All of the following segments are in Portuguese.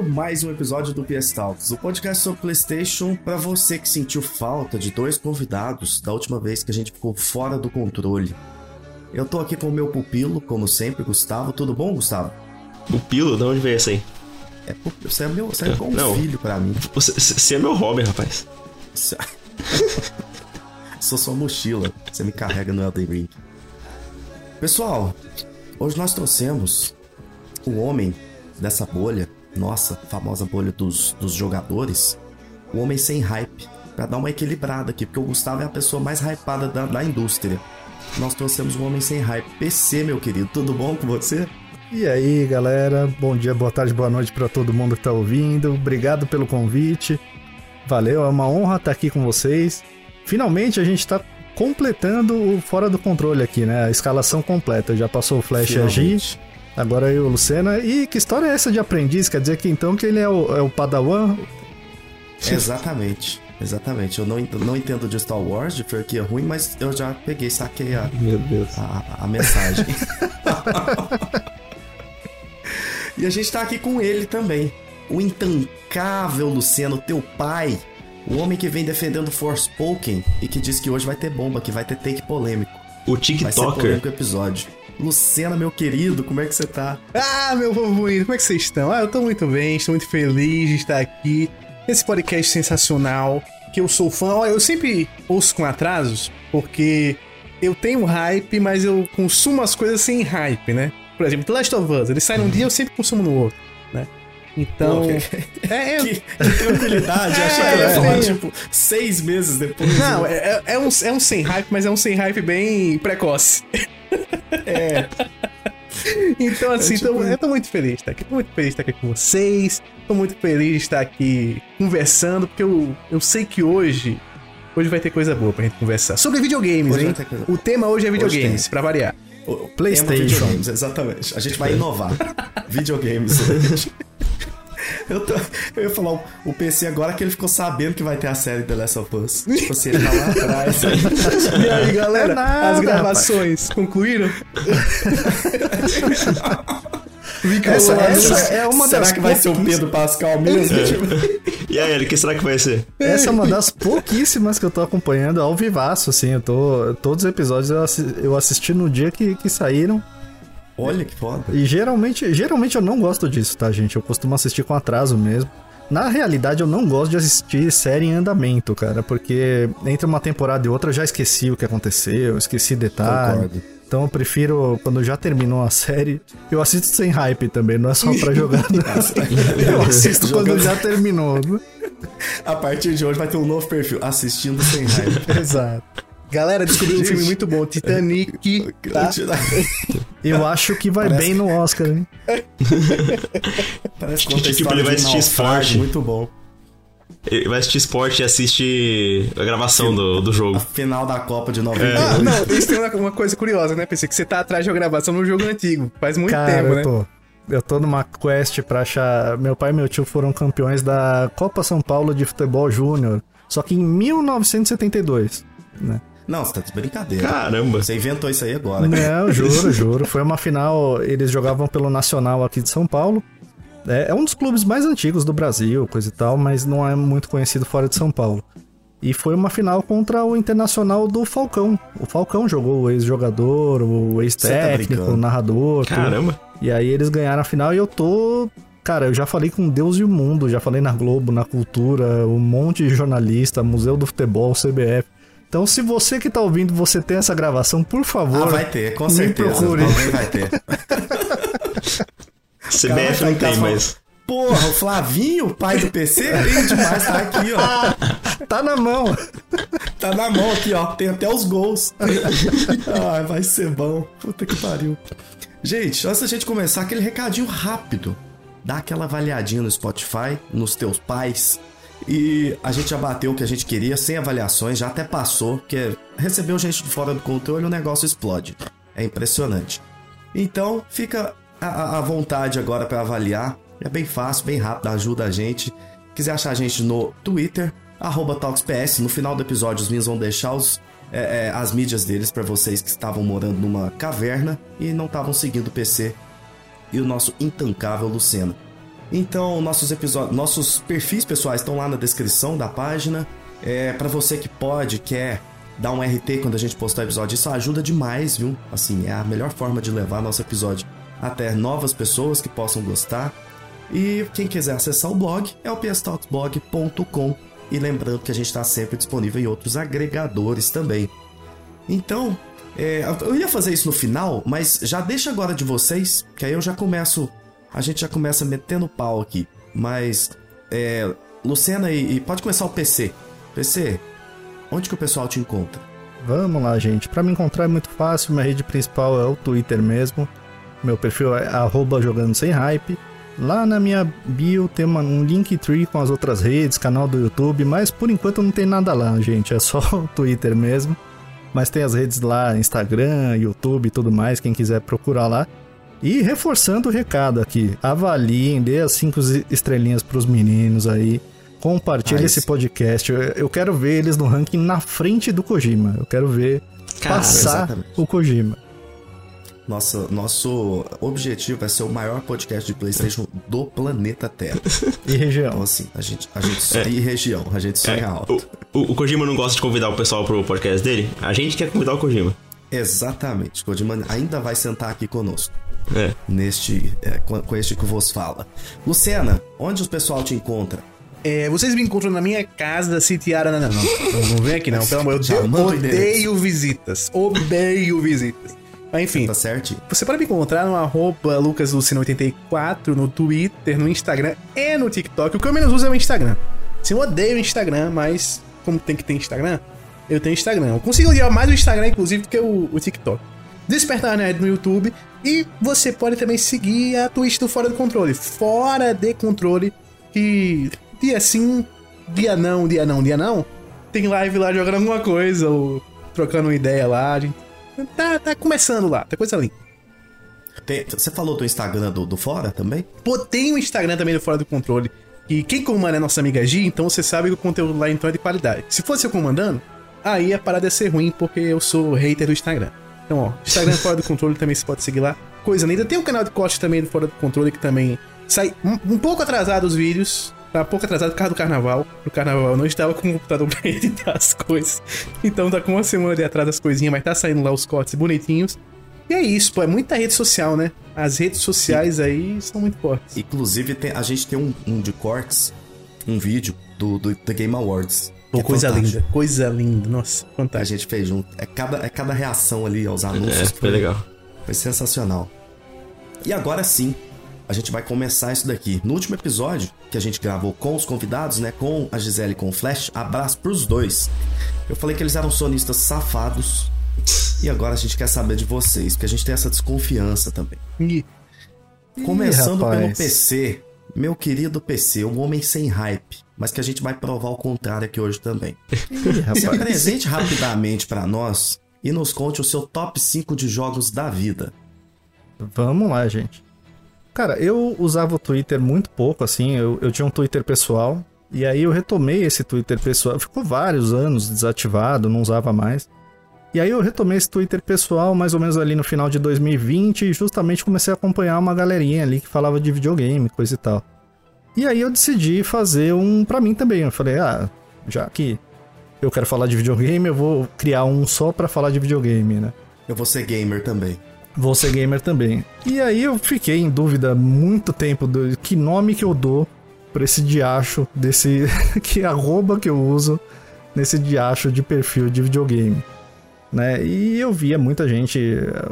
começando mais um episódio do PS Talks, o podcast sobre PlayStation para você que sentiu falta de dois convidados da última vez que a gente ficou fora do controle. Eu tô aqui com o meu pupilo, como sempre, Gustavo. Tudo bom, Gustavo? Pupilo? De onde veio essa aí? É, você é meu, você é um Não. filho pra mim. Você, você é meu hobby, rapaz. Você- Sou sua mochila. Você me carrega no Elden Ring. Pessoal, hoje nós trouxemos o homem dessa bolha, nossa famosa bolha dos, dos jogadores, o homem sem hype, pra dar uma equilibrada aqui, porque o Gustavo é a pessoa mais hypada da, da indústria. Nós trouxemos um homem sem hype. PC, meu querido, tudo bom com você? E aí, galera? Bom dia, boa tarde, boa noite pra todo mundo que tá ouvindo. Obrigado pelo convite. Valeu, é uma honra estar aqui com vocês. Finalmente a gente tá completando o fora do controle aqui, né? A escalação completa. Já passou o Flash Finalmente. Agora eu o Lucena. E que história é essa de aprendiz? Quer dizer que então que ele é o, é o Padawan? Exatamente. Exatamente. Eu não, não entendo de Star Wars, de franquia ruim, mas eu já peguei, saquei a, Meu Deus. a, a mensagem. e a gente tá aqui com ele também. O intancável Luciano, teu pai. O homem que vem defendendo Forspoken e que diz que hoje vai ter bomba, que vai ter take polêmico. O Vai ser TikToker. polêmico episódio. Lucena, meu querido, como é que você tá? Ah, meu povo como é que vocês estão? Ah, eu tô muito bem, estou muito feliz de estar aqui nesse podcast sensacional, que eu sou fã. Olha, eu sempre ouço com atrasos, porque eu tenho hype, mas eu consumo as coisas sem hype, né? Por exemplo, The Last of Us, ele sai num dia, eu sempre consumo no outro, né? Então. Pô, que- É, é- Que, que tranquilidade, achei que eu ia É, falar, é. tipo, seis meses depois. Não, é, é- é um, é um sem hype, mas é um sem hype bem precoce. É. Então, assim, É tipo tô- eu tô muito feliz de estar aqui. Tô muito feliz de estar aqui com vocês. Tô muito feliz de estar aqui conversando, porque eu, eu sei que hoje. Hoje vai ter coisa boa pra gente conversar. Sobre videogames, Hoje hein? O tema hoje é videogames, tem. pra variar. O- PlayStation. tema Videogames, exatamente. A gente vai inovar. videogames hoje. Eu, tô- eu ia falar, o, PC agora que ele ficou sabendo que vai ter a série The Last of Us. Tipo assim, ele tá lá atrás. E aí, galera, É nada, as gravações concluíram? Vi que Essa- essa é uma Será das que vai ser o Pedro Pascal mesmo? Tipo, E aí, ele, que será que vai ser? Essa é uma das pouquíssimas que eu tô acompanhando ao vivaço, assim. Eu tô, todos os episódios eu assisti no dia que, que saíram. Olha que foda. E geralmente, geralmente eu não gosto disso, tá, gente? Eu costumo assistir com atraso mesmo. Na realidade, eu não gosto de assistir série em andamento, cara, porque entre uma temporada e outra eu já esqueci o que aconteceu, esqueci detalhe. Concordo. Então eu prefiro, quando já terminou a série, eu assisto sem hype também, não é só pra jogar. eu assisto quando já terminou. A partir de hoje vai ter um novo perfil. Assistindo sem raiva. Exato. Galera, descobri um filme muito bom, Titanic. Tá? Eu acho que vai Parece- bem no Oscar, hein? Parece Tipo, conta a tipo, ele vai assistir esporte. Muito bom. Ele vai assistir esporte e assiste a gravação do, do A jogo. final da Copa de 92. Ah, não, isso tem uma, uma coisa curiosa, né? Pensei que você tá atrás de uma gravação num jogo antigo. Faz muito Cara, tempo, eu né? tô. Eu tô numa quest pra achar. Meu pai e meu tio foram campeões da Copa São Paulo de Futebol Júnior. Só que em 1972. Né? Não, você tá de brincadeira. Caramba. Você inventou isso aí agora. Não, juro, juro. Foi uma final. Eles jogavam pelo Nacional aqui de São Paulo. É, é um dos clubes mais antigos do Brasil, coisa e tal, mas não é muito conhecido fora de São Paulo. E foi uma final contra o Internacional do Falcão. O Falcão jogou o ex-jogador, o tá ex-técnico, brincando. o narrador. tudo. Caramba. E aí eles ganharam a final e eu tô. Cara, eu já falei com Deus e o mundo, já falei na Globo, na Cultura, um monte de jornalista, Museu do Futebol, CBF. Então, se você que tá ouvindo, você tem essa gravação, por favor. Ah, vai ter, com me certeza. procure. Alguém vai ter. CBF tá não casa tem, mas. Porra, o Flavinho, pai do PC, tem demais, tá aqui, ó. Tá na mão. Tá na mão aqui, ó. Tem até os gols. Ai, vai ser bom. Puta que pariu. Gente, antes da gente começar, aquele recadinho rápido. Dá aquela avaliadinha no Spotify, nos teus pais. E a gente já bateu o que a gente queria, sem avaliações, já até passou, porque recebeu gente fora do controle o negócio explode. É impressionante. Então, fica à- vontade agora para avaliar. É bem fácil, bem rápido, ajuda a gente. Quiser achar a gente no Twitter, TalksPS. No final do episódio, os meninos vão deixar os, é, é, as mídias deles para vocês que estavam morando numa caverna e não estavam seguindo o PC e o nosso intancável Lucena. Então, nossos episódios, nossos perfis pessoais estão lá na descrição da página. É, para você que pode, quer dar um RT quando a gente postar episódio, isso ajuda demais, viu? Assim, é a melhor forma de levar nosso episódio até novas pessoas que possam gostar. E quem quiser acessar o blog é o pstalksblog.com. E lembrando que a gente está sempre disponível em outros agregadores também. Então, é, eu ia fazer isso no final, mas já deixa agora de vocês, que aí eu já começo. A gente já começa metendo pau aqui. Mas, é, Lucena e, e pode começar o PC. PC, onde que o pessoal te encontra? Vamos lá, gente. Para me encontrar é muito fácil. Minha rede principal é o Twitter mesmo. Meu perfil é jogando sem hype. Lá na minha bio tem uma, um Linktree com as outras redes, canal do YouTube, mas por enquanto não tem nada lá, gente. É só o Twitter mesmo. Mas tem as redes lá, Instagram, YouTube e tudo mais, quem quiser procurar lá. E reforçando o recado aqui, avaliem, dê as cinco estrelinhas pros meninos aí. Compartilhe esse podcast. Eu quero ver eles no ranking na frente do Kojima. Eu quero ver Cara, passar exatamente. o Kojima. Nossa, nosso objetivo é ser o maior podcast de PlayStation do planeta Terra. E região. Então, assim, a gente. A gente é. E região, a gente sonha é. alto. O, o, o, Kojima não gosta de convidar o pessoal pro podcast dele? A gente quer convidar o Kojima. Exatamente. O Kojima ainda vai sentar aqui conosco. É. Neste. É, com, com este que vos fala. Luciana, onde o pessoal te encontra? É, vocês me encontram na minha casa da City Não, não, não. Não vem aqui não, pelo amor de Deus. Odeio visitas. Odeio visitas. Mas enfim. Tá certo. Você pode me encontrar no arroba lucaslucino84 no Twitter, no Instagram e no TikTok. O que eu menos uso é o Instagram. Assim, eu odeio o Instagram, mas como tem que ter Instagram, eu tenho Instagram. Eu consigo odiar mais o Instagram, inclusive, do que o, o TikTok. Despertar Nerd no YouTube. E você pode também seguir a Twitch do Fora do Controle. Fora de Controle. Que dia sim, dia não, dia não, dia não. Tem live lá jogando alguma coisa ou trocando uma ideia lá. A gente Tá, tá começando lá, tá coisa linda. Tem, você falou do Instagram do, do Fora também? Pô, tem o Instagram também do Fora do Controle. E quem comanda é nossa amiga Gi, então você sabe que o conteúdo lá então é de qualidade. Se fosse eu comandando, aí a parada ia ser ruim, porque eu sou hater do Instagram. Então, ó, Instagram Fora do Controle também você pode seguir lá. Coisa linda. Tem o canal de corte também do Fora do Controle, que também sai um, um pouco atrasado os vídeos. Tá um pouco atrasado por causa do carnaval. O carnaval eu não estava com o computador pra editar as coisas. Então tá com uma semana de atraso as coisinhas, mas tá saindo lá os cortes bonitinhos. E é isso, pô, é muita rede social, né? As redes sociais Sim. aí são muito fortes. Inclusive, tem, a gente tem um, um, de cortes, um vídeo do, do The Game Awards. Pô, é coisa fantástico. linda, coisa linda, nossa, fantástico. A gente fez junto. É cada, é cada reação ali aos anúncios. É, foi, foi legal. Foi sensacional. E agora sim, a gente vai começar isso daqui. No último episódio, que a gente gravou com os convidados, né? Com a Gisele e com o Flash, abraço pros dois. Eu falei que eles eram sonistas safados. E agora a gente quer saber de vocês, porque a gente tem essa desconfiança também. Ih. Começando Ih, pelo PC, meu querido PC, um homem sem hype, mas que a gente vai provar o contrário aqui hoje também. Ih, Se apresente rapidamente para nós e nos conte o seu top 5 de jogos da vida. Vamos lá, gente. Cara, eu usava o Twitter muito pouco, assim. Eu, eu tinha um Twitter pessoal. E aí eu retomei esse Twitter pessoal. Ficou vários anos desativado, não usava mais. E aí eu retomei esse Twitter pessoal mais ou menos ali no final de 2020 e justamente comecei a acompanhar uma galerinha ali que falava de videogame, coisa e tal. E aí eu decidi fazer um para mim também. Eu falei, ah, já que eu quero falar de videogame, eu vou criar um só para falar de videogame, né? Eu vou ser gamer também. Vou ser gamer também. E aí eu fiquei em dúvida muito tempo do que nome que eu dou pra esse diacho desse. que arroba que eu uso nesse diacho de perfil de videogame. Né? E eu via muita gente,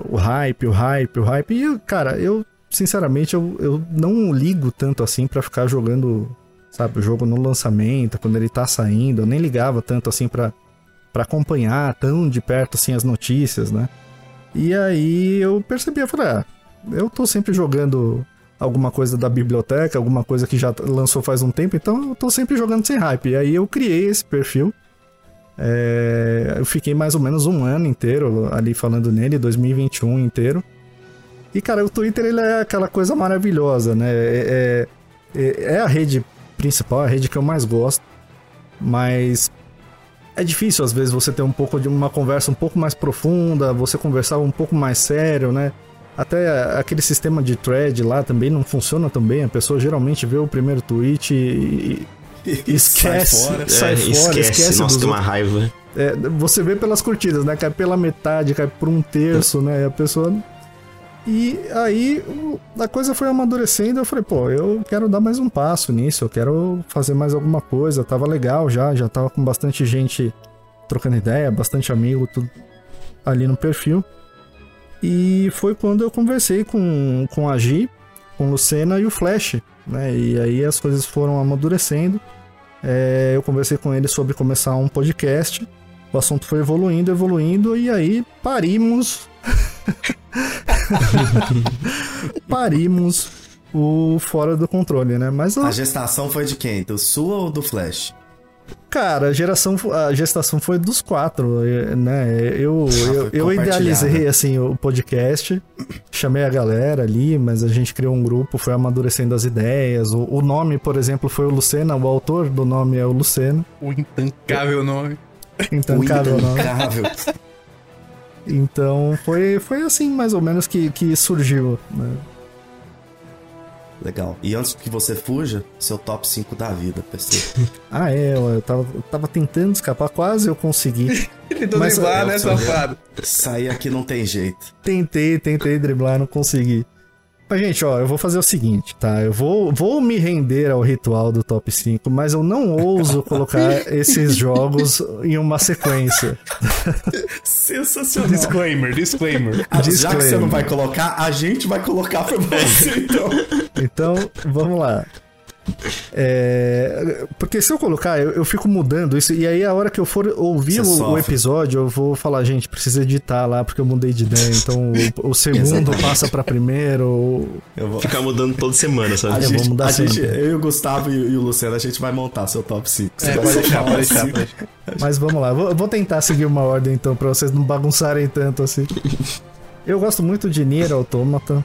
o hype, o hype, o hype. E, cara, eu, sinceramente, eu, eu não ligo tanto assim para ficar jogando, sabe, o jogo no lançamento, quando ele tá saindo. Eu nem ligava tanto assim para acompanhar tão de perto assim as notícias, né? E aí eu percebi, eu falei, ah, eu tô sempre jogando alguma coisa da biblioteca, alguma coisa que já lançou faz um tempo, então eu tô sempre jogando sem hype. E aí eu criei esse perfil. É, eu fiquei mais ou menos um ano inteiro ali falando nele, 2021 inteiro. E cara, o Twitter ele é aquela coisa maravilhosa, né? É, é, é a rede principal, a rede que eu mais gosto. Mas é difícil às vezes você ter um pouco de uma conversa um pouco mais profunda, você conversar um pouco mais sério, né? Até aquele sistema de thread lá também não funciona tão bem. A pessoa geralmente vê o primeiro tweet e, e esquece. Sai fora. Sai É, fora, esquece, esquece nossa, tem uma outros. raiva. É, você vê pelas curtidas, né? Cai pela metade, cai por um terço, né? E a pessoa. E aí a coisa foi amadurecendo. Eu falei, pô, eu quero dar mais um passo nisso, eu quero fazer mais alguma coisa. Tava legal já, já tava com bastante gente trocando ideia, bastante amigo, tudo ali no perfil. E foi quando eu conversei com, com a Gi, com Lucena e o Flash, né? E aí as coisas foram amadurecendo. É, eu conversei com ele sobre começar um podcast. O assunto foi evoluindo, evoluindo, e aí parimos. parimos o Fora do Controle, né? Mas, A gestação foi de quem? Do sua ou do Flash? cara, a, geração, a gestação foi dos quatro, eh, né? Eu, Ah, eu, eu idealizei, assim, o podcast, chamei a galera ali, mas a gente criou um grupo, foi amadurecendo as ideias. O, o nome, por exemplo, foi o Lucena, o autor do nome é o Lucena. O intancável nome. Então, o cara, o nome. intancável. Então foi, foi assim mais ou menos que, que surgiu. Né? Legal. E antes que você fuja, seu top 5 da vida, PC. Ah, é, eu eu tava, eu tava tentando escapar, quase eu consegui. Ele tentou driblar, é, né, safado? Sair aqui não tem jeito. Tentei, tentei driblar, não consegui. Mas, gente, ó, eu vou fazer o seguinte, tá? Eu vou, vou me render ao ritual do top 5, mas eu não ouso colocar esses jogos em uma sequência. Sensacional. Disclaimer, disclaimer. Ah, Já que Disclaimer. você não vai colocar, a gente vai colocar pra você, então. Então, vamos lá. É, porque se eu colocar, eu, eu fico mudando isso, e aí a hora que eu for ouvir o, o episódio, eu vou falar, gente, precisa editar lá, porque eu mudei de ideia. Então o, o segundo passa pra primeiro. Eu vou. Ficar mudando toda semana, A sabe? Eu gente, vou mudar a gente, eu e o Gustavo e, e o Luciano, a gente vai montar seu top 5. Você É, pode deixar, pode deixar. Mas vamos lá, vou, vou tentar seguir uma ordem então, pra vocês não bagunçarem tanto assim. Eu gosto muito de Nier Automata.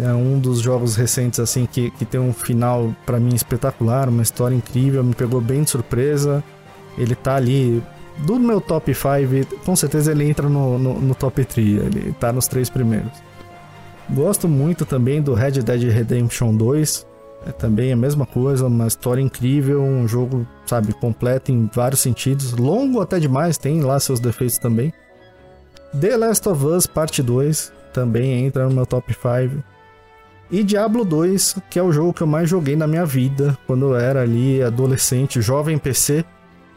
É um dos jogos recentes assim que, que tem um final pra mim espetacular, uma história incrível, me pegou bem de surpresa. Ele tá ali do meu top 5, com certeza ele entra no, no, no top 3, ele tá nos três primeiros. Gosto muito também do Red Dead Redemption 2. É também a mesma coisa, uma história incrível, um jogo, sabe, completo em vários sentidos. Longo até demais, tem lá seus defeitos também. The Last of Us Parte 2 também entra no meu top 5. E Diablo 2, que é o jogo que eu mais joguei na minha vida, quando eu era ali adolescente, jovem PC.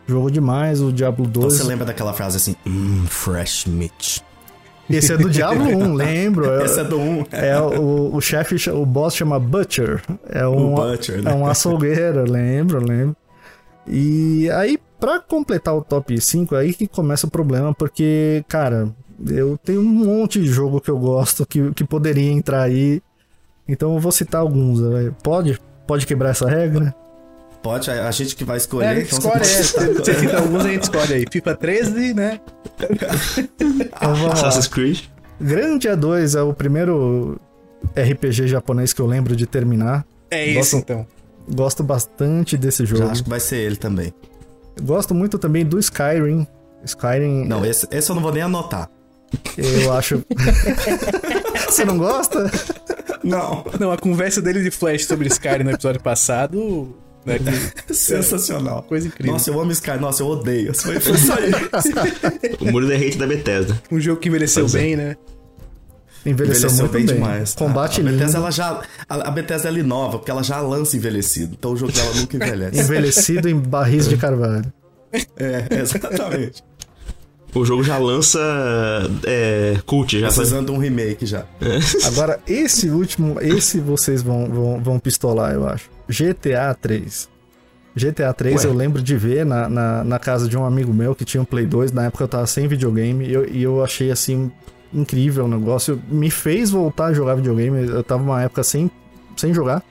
Jogo demais o Diablo 2. Você lembra daquela frase assim, hum, fresh meat. Esse é do Diablo 1, lembro. É- Essa é do 1. É o, o chefe, o boss chama Butcher. É um, Butcher, né? É um açougueiro, lembro, lembro. E aí, pra completar o top 5, aí que começa o problema, porque, cara, eu tenho um monte de jogo que eu gosto que, que poderia entrar aí. Então eu vou citar alguns. né? Pode? Pode quebrar essa regra? Pode, a gente que vai É, escolher. a gente então escolhe, é. você Você pode você cita alguns, a gente escolhe aí. FIFA 13, né? Então. Assassin's Creed. Grandia 2 é o primeiro RPG japonês que eu lembro de terminar. É esse, Gosto- então. Gosto bastante desse Já jogo. acho que vai ser ele também. Gosto muito também do Skyrim. Skyrim, Não, esse, esse eu não vou nem anotar. eu acho. Você não gosta? Não. Não, a conversa dele de Flash sobre Skyrim no episódio passado... Né, que- Sensacional. Coisa incrível. Nossa, eu amo Sky. Nossa, eu odeio. Foi, foi só isso. O muro hate da Bethesda. Um jogo que envelheceu é. bem, né? Envelheceu, Envelheceu muito bem, bem, demais. Combate a, lindo. Bethesda, ela já, a, a Bethesda ela inova, porque ela já lança envelhecido. Então o jogo dela nunca envelhece. Envelhecido em barris de carvalho. é, exatamente. O jogo já lança é, cult, já? Precisando de um remake já. Agora, esse último, esse vocês vão, vão, vão pistolar, eu acho. GTA 3. GTA 3 Ué. eu lembro de ver na, na, na casa de um amigo meu que tinha um Play 2. Na época eu tava sem videogame e eu, e eu achei assim incrível o negócio. Me fez voltar a jogar videogame. Eu tava numa época sem, sem jogar.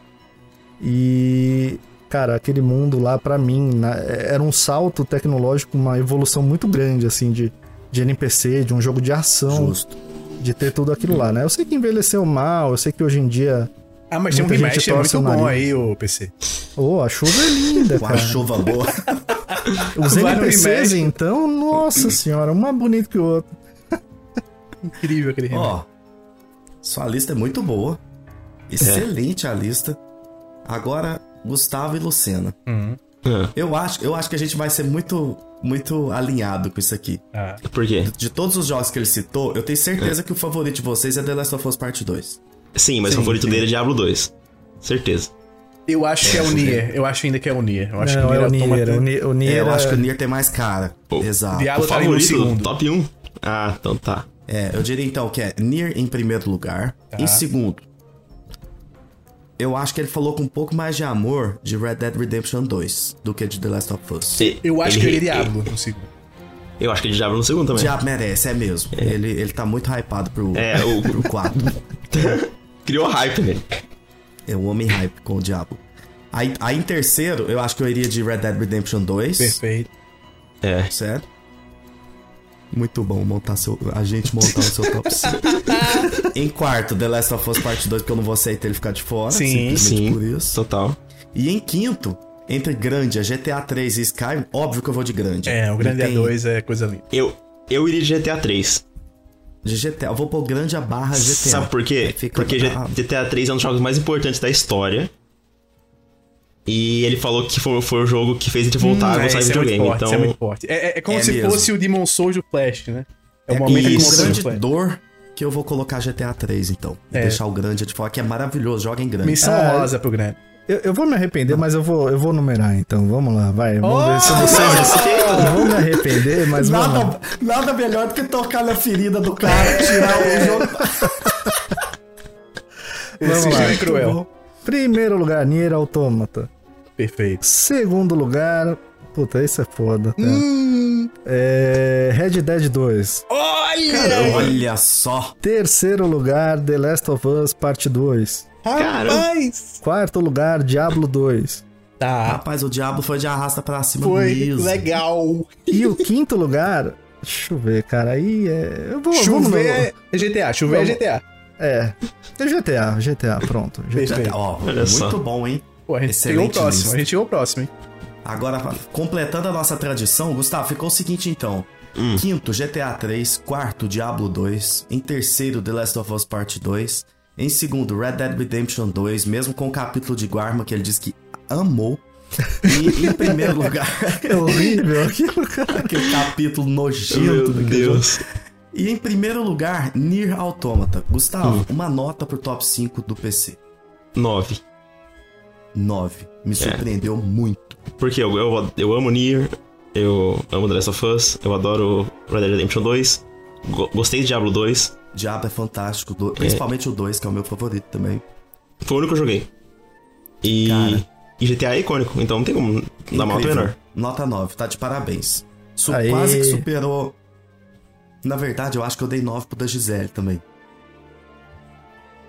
E, cara, aquele mundo lá pra mim na- era um salto tecnológico, uma evolução muito grande, assim, de, de NPC, de um jogo de ação Justo. de ter tudo aquilo lá, né? Eu sei que envelheceu mal, eu sei que hoje em dia. Ah, mas tem um remake é muito o bom aí, ô PC. Oh, a chuva é linda, Com a cara. chuva boa. Os Vai NPCs, então, nossa senhora, um mais bonito que o outro. Incrível aquele. Ó, Sua lista é muito boa. Excelente a lista. Agora, Gustavo e Lucena. Ah, Eu acho, eu acho que a gente vai ser muito, muito alinhado com isso aqui. Ah, por quê? De todos os jogos que ele citou, eu tenho certeza que o favorito de vocês é The Last of Us Part 2. Sim, mas Sim, o favorito sim. dele é Diablo 2. Certeza. eu acho que é o Nier. Eu acho ainda que é o Nier. Eu acho Não, que é o Nier. Automata- O Nier, o É, Nier eu acho que o é- Nier tem mais cara. Pô, Exato. Diablo o tá favorito, top 1? Ah, então tá. É, eu diria então que é Nier em primeiro lugar. Tá. Em segundo, eu acho que ele falou com um pouco mais de amor de Red Dead Redemption 2 do que de The Last of Us. E- Eu acho ele- que ele é Diablo no segundo. Eu acho que ele é Diablo no segundo também. Diabo merece, é mesmo. Ele, ele tá muito hypado pro, É, o- pro 4. Criou hype nele. É um homem hype com o Diabo. Aí, aí em terceiro, eu acho que eu iria de Red Dead Redemption 2. Perfeito. É. Certo? Muito bom montar seu, a gente montar o seu top 5. em quarto, The Last of Us Part 2, porque eu não vou aceitar ele ficar de fora. Sim, simplesmente Sim, por isso. total. E em quinto, entre Grandia, GTA 3 e Skyrim, óbvio que eu vou de Grandia. É, o Grande tem- A2 é coisa linda. Eu, eu iria de GTA 3. De GTA, eu vou pôr Grandia barra GTA. Sabe por quê? Porque GTA 3 é um dos jogos mais importantes da história. E ele falou que foi, foi o jogo que fez a gente voltar a É, gostar de isso é muito videogame. forte, então, isso é muito forte. É, é- é como É se mesmo. fosse o Demon Souls do Flash, né? É o é momento que isso. grande Flash. dor que eu vou colocar GTA 3, então. E É. deixar o Grandia de fora, que é maravilhoso, joga em Grandia. Missão Ah, rosa pro Grande. Eu, eu vou me arrepender, mas eu vou, eu vou numerar então. Vamos lá, vai. Vamos Oh! ver se vocês. Eu vou me arrepender, mas vamos lá. Nada, nada melhor do que tocar na ferida do cara, tirar o jogo. Vamos Esse lá. jogo é cruel. Primeiro lugar, Nier Automata. Perfeito. Segundo lugar. Puta, isso é foda. tá? Hum. É. Red Dead 2. Olha! Olha só. Terceiro lugar, The Last of Us Parte 2. Rapaz! Quarto lugar, Diablo 2. Tá. Rapaz, o diabo foi de arrasta pra cima Foi mesmo. legal. E o quinto lugar. Deixa eu ver, cara. Aí é. Eu vou, vamos Chover no- é GTA, chover é Vamos. GTA. É. É GTA, GTA, pronto. GTA. Ó, muito só. bom, hein? Pô, a gente Excelente chegou o próximo, lista. a gente chegou o próximo, hein? Agora, completando a nossa tradição, Gustavo, ficou o seguinte então. Hum. Quinto, GTA 3. Quarto, Diablo 2. Em terceiro, The Last of Us Part 2. Em segundo, Red Dead Redemption 2, mesmo com o capítulo de Guarma, que ele disse que amou. E em primeiro lugar, É horrível aquele capítulo nojento Meu daquele jogo. E em primeiro lugar, Nier Automata. Gustavo, Hum. uma nota pro top 5 do PC. 9. 9. É. Me surpreendeu muito. Porque eu, eu, eu amo Nier, eu amo The Last of Us, eu adoro Red Dead Redemption 2, go- gostei de Diablo 2, Diabo é fantástico, do- principalmente o 2, que é o meu favorito também. foi o único que eu joguei. E, Cara. e GTA é icônico, então não tem como dar uma nota menor. Nota 9, tá de parabéns. Su Aê. quase que superou. Na verdade, eu acho que eu dei 9 pro da Gisele também.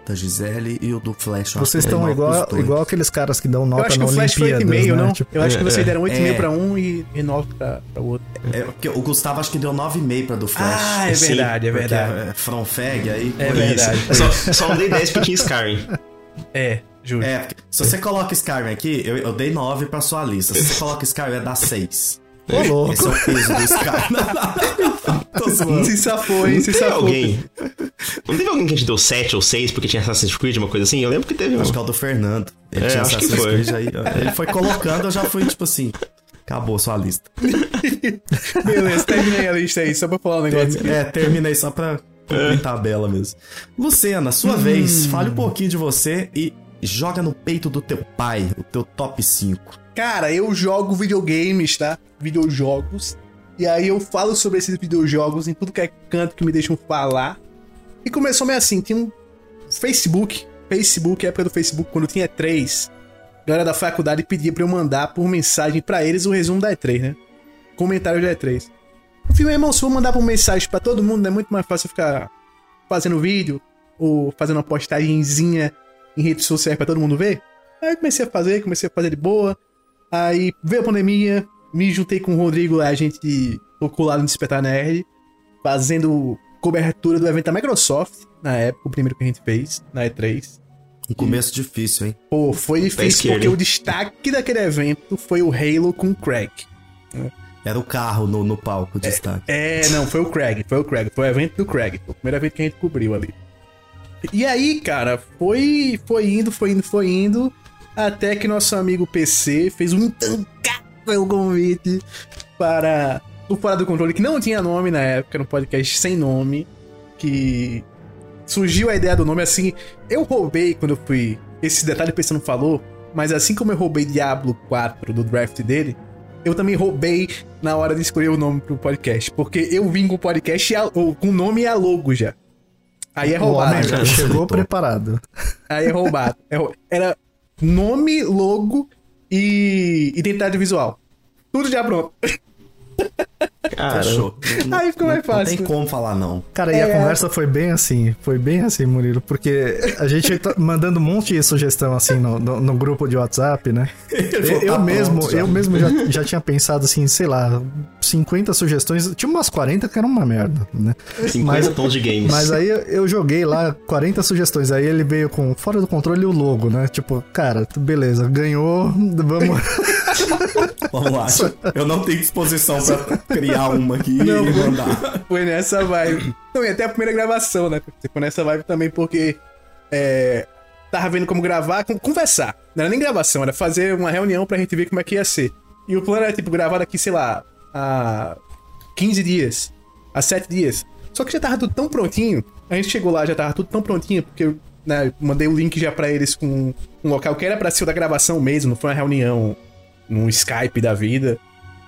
Da Gisele e o do Flash. eu Vocês eu estão igual, igual aqueles caras que dão Eu nota acho que na o Flash foi Olimpíadas, 8,5, né? não? Tipo, Eu acho que É, vocês é. deram 8,5 É. pra um e, e 9 pra, pra outro. É, porque o Gustavo acho que deu 9,5 pra do Flash. Ah, é Sim, verdade, é verdade. É, From Fag aí. É verdade. isso. Eu só, só não dei 10 porque tinha Skyrim. É, justo. É, porque se você coloca Skyrim aqui, eu, eu dei 9 pra sua lista. Se você coloca Skyrim, é dar 6. Ô, louco. Esse é o peso. Tô zoando. Se safou, hein? Se Teve safou. alguém. Não teve alguém que a gente deu 7 ou 6 porque tinha Assassin's Creed, uma coisa assim? Eu lembro que teve. Acho que é o do Fernando. Ele É, tinha acho que Assassin's foi. Creed aí. Ele foi colocando, eu já fui tipo assim. Acabou sua lista. Beleza, terminei a lista aí, só pra falar um negócio aqui. É, terminei só pra cumprir tabela mesmo. Lucena, sua vez, fale um pouquinho de você e joga no peito do teu pai, o teu top 5. Cara, eu jogo videogames, tá? Videojogos. E aí eu falo sobre esses videojogos em tudo que é canto que me deixam falar. E começou meio assim, tinha um Facebook. Facebook, época do Facebook, quando tinha três. A galera da faculdade pedia pra eu mandar por mensagem pra eles o resumo da E3, né? Comentário da E3. Eu falei, irmão, se eu mandar por mensagem pra todo mundo, é muito mais fácil ficar fazendo vídeo ou fazendo uma postagenzinha em redes sociais pra todo mundo ver. Aí comecei a fazer, comecei a fazer de boa. Aí veio a pandemia, me juntei com o Rodrigo, a gente tocou lá no Despertar Nerd, fazendo cobertura do evento da Microsoft, na época, o primeiro que a gente fez, na E3. Um começo difícil, hein? Pô, foi difícil porque o destaque daquele evento foi o Halo com o Craig. Era o carro no, no palco, o destaque. É, não, foi o Craig, foi o Craig, foi o evento do Craig, foi o primeiro evento que a gente cobriu ali. E aí, cara, foi, foi indo, foi indo, foi indo, até que nosso amigo PC fez um intancável convite para o Fora do Controle, que não tinha nome na época, no podcast sem nome, que surgiu a ideia do nome assim. Eu roubei quando eu fui. Esse detalhe o PC não falou, mas assim como eu roubei Diablo 4 do draft dele, eu também roubei na hora de escolher o nome pro podcast. Porque eu vim com o podcast e a, ou, com o nome e a logo já. Aí é homem roubado. já chegou preparado. Aí é roubado. É Era nome, logo e identidade visual. Tudo já pronto. Cara, Fechou. Não- Aí ficou mais fácil. Não tem como falar não. Cara, e a conversa foi bem assim, foi bem assim, Murilo, porque a gente tá mandando um monte de sugestão assim no, no, no grupo de WhatsApp, né? Eu, eu "Tá mesmo, pronto já." eu mesmo já, já tinha pensado assim, sei lá, 50 sugestões, tinha umas 40 que eram uma merda, né? 50 Mas- tons de games. Mas aí eu- joguei lá 40 sugestões, aí ele veio com fora do controle o logo, né? Tipo, cara, beleza, ganhou, vamos. Vamos lá. Eu não tenho disposição pra criar uma aqui e mandar. Foi nessa vibe. Não, e até a primeira gravação, né? Foi nessa vibe também, porque. É. Tava vendo como gravar, conversar. Não era nem gravação, era fazer uma reunião pra gente ver como é que ia ser. E o plano era, tipo, gravar daqui, sei lá, há 15 dias, há 7 dias. Só que já tava tudo tão prontinho. A gente chegou lá, já tava tudo tão prontinho, porque eu né, eu mandei o link já pra eles com um local que era pra ser o da gravação mesmo, não foi uma reunião num Skype da vida.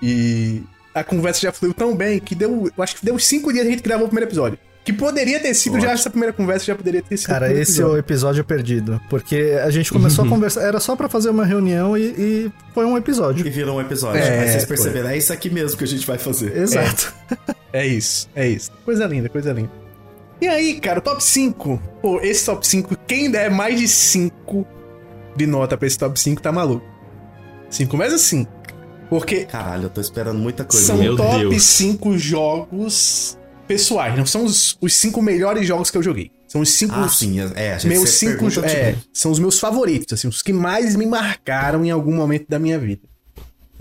E a conversa já fluiu tão bem que deu. Eu acho que deu 5 dias a gente gravou o primeiro episódio. Que poderia ter sido já essa primeira conversa, já poderia ter sido. Cara, esse é o episódio. episódio perdido. Porque a gente começou a conversar, era só pra fazer uma reunião e, e foi um episódio. E virou um episódio. É, Aí vocês foi. perceberam, é isso aqui mesmo que a gente vai fazer. Exato. É isso, é isso. Coisa linda, coisa linda. E aí, cara, o top 5. Pô, esse top 5, quem der mais de 5 de nota pra esse top 5 tá maluco. 5 mais assim. Porque Caralho, eu tô esperando muita coisa. são Meu top Deus. 5 jogos pessoais. Não são os, os 5 melhores jogos que eu joguei. São os 5 Ah, sim, é. A gente meus cinco pergunta, é, tipo, são os meus favoritos, assim, os que mais me marcaram em algum momento da minha vida.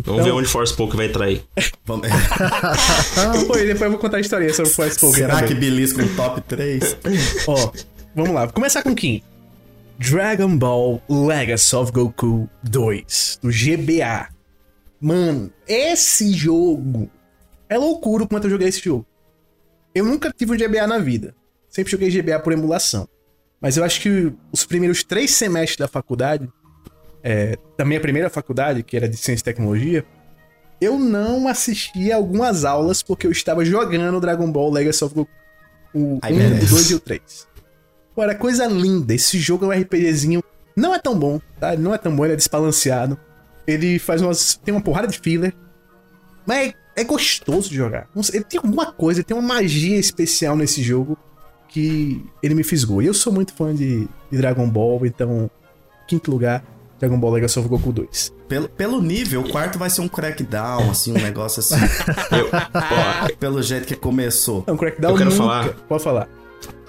Vamos ver onde Force Poke vai entrar aí. vamos- Pô, depois eu vou contar a história sobre o Force Poker Será também. que belisca um top 3? Ó, vamos lá. Vou começar com quem? Dragon Ball Legacy of Goku 2, do GBA. Mano, esse jogo é loucura o quanto eu joguei esse jogo. Eu nunca tive um GBA na vida. Sempre joguei GBA por emulação. Mas eu acho que os primeiros três semestres da faculdade, é, da minha primeira faculdade, que era de Ciência e Tecnologia, eu não assistia algumas aulas porque eu estava jogando Dragon Ball Legacy of Goku. O Ai, 1, merece. o 2 e o 3. Pô, era coisa linda. Esse jogo é um RPGzinho. Não é tão bom, tá? Não é tão bom, ele é desbalanceado. Ele faz umas. tem uma porrada de filler. Mas é, é gostoso de jogar. Não sei, Ele tem alguma coisa, ele tem uma magia especial nesse jogo que ele me fisgou. E eu sou muito fã de, de Dragon Ball, então. Quinto lugar, Dragon Ball Legacy of Goku 2. Pelo, pelo nível, o quarto vai ser um crackdown, assim, um negócio assim. Eu, pelo jeito que começou. Não, Crackdown Eu quero nunca. falar. Pode falar.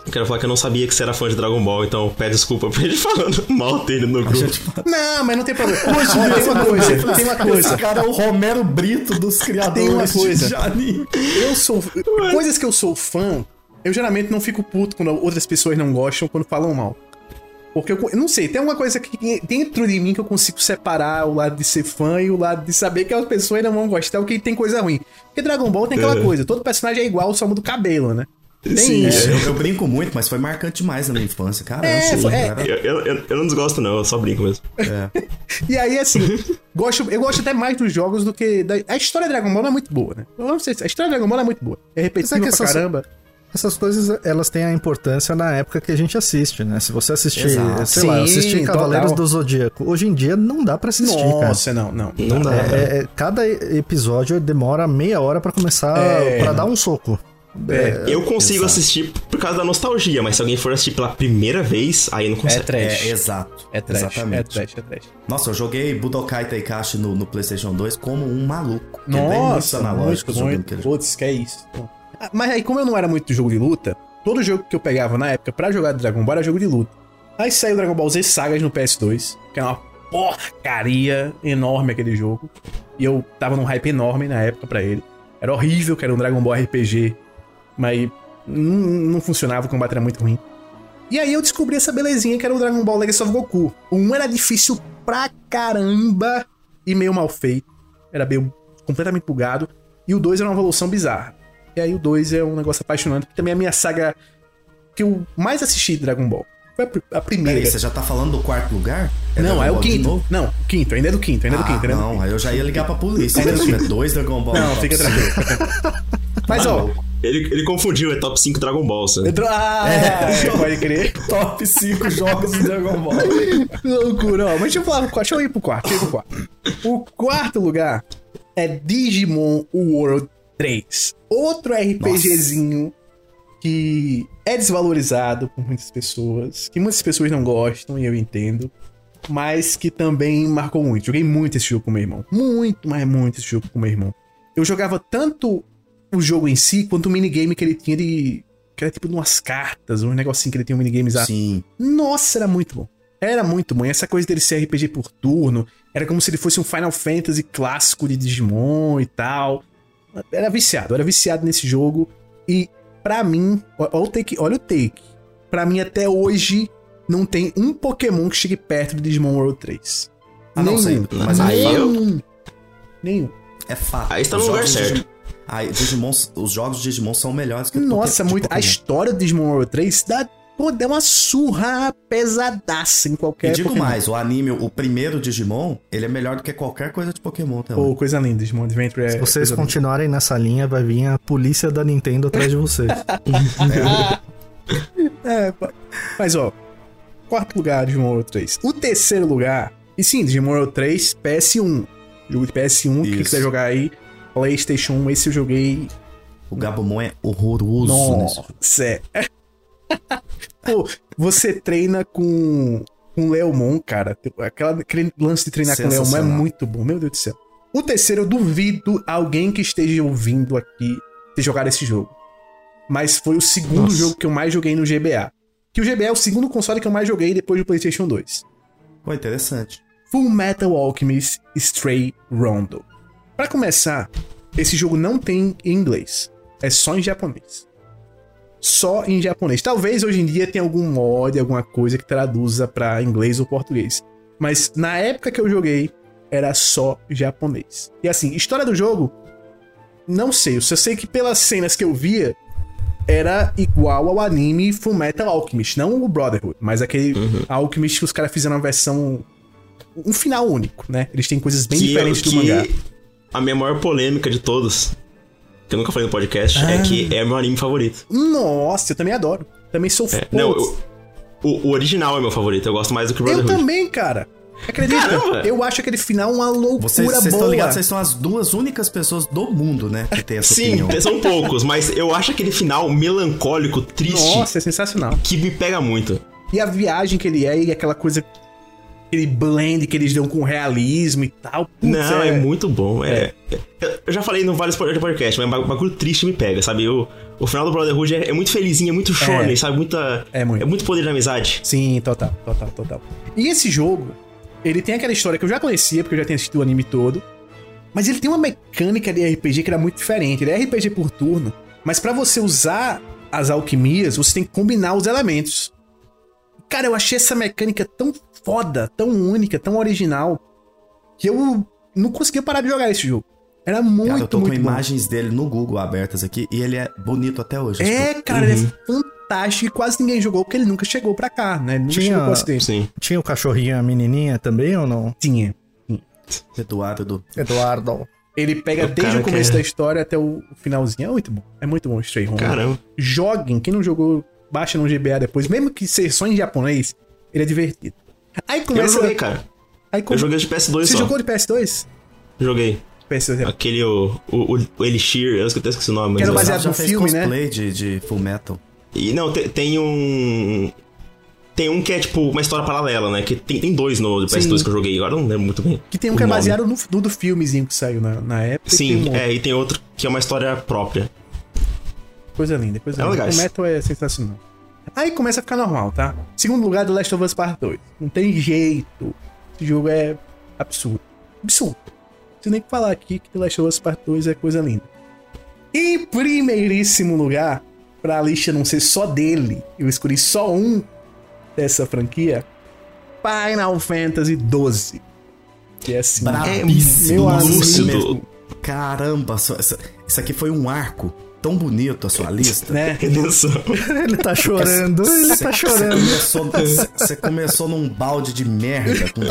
Eu quero falar que eu não sabia que você era fã de Dragon Ball, então pede desculpa pra ele falando mal dele no grupo. Não, mas não tem problema. Ó, tem uma coisa, tem uma coisa. Esse cara é o Romero Brito dos criadores Tem uma de- coisa. de anime. Eu sou. Coisas que eu sou fã, eu geralmente não fico puto quando outras pessoas não gostam quando falam mal. Porque eu, eu não sei, tem uma coisa que dentro de mim que eu consigo separar o lado de ser fã e o lado de saber que as pessoas não vão gostar, o que tem coisa ruim. Porque Dragon Ball tem aquela É. coisa, todo personagem é igual, só muda o cabelo, né? Tem Sim. É, eu, eu brinco muito, mas foi marcante demais na minha infância, cara. É, eu, foi- é. cara. Eu, eu, eu- não desgosto, não, eu só brinco mesmo. E aí, assim, gosto, eu gosto até mais dos jogos do que. Da, a história de Dragon Ball não é muito boa, né? Eu não sei, se- a história de Dragon Ball não é muito boa. É repetitiva é pra essas- caramba. Essas coisas, elas têm a importância na época que a gente assiste, né? Se você assistir, Exato. sei lá, Sim, assistir Cavaleiros total. do Zodíaco, hoje em dia não dá pra assistir, cara. Nossa, não, não. Não dá. É, é- cada episódio demora meia hora pra começar, É. pra dar um soco. É, Eu consigo Exato. assistir por causa da nostalgia, mas se alguém for assistir pela primeira vez, aí não é consegue. trash. É, exato. É trash, Exatamente. é trash, é trash. Nossa, eu joguei Budokai Tenkaichi no, no PlayStation 2 como um maluco. Muitos Nossa, analógicos muito, jogando muito. Putz, que é isso. Ah, Mas aí, como eu não era muito jogo de luta, todo jogo que eu pegava na época pra jogar Dragon Ball era jogo de luta. Aí saiu Dragon Ball Z Sagas no PS2, que é uma porcaria enorme aquele jogo. E eu tava num hype enorme na época pra ele. Era horrível, que era um Dragon Ball RPG, mas não, não funcionava, o combate era muito ruim. E aí eu descobri essa belezinha que era o Dragon Ball Legacy of Goku. 1 era difícil pra caramba e meio mal feito. Era meio completamente bugado. E o 2 era uma evolução bizarra. E aí o 2 é um negócio apaixonante, que também é a minha saga que eu mais assisti de Dragon Ball. Foi a pr- a primeira. Peraí, você já tá falando do quarto lugar? Não, Dragon é o Ball de quinto. Não, o quinto, ainda é do quinto, ainda é do Ah, quinto. É do não, quinto. aí eu já ia ligar pra polícia. Ainda é tiver quinto. dois Dragon Ball. Não, fica tranquilo. Mas ó, Ele, ele confundiu, é top 5 Dragon Ball, sabe? Ah, é, pode crer. Top 5 jogos do Dragon Ball. Que loucura, ó. Mas deixa eu falar pro quarto. Deixa eu ir pro quarto. Deixa eu ir pro quarto. O quarto lugar é Digimon World 3. Outro RPGzinho que é desvalorizado por muitas pessoas. Que muitas pessoas não gostam, e eu entendo. Mas que também marcou muito. Joguei muito esse jogo com meu irmão. Muito, mas muito esse jogo com meu irmão. Eu jogava tanto o jogo em si, quanto o minigame que ele tinha de. Que era tipo umas cartas, um negocinho que ele tinha um minigames Sim. nossa, era muito bom. Era muito bom. E essa coisa dele ser RPG por turno, era como se ele fosse um Final Fantasy clássico de Digimon e tal. Era viciado, era viciado nesse jogo. E pra mim, ó o take, olha o take. Pra mim, até hoje, não tem um Pokémon que chegue perto do Digimon World 3. Ah, não sei. Mas Aí aí eu- Nenhum. Nenhum. é fato. Aí está no lugar certo. Digimon- Aí, Digimon, os jogos de Digimon são melhores que Nossa, muito. A história do Digimon World 3 dá, pô, dá uma surra pesadaça em qualquer E digo Pokémon. mais, o anime, o primeiro Digimon, ele é melhor do que qualquer coisa de Pokémon também. Pô, coisa linda, Digimon Adventure é. Se vocês coisa linda. continuarem nessa linha, vai vir a polícia da Nintendo atrás de vocês. É, mas ó, quarto lugar, Digimon World 3. O terceiro lugar, e sim, Digimon World 3, PS1. Jogo de PS1, quem Isso. quiser jogar aí, PlayStation 1, esse eu joguei. O Gabumon é horroroso nesse jogo. Nossa, é. Pô, você treina com, com Leomon, cara. Aquela, aquele lance de treinar com Leomon é muito bom, meu Deus do céu. O terceiro, eu duvido alguém que esteja ouvindo aqui ter jogado esse jogo. Mas foi o segundo Nossa. jogo que eu mais joguei no GBA. Que o GBA é o segundo console que eu mais joguei depois do PlayStation 2. Pô, interessante. Full Metal Alchemist Stray Rondo. Pra começar, esse jogo não tem em inglês. É só em japonês. Só em japonês. Talvez hoje em dia tenha algum mod, alguma coisa que traduza pra inglês ou português. Mas na época que eu joguei, era só japonês. E assim, história do jogo, não sei. Eu só sei que pelas cenas que eu via, era igual ao anime Full Metal Alchemist. Não o Brotherhood, mas aquele Alchemist que os caras fizeram uma versão. Um final único, né? Eles têm coisas bem Que- diferentes do que mangá. A minha maior polêmica de todos, que eu nunca falei no podcast, Ah. é que é meu anime favorito. Nossa, eu também adoro. Também sou É, fã. não, eu- o, o original é meu favorito, eu gosto mais do que o Eu Brotherhood. também, cara. Acredita? Caramba! Eu acho aquele final uma loucura Vocês vocês boa. estão ligados, vocês são as duas únicas pessoas do mundo, né, que tem essa Sim, opinião. são poucos, mas eu acho aquele final melancólico, triste, Nossa, é sensacional. que me pega muito. E a viagem que ele é e aquela coisa. Aquele blend que eles dão com realismo e tal. Putz, Não, é, muito bom. É, Eu já falei no vários podcasts, mas o bagulho triste me pega, sabe? O, o final do Brotherhood é, é muito felizinho, é muito shorty, sabe? Muita, É muito. É muito poder da amizade. Sim, total, total, total. E esse jogo, ele tem aquela história que eu já conhecia, porque eu já tinha assistido o anime todo. Mas ele tem uma mecânica de RPG que era muito diferente. Ele é RPG por turno, mas pra você usar as alquimias, você tem que combinar os elementos. Cara, eu achei essa mecânica tão foda, tão única, tão original, que eu não conseguia parar de jogar esse jogo. Era muito, Cara, eu tô com muito bom. imagens dele no Google abertas aqui e ele é bonito até hoje. É, jogo. cara, ele é fantástico e quase ninguém jogou porque ele nunca chegou pra cá, né? Ele nunca Tinha- chegou ocidente. Sim. Tinha o cachorrinho a menininha também ou não? Tinha. Eduardo. Eduardo. Ele pega O desde o começo quer- da história até o finalzinho. É muito bom. É muito bom o Stray Home. Caramba. Joguem. Quem não jogou, baixa no GBA depois. Mesmo que seja só em japonês, ele é divertido. Aí Eu começa. joguei, cara. Aí Eu come... joguei de PS2 Você só. jogou de PS2? Joguei. PS2 é. Aquele, o, o, o- o Elixir, eu até esqueci o nome. Que era mas- baseado já no fez filme, né? cosplay de, de Full Metal. E não, tem, tem um. Tem um que é tipo uma história paralela, né? Que tem, tem dois no PS2 Sim. que eu joguei, agora eu não lembro muito bem. Que tem um que é baseado no, no do filmezinho que saiu na, na época. e tem Sim, um é, e tem outro que é uma história própria. Coisa linda, coisa É linda. legais. O Metal é sensacional. Aí começa a ficar normal, tá? Segundo lugar, The Last of Us Part 2. Não tem jeito. Esse jogo é absurdo. Absurdo. Não preciso nem falar aqui que The Last of Us Part 2 é coisa linda. Em primeiríssimo lugar, pra lista não ser só dele, eu escolhi só um, dessa franquia? Final Fantasy XII. Que é assim. Brabíssimo. Meu lúcido. Caramba, isso aqui foi um arco tão bonito a sua lista. Né? Redenção. Ele tá chorando, ele tá Você chorando. começou, cê- cê começou num balde de merda com.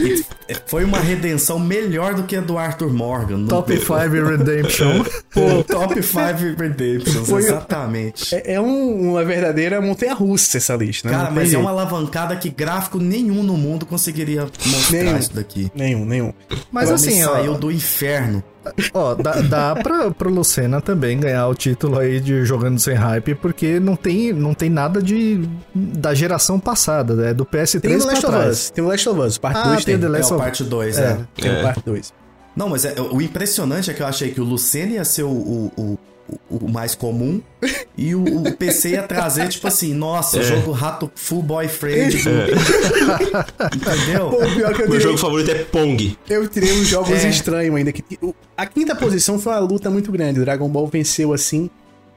E Foi uma redenção melhor do que a do Arthur Morgan. no- Top 5 Redemption. Pô, Top 5 Redemptions, Foi- exatamente. É, é um- uma verdadeira montanha russa essa lista, né? Cara, mas é uma alavancada que gráfico nenhum no mundo conseguiria mostrar Nenhum. isso daqui. Nenhum, nenhum. Mas Ele assim, ó, saiu do inferno. Ó, dá, dá pra, pro Lucena também ganhar o título aí de jogando sem hype, porque não tem, não tem nada de da geração passada, né? Do PS3 Tem o pra Last of. Us. Tem o Last of Us. Parte Ah, 2 tem tem. The É Last o of parte 2, É. é. Tem É. o parte 2. Não, mas é- o impressionante é que eu achei que o Lucene ia ser o, o, o, o- mais comum e o, o PC ia trazer, tipo assim, nossa, É. jogo rato full boyfriend. Entendeu? Pô, pior que eu Meu tirei, jogo favorito é Pong. eu tirei uns jogos É. estranhos ainda. Que, a quinta posição foi uma luta muito grande. O Dragon Ball venceu assim,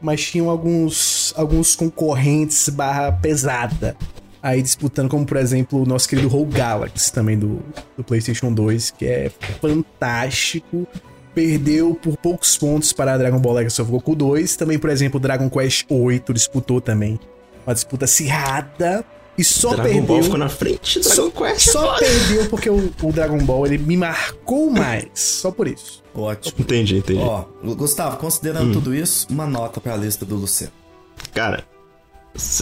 mas tinham alguns, alguns concorrentes barra pesada aí disputando, como por exemplo o nosso querido Whole Galaxy, também do, do PlayStation 2, que é fantástico. Perdeu por poucos pontos para Dragon Ball Legacy of Goku 2. Também, por exemplo, Dragon Quest 8 disputou também. Uma disputa acirrada. E só Dragon perdeu. Ball ficou na frente do Dragon Quest. Só perdeu porque o, o Dragon Ball ele me marcou mais. Só por isso. Ótimo. Entendi, entendi. Ó, Gustavo, Hum. considerando tudo isso, uma nota pra lista do Luciano. Cara,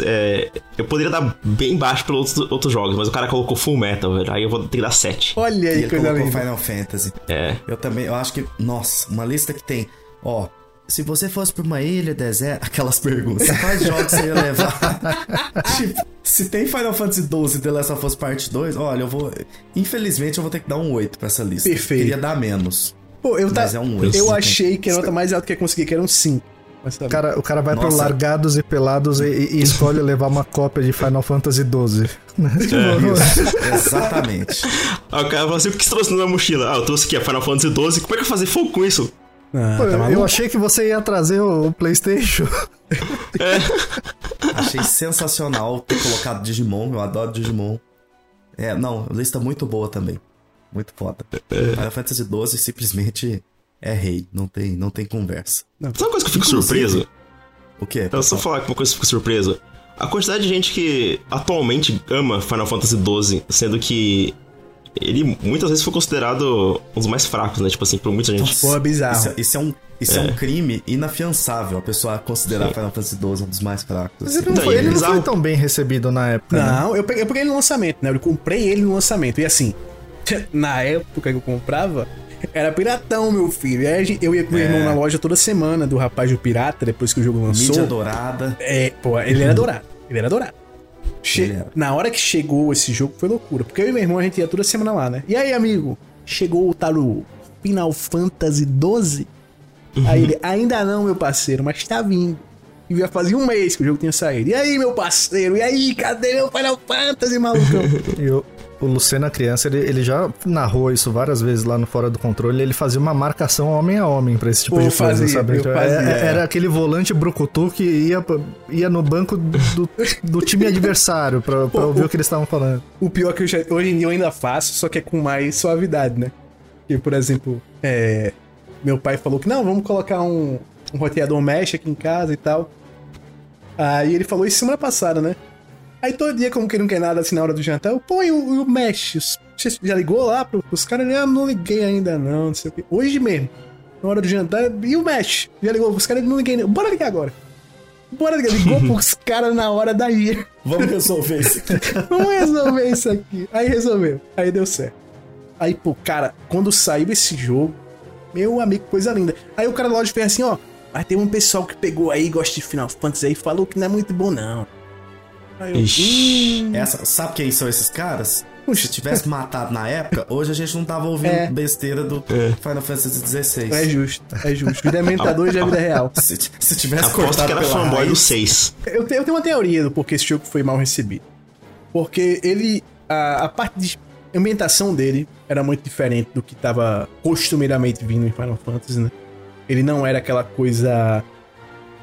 é, eu poderia dar bem baixo pelos outros, outros jogos, mas o cara colocou Full Metal, velho. Aí eu vou ter que dar 7. Olha E aí, ele coisa colocou linda. Final Fantasy. É. Eu também, eu acho que, nossa, uma lista que tem, ó, se você fosse pra uma ilha deserta, aquelas perguntas, quais jogos você ia levar? tipo, se tem Final Fantasy XII e The Last of Us Part 2, olha, eu vou, infelizmente eu vou ter que dar um 8 pra essa lista. Perfeito. Queria dar menos. Pô, eu, tá, Mas é um oito. eu achei que a nota mais alta que eu consegui, que era um 5. Mas tá O cara, o cara vai pro Nossa. Largados e Pelados e, e escolhe levar uma cópia de Final Fantasy XII. Isso, exatamente. Aí o cara falou assim: o que você trouxe na minha mochila? Ah, eu trouxe aqui a Final Fantasy 12. Como é que eu vou fazer fogo com isso? Ah, Pô, tá eu achei que você ia trazer o PlayStation. Achei sensacional ter colocado Digimon, eu adoro Digimon. É, não, lista muito boa também. Muito foda. Final Fantasy XII simplesmente é rei, não tem, não tem conversa. Sabe uma coisa que eu fico surpreso? O quê? Eu só falar uma coisa que eu fico surpreso. A quantidade de gente que atualmente ama Final Fantasy XII, sendo que ele muitas vezes foi considerado um dos mais fracos, né? Tipo assim, por muita gente. Pô, é bizarro. Isso, isso é um, isso é. um crime inafiançável, a pessoa considerar Final Fantasy XII um dos mais fracos. Mas assim. ele não, Não, foi, é ele não foi tão bem recebido na época. né? Não, eu peguei, eu peguei ele no lançamento, né? Eu comprei ele no lançamento. E assim, na época que eu comprava, era piratão, meu filho. E eu ia com o É. irmão na loja toda semana do rapaz do pirata, depois que o jogo lançou. Mídia dourada. É, pô, ele era dourado. Ele era dourado. Che- Ele era. Na hora que chegou esse jogo foi loucura. Porque eu e meu irmão a gente ia toda semana lá, né? E aí, amigo? Chegou o tal do Final Fantasy XII? Aí ele, ainda não, meu parceiro, mas tá vindo. E já fazia um mês que o jogo tinha saído. E aí, meu parceiro? E aí, cadê meu Final Fantasy, malucão? E o, Lucena criança, ele, ele já narrou isso várias vezes lá no Fora do Controle. Ele fazia uma marcação homem a homem pra esse tipo Pô, de coisa, fazia, sabe? eu Então, fazia, é- é. Era aquele volante brucutu que ia, ia no banco do, do time adversário pra, pra Pô, ouvir o- o que eles estavam falando. O pior é que eu já- hoje em dia eu ainda faço, só que é com mais suavidade, né? Que, por exemplo, é, meu pai falou que não, vamos colocar um, um roteador mesh aqui em casa e tal. Aí ele falou isso semana passada, né? Aí todo dia, como que ele não quer nada assim na hora do jantar, eu põe o, o mesh. Você já ligou lá pro, pros caras? Ah, não liguei ainda não, não sei o quê. Hoje mesmo, na hora do jantar, e o mesh? Já ligou pros caras? Não liguei. Bora ligar agora. Bora ligar. Ligou pros caras na hora daí. Vamos resolver isso. Vamos resolver isso aqui. Aí resolveu. Aí deu certo. Aí, pô, cara, quando saiu esse jogo, meu amigo, coisa linda. Aí o cara da loja fez assim, ó. Mas tem um pessoal que pegou aí, gosta de Final Fantasy aí, falou que não é muito bom, não. Aí eu, Ixi. hum, Essa, sabe quem são esses caras? Puxa. Se tivesse matado na época, hoje a gente não tava ouvindo É. besteira do É. Final Fantasy XVI. é justo, é justo. Vida mentador já é vida real. Se, se tivesse Aposto cortado que era pela fanboy do raiz, 6. Eu tenho, eu tenho uma teoria do porquê esse jogo foi mal recebido. Porque ele. A, a parte de ambientação dele era muito diferente do que tava costumeiramente vindo em Final Fantasy, né? Ele não era aquela coisa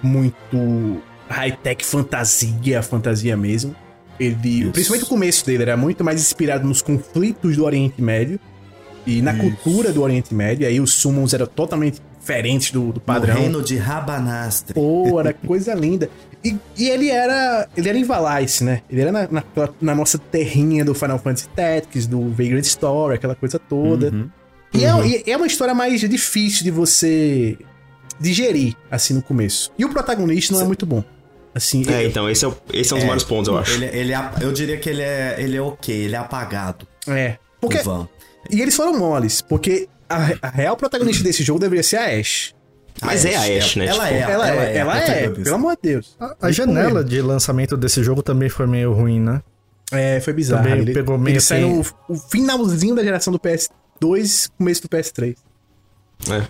muito high-tech fantasia, fantasia mesmo. Ele, Isso. principalmente o começo dele, era muito mais inspirado nos conflitos do Oriente Médio e na cultura do Oriente Médio. E aí os summons eram totalmente diferentes do, do padrão. No reino de Rabanastre. Pô, era coisa linda. E, e ele era. Ele era em Valais, né? Ele era na, na, na nossa terrinha do Final Fantasy Tactics, do Vagrant Story, aquela coisa toda. Uhum. E, é, e é uma história mais difícil de você digerir, assim, no começo. E o protagonista não é muito bom. Assim, É, é, então, esse é, o- esse é um dos maiores pontos, eu acho. Ele, ele é- eu diria que ele é, ele é ok, ele é apagado. é. Porque, e eles foram moles, porque a, a real protagonista desse jogo deveria ser a Ashe. Mas é a Ashe, né? Ela Tipo, é, Ela, é, ela é, protagonista. pelo amor de Deus. A, a janela de lançamento desse jogo também foi meio ruim, né? É, foi bizarro. Também ele pegou meio ele saiu o finalzinho da geração do PS2, começo do PS3. É.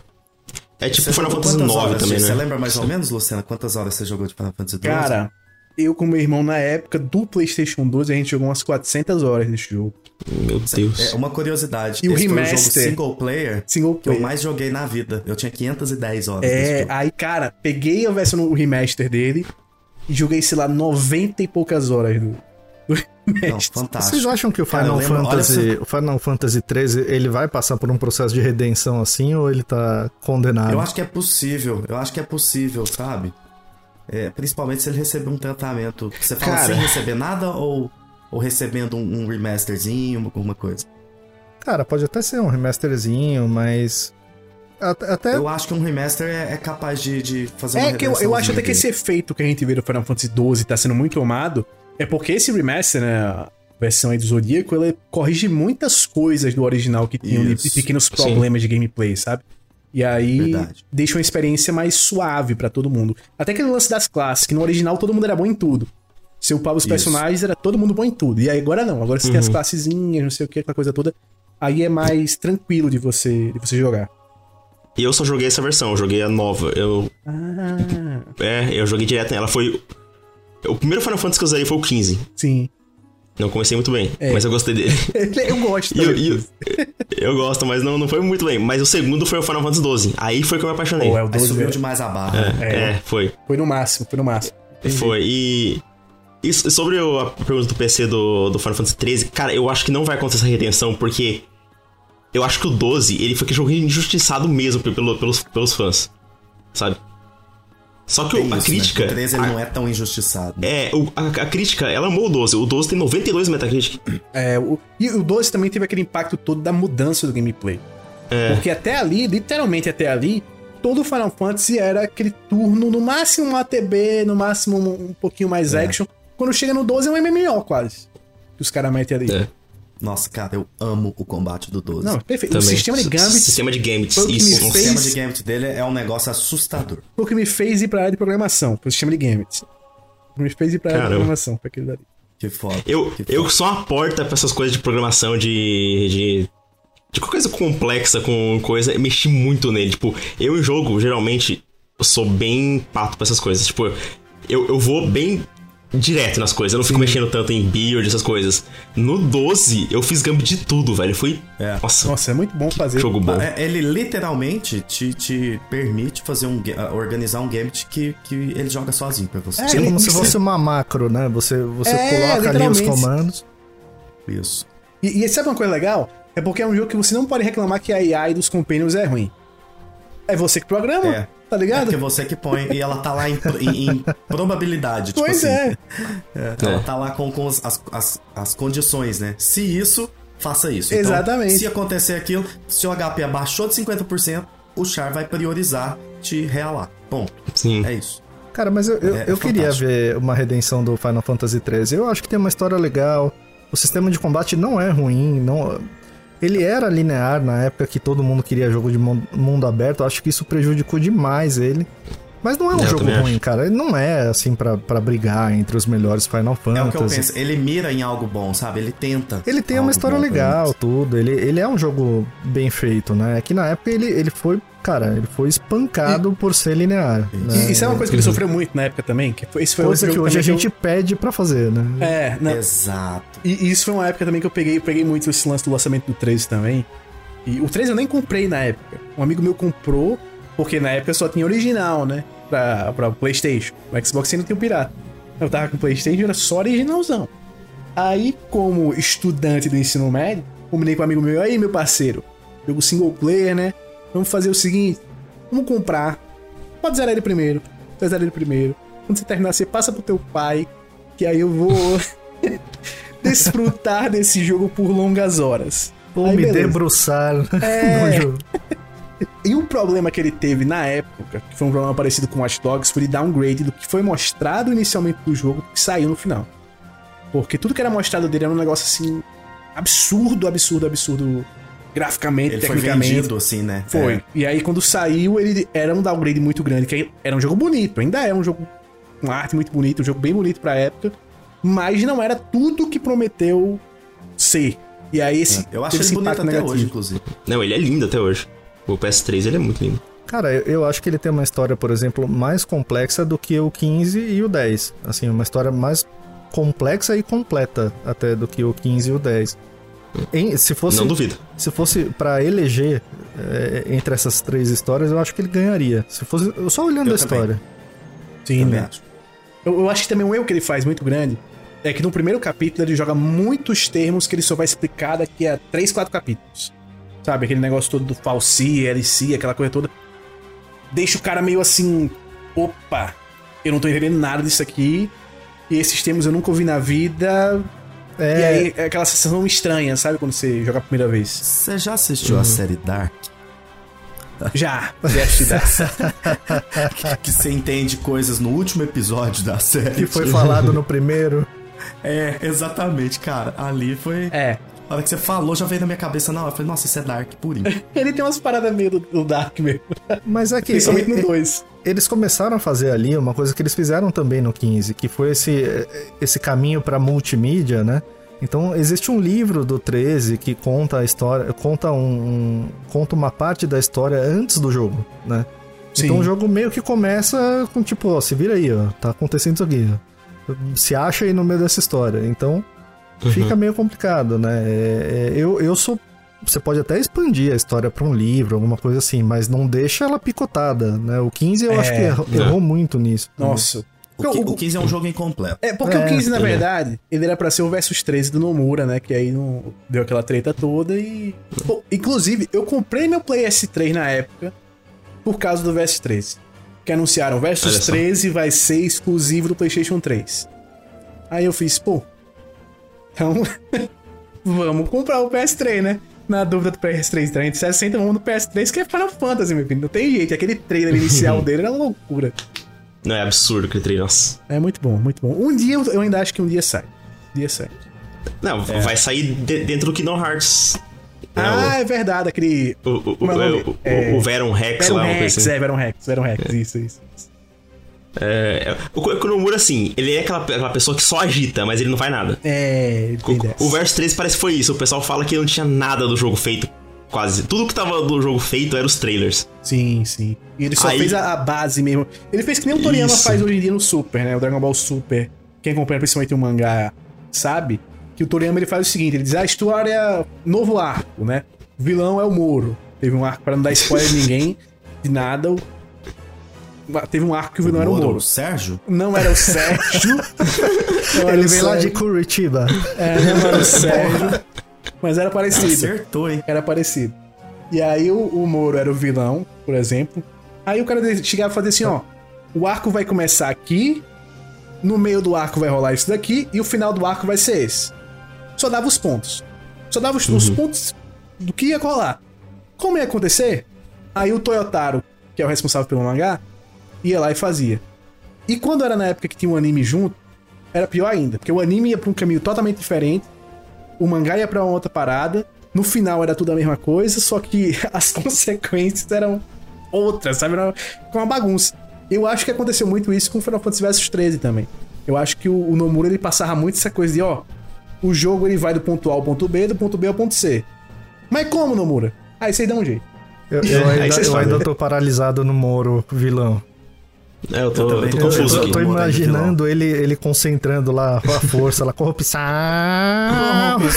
É tipo Você Final Fantasy IX também, Você né? lembra mais ou menos, Luciana, quantas horas você jogou de Final Fantasy XII? Cara, eu com meu irmão na época do PlayStation 2, a gente jogou umas 400 horas nesse jogo. Meu Deus. É uma curiosidade. E o esse foi remaster? jogo single player Single que eu player. mais joguei na vida. Eu tinha 510 horas desse É, jogo. aí, cara, peguei a versão no remaster dele e joguei, sei lá, 90 e poucas horas do Não, remaster. fantástico. Vocês acham que o Cara, eu Final lembro- olha Fantasy, essa- o Final Fantasy 13, ele vai passar por um processo de redenção assim ou ele tá condenado? Eu acho que é possível, eu acho que é possível, sabe? É, principalmente se ele receber um tratamento. Você fala Cara. sem receber nada ou, ou recebendo um, um remasterzinho, alguma coisa? Cara, pode até ser um remasterzinho, mas até, Eu acho que um remaster é, é capaz de, de fazer uma É que eu, eu acho até que esse efeito que a gente vê do Final Fantasy XII tá sendo muito amado, é porque esse remaster, né, a versão aí do Zodíaco, ele corrige muitas coisas do original que tinham de, pequenos problemas de gameplay, sabe? E aí Verdade. deixa uma experiência mais suave pra todo mundo. Até aquele lance das classes, que no original todo mundo era bom em tudo. Você upava os Isso. personagens, era todo mundo bom em tudo. E aí agora não, agora você tem as classezinhas, não sei o que, aquela coisa toda. Aí é mais tranquilo de você, de você jogar. E eu só joguei essa versão, eu joguei a nova. Eu. Ah, É, eu joguei direto nela. Foi. O primeiro Final Fantasy que eu usei foi o 15. sim. Não comecei muito bem, É. mas eu gostei dele. Eu gosto E eu, também. e eu, eu gosto, mas não, não foi muito bem. Mas o segundo foi o Final Fantasy 12. Aí foi que eu me apaixonei. Pô, é o Aí 12 subiu é- demais a barra. né? é, foi. Foi no máximo, foi no máximo. Entendi. Foi. E. e sobre o- a pergunta do PC do, do Final Fantasy 13, cara, eu acho que não vai acontecer essa redenção, porque. Eu acho que o 12, ele foi que jogo injustiçado mesmo pelo, pelos, pelos fãs. Sabe? Só que o- a isso, crítica. Né? O 13 ele a- não é tão injustiçado. né? É, o- a, a crítica, ela amou o 12. O 12 tem 92 no Metacritic. É, o, e o 12 também teve aquele impacto todo da mudança do gameplay. É. Porque até ali, literalmente até ali, todo Final Fantasy era aquele turno, no máximo um ATB, no máximo um, um pouquinho mais É. action. Quando chega no 12 é um MMO quase. Que os caras metem ali. É. Nossa, cara, eu amo o combate do 12. Não, perfeito. Também. O sistema de Gambit Sistema de Gambit, o que isso. O fez- sistema de gambit dele é um negócio assustador. foi o que me fez ir pra área de programação, pro sistema de Gambit. Me fez ir pra área de programação, pra aquele dali. Que foda. Eu, que eu foda. sou uma porta pra essas coisas de programação, de. de. de qualquer coisa complexa com coisa. Eu mexi muito nele. Tipo, eu em jogo, geralmente, eu sou bem pato pra essas coisas. Tipo, eu, eu vou bem direto nas coisas. Eu não fico mexendo tanto em build, essas coisas. No 12, eu fiz gambit de tudo, velho. Foi. É. Nossa, Nossa, é muito bom fazer. jogo bom. É, Ele literalmente te, te permite fazer um, ga- organizar um gambit que, que ele joga sozinho pra você. É, é como se fosse uma macro, né? Você, você É, coloca ali os comandos. Isso. E, e sabe uma coisa legal? É porque é um jogo que você não pode reclamar que a AI dos companions é ruim. É você que programa, É. tá É ligado? porque você que põe e ela tá lá em, em- em probabilidade. Tipo Pois assim. é. É, Ela tá lá com, com as, as, as condições, né? Se isso, faça isso. Então, Exatamente. se acontecer aquilo, se o HP abaixou de 50%, o Char vai priorizar te realar. Ponto. Sim. É isso. Cara, mas eu, eu, É, é eu queria fantástico. ver uma redenção do Final Fantasy XIII. Eu acho que tem uma história legal. O sistema de combate não é ruim. Não... Ele era linear na época que todo mundo queria jogo de mundo aberto. Acho que isso prejudicou demais ele. Mas não é um Eu jogo ruim, cara. Ele não é assim pra, pra brigar entre os melhores Final Fantasy. É o que eu penso. Ele mira em algo bom, sabe? Ele tenta. Ele tem uma história legal, tudo. Ele, ele é um jogo bem feito, né? É que na época ele, ele foi, cara, ele foi espancado por ser linear. Né? E, e sabe uma coisa que ele sofreu muito na época também? Que foi, esse foi Coisa que hoje a gente pede pra fazer, né? eu- É, não. Exato. E, e isso foi uma época também que eu peguei, eu peguei muito esse lance do lançamento do 13 também. E o 13 eu nem comprei na época. Um amigo meu comprou, Porque na época só tinha original, né? Pra, pra Playstation. O Xbox ainda tinha o pirata. Eu tava com o Playstation, era só originalzão. Aí, como estudante do ensino médio, combinei com um amigo meu, aí meu parceiro, jogo single player, né? Vamos fazer o seguinte, vamos comprar. Pode zerar ele primeiro. Você zera ele primeiro. Quando você terminar, você passa pro teu pai, que aí eu vou desfrutar desse jogo por longas horas. Vou Aí, me beleza. debruçar É. no jogo. E o problema que ele teve na época, que foi um problema parecido com Watch Dogs, foi de downgrade do que foi mostrado inicialmente do jogo que saiu no final. Porque tudo que era mostrado dele era um negócio assim. absurdo, absurdo, absurdo. Graficamente, Ele foi tecnicamente. vendido, assim, né? Foi. É. E aí, quando saiu, ele era um downgrade muito grande, que era um jogo bonito, ainda é um jogo com arte muito bonita, um jogo bem bonito pra época, mas não era tudo que prometeu ser. E aí esse Eu acho ele esse bonito até negativo. hoje, inclusive. Não, ele é lindo até hoje. O PS3 ele é muito lindo. Cara, eu, acho que ele tem uma história, por exemplo, mais complexa do que o 15 e o 10. Assim, uma história mais complexa e completa até do que o 15 e o 10. Em- se fosse, Não duvido. se fosse para eleger é, entre essas três histórias, eu acho que ele ganharia. Se fosse só olhando Eu a também. história. Sim, Também né? Eu, eu acho que também um erro que ele faz muito grande é que no primeiro capítulo ele joga muitos termos que ele só vai explicar daqui a 3, 4 capítulos. Sabe? Aquele negócio todo do falsi, LC, aquela coisa toda. Deixa o cara meio assim. Opa, eu não tô entendendo nada disso aqui. E esses termos eu nunca ouvi na vida. E É, aí é aquela sensação estranha, sabe? Quando você joga a primeira vez. Você já assistiu Uhum. a série Dark? Já, já. Que você entende coisas no último episódio da série. que foi falado no primeiro. É, exatamente, cara. Ali foi. É. A hora que você falou, já veio na minha cabeça, não. Eu falei, nossa, isso é Dark purinho. Ele tem umas paradas meio do, do Dark mesmo. Mas é que Principalmente no e- 2. eles começaram a fazer ali uma coisa que eles fizeram também no 15, que foi esse, esse caminho para multimídia, né? Então existe um livro do 13 que conta a história, conta um, um- conta uma parte da história antes do jogo, né? Sim. Então o jogo meio que começa com tipo, ó, se vira aí, ó, tá acontecendo isso aqui. ó. Se acha aí no meio dessa história. Então fica meio complicado, né? É, é, eu, eu sou você pode até expandir a história pra um livro, alguma coisa assim, mas não deixa ela picotada, né? O 15 eu É, acho que errou, né. errou muito nisso. Nossa. O, qui- o 15 é um jogo incompleto. É, porque É, o 15, na é. verdade, ele era pra ser o versus 13 do Nomura, né? Que aí não deu aquela treta toda e. Pô, inclusive, eu comprei meu Play S3 na época por causa do versus 13. Que anunciaram o versus Olha só. 13 vai ser exclusivo do PlayStation 3. Aí eu fiz, pô. Então, vamos comprar o PS3, né? Na dúvida do PS3 360, vamos no PS3, que é Final Fantasy, meu filho. Não tem jeito. Aquele trailer inicial dele era uma loucura. Não, é absurdo aquele trailer, nossa. É muito bom, muito bom. Um dia eu ainda acho que um dia sai. Um dia sai. Não, vai sair de- dentro do Kingdom Hearts. Não, ah, é verdade, aquele. o, o, como é o o, o, É, o Veron Rex, Veron lá, uma coisa Rex, assim. é, Veron Rex, Veron Rex, isso, isso. É, o Konomura, assim, ele é aquela, aquela pessoa que só agita, mas ele não faz nada. É, O, o Verso 13 parece que foi isso. O pessoal fala que não tinha nada do jogo feito. Quase. Tudo que tava do jogo feito era os trailers. Sim, sim. E ele só Aí- fez a, a base mesmo. Ele fez que nem o Toriyama Isso. faz hoje em dia no Super, né? O Dragon Ball Super. Quem acompanha principalmente o mangá sabe que o Toriyama ele faz o seguinte: ele diz, ah, a história, novo arco, né? O vilão é o Moro. Teve um arco, para não dar spoiler de ninguém, de nada. O- Teve um arco que o vilão era o Moro, Moro. Sérgio? Não era o Sérgio. Era Ele o veio lá de. Curitiba. É, não era o Sérgio. Mas era parecido. Acertou, hein? Era parecido. E aí o, o Moro era o vilão, por exemplo. Aí o cara chegava e fazia assim, ó. O arco vai começar aqui, no meio do arco vai rolar isso daqui, e o final do arco vai ser esse. Só dava os pontos. Só dava os, os pontos do que ia rolar. Como ia acontecer? Aí o Toyotaro, que é o responsável pelo mangá, ia lá e fazia. E quando era na época que tinha um anime junto, era pior ainda, porque o anime ia pra um caminho totalmente diferente, o mangá ia pra uma outra parada, no final era tudo a mesma coisa, só que as consequências eram outras, sabe? Era uma bagunça. Eu acho que aconteceu muito isso com Final Fantasy Versus 13 também. Eu acho que o, o Nomura ele passava muito essa coisa de, ó, o jogo ele vai do ponto A ao ponto B, do ponto B ao ponto C. Mas como, Nomura? Aí vocês dão um jeito. Eu, eu ainda, eu ainda tô paralisado no Moro, vilão. É, eu tô, Eu eu também tô tô- confuso eu aqui. tô é imaginando ele, ele concentrando lá a força, lá, corrupção.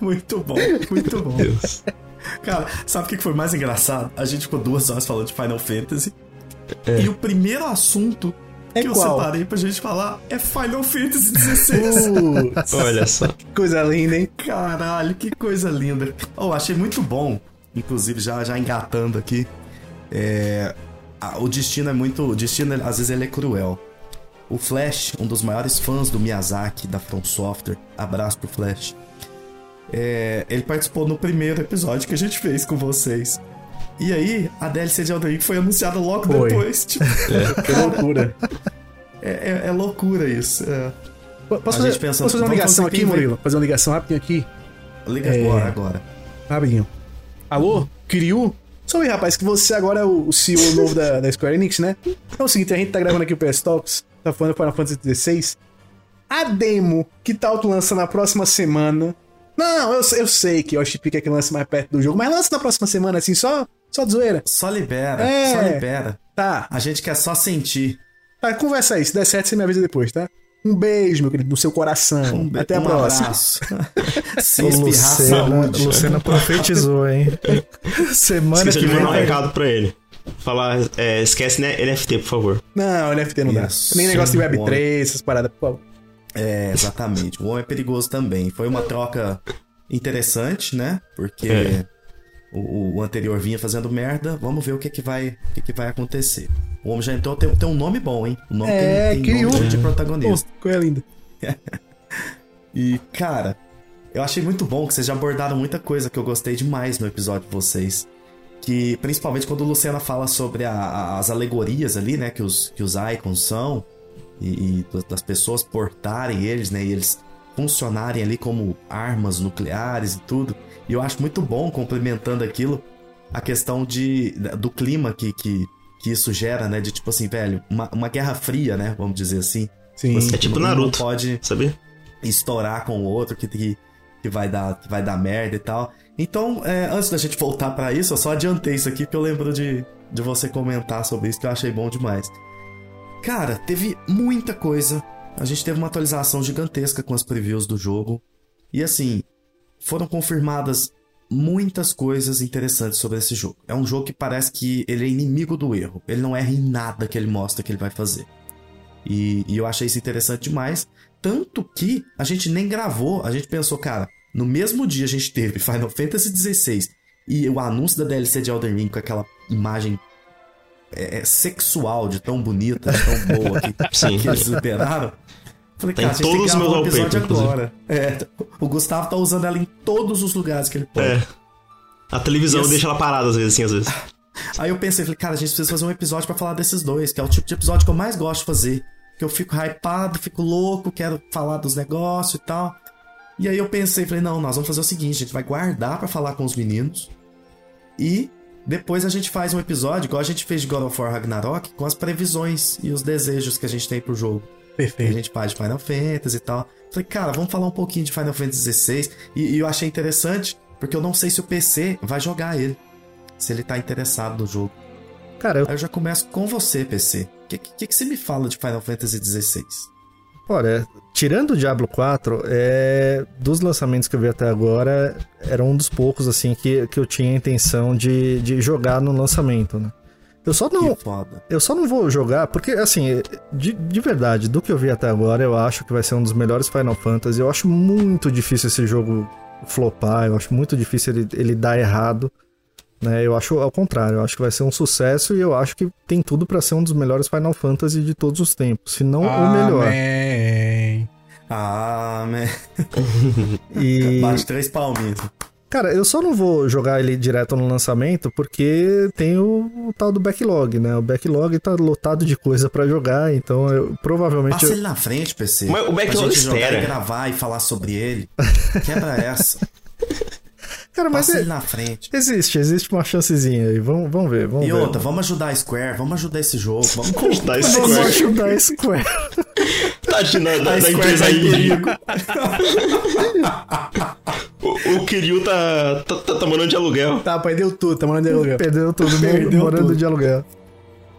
muito bom, muito bom. Deus. Cara, sabe o que foi mais engraçado? A gente ficou duas horas falando de Final Fantasy. E o primeiro assunto É que eu qual? separei pra gente falar é Final Fantasy XVI. Putz, Olha só. coisa linda, hein? Caralho, que coisa linda. Oh, achei muito bom, inclusive, já, já engatando aqui. É, a- o destino é muito. O destino, às vezes, ele é cruel. O Flash, um dos maiores fãs do Miyazaki, da From Software, abraço pro Flash. é, ele participou no primeiro episódio que a gente fez com vocês. E aí, a DLC de Elden Ring foi anunciada logo Foi. depois. Tipo, Que loucura. é, é- é loucura isso. é. Posso A fazer, gente pensa- posso fazer uma ligação fazer aqui, Murilo? Fazer uma ligação rapidinho aqui? Liga É. agora, agora. Rapidinho. Alô, Kiryu? Sou eu, rapaz, que você agora é o CEO novo da, da Square Enix, né? É o seguinte, a gente tá gravando aqui o PS Talks, tá falando do Final Fantasy XVI. A demo que tá lançando na próxima semana. Não, eu, eu sei que o Yoshi quer que lance mais perto do jogo, mas lança na próxima semana, assim, só, só de zoeira. Só libera, É. só libera. Tá, A gente quer só sentir. tá, conversa aí. Se der certo, você me avisa depois, tá? Um beijo, meu querido, no seu coração. Um be- Até a um próxima. Se saúde. Lucena profetizou, hein? Semana Esqueci que de vem. mandar um recado pra ele. Falar, é, esquece né, NFT, por favor. Não, NFT não dá. Isso. Nem negócio de Bom. Web3, essas paradas, por favor. É, exatamente. O homem é perigoso também. Foi uma troca interessante, né? Porque É. o, o anterior vinha fazendo merda. Vamos ver o que, que, vai, o que, que vai acontecer. O homem já entrou, tem, tem um nome bom, hein? O nome É, tem, tem nome de protagonista. coisa linda. E, cara, eu achei muito bom que vocês já abordaram muita coisa que eu gostei demais no episódio de vocês. Que, principalmente quando o Luciana fala sobre a- a- as alegorias ali, né? Que os, que os icons são. E, e das pessoas portarem eles, né? E eles funcionarem ali como armas nucleares e tudo. E eu acho muito bom, complementando aquilo, a questão de, do clima que, que, que isso gera, né? De tipo assim, velho, uma, uma guerra fria, né? Vamos dizer assim. Sim. É tipo Um não Naruto. pode Sabia? estourar com o outro que, que, que vai, dar, que vai dar merda e tal. Então, é, antes da gente voltar pra isso, eu só adiantei isso aqui porque eu lembro de, de você comentar sobre isso que eu achei bom demais. Cara, teve muita coisa. A gente teve uma atualização gigantesca com as previews do jogo. E assim, foram confirmadas muitas coisas interessantes sobre esse jogo. É um jogo que parece que ele é inimigo do erro. Ele não erra em nada que ele mostra que ele vai fazer. E, e eu achei isso interessante demais. Tanto que a gente nem gravou, a gente pensou, cara, no mesmo dia a gente teve Final Fantasy XVI e o anúncio da DLC de Elden Ring com aquela imagem é, é, sexual de tão bonita, de tão boa que, que eles liberaram. Falei, Tá cara, tem todos que os um meus wallpaper, agora. É, o Gustavo tá usando ela em todos os lugares que ele pode. É. A televisão Yes. deixa ela parada às vezes, assim, às vezes. Aí eu pensei, falei, cara, a gente precisa fazer um episódio pra falar desses dois, que é o tipo de episódio que eu mais gosto de fazer. Que eu fico hypado, fico louco, quero falar dos negócios e tal. E aí eu pensei, falei, não, nós vamos fazer o seguinte, a gente vai guardar pra falar com os meninos. E depois a gente faz um episódio, igual a gente fez de God of War Ragnarok, com as previsões e os desejos que a gente tem pro jogo. Que a Perfeito. gente faz de Final Fantasy e tal. Falei, cara, vamos falar um pouquinho de Final Fantasy XVI. E, e eu achei interessante, porque eu não sei se o PC vai jogar ele. Se ele tá interessado no jogo. Cara, eu, Aí eu já começo com você, PC. O que, que, que você me fala de Final Fantasy XVI? olha, tirando o Diablo 4, é, dos lançamentos que eu vi até agora, era um dos poucos, assim, que, que eu tinha a intenção de, de jogar no lançamento, né? Eu só não, Que foda. Eu só não vou jogar, porque, assim, de, de verdade, do que eu vi até agora, eu acho que vai ser um dos melhores Final Fantasy. Eu acho muito difícil esse jogo flopar, eu acho muito difícil ele, ele dar errado. Né? Eu acho ao contrário, eu acho que vai ser um sucesso e eu acho que tem tudo pra ser um dos melhores Final Fantasy de todos os tempos, se não o melhor. Amém. Ah, man. E, Bate três palminhas. Cara, eu só não vou jogar ele direto no lançamento porque tem o, o tal do backlog, né? O backlog tá lotado de coisa pra jogar, então eu provavelmente. Passa eu- ele na frente, PC. Mas o backlog pra gente jogar espera. e gravar e falar sobre ele. Quebra essa. Cara, mas Passa é- ele na frente. Existe, existe uma chancezinha aí. Vamos, vamos ver, vamos E ver. outra, vamos ajudar a Square, vamos ajudar esse jogo. Vamos Da Vamos Square. ajudar a Square. Tadinha da, da, A empresa tá aí. perigo. O, o Kiryu tá, tá, tá, tá morando de aluguel. Tá, pai, deu tudo, tá mandando de aluguel. Perdeu tudo, Perdeu morando tudo. de aluguel.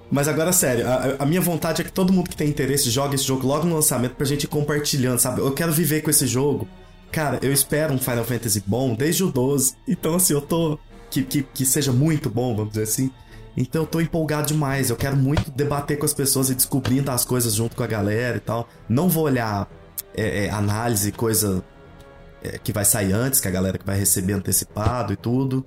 Mas agora, sério, a, a minha vontade é que todo mundo que tem interesse jogue esse jogo logo no lançamento pra gente ir compartilhando, sabe? Eu quero viver com esse jogo. Cara, eu espero um Final Fantasy bom desde o 12. Então, assim, eu tô que, que, que seja muito bom, vamos dizer assim. Então eu tô empolgado demais. Eu quero muito debater com as pessoas e descobrindo as coisas junto com a galera e tal. Não vou olhar é, é, análise, coisa é, que vai sair antes, que a galera que vai receber antecipado e tudo.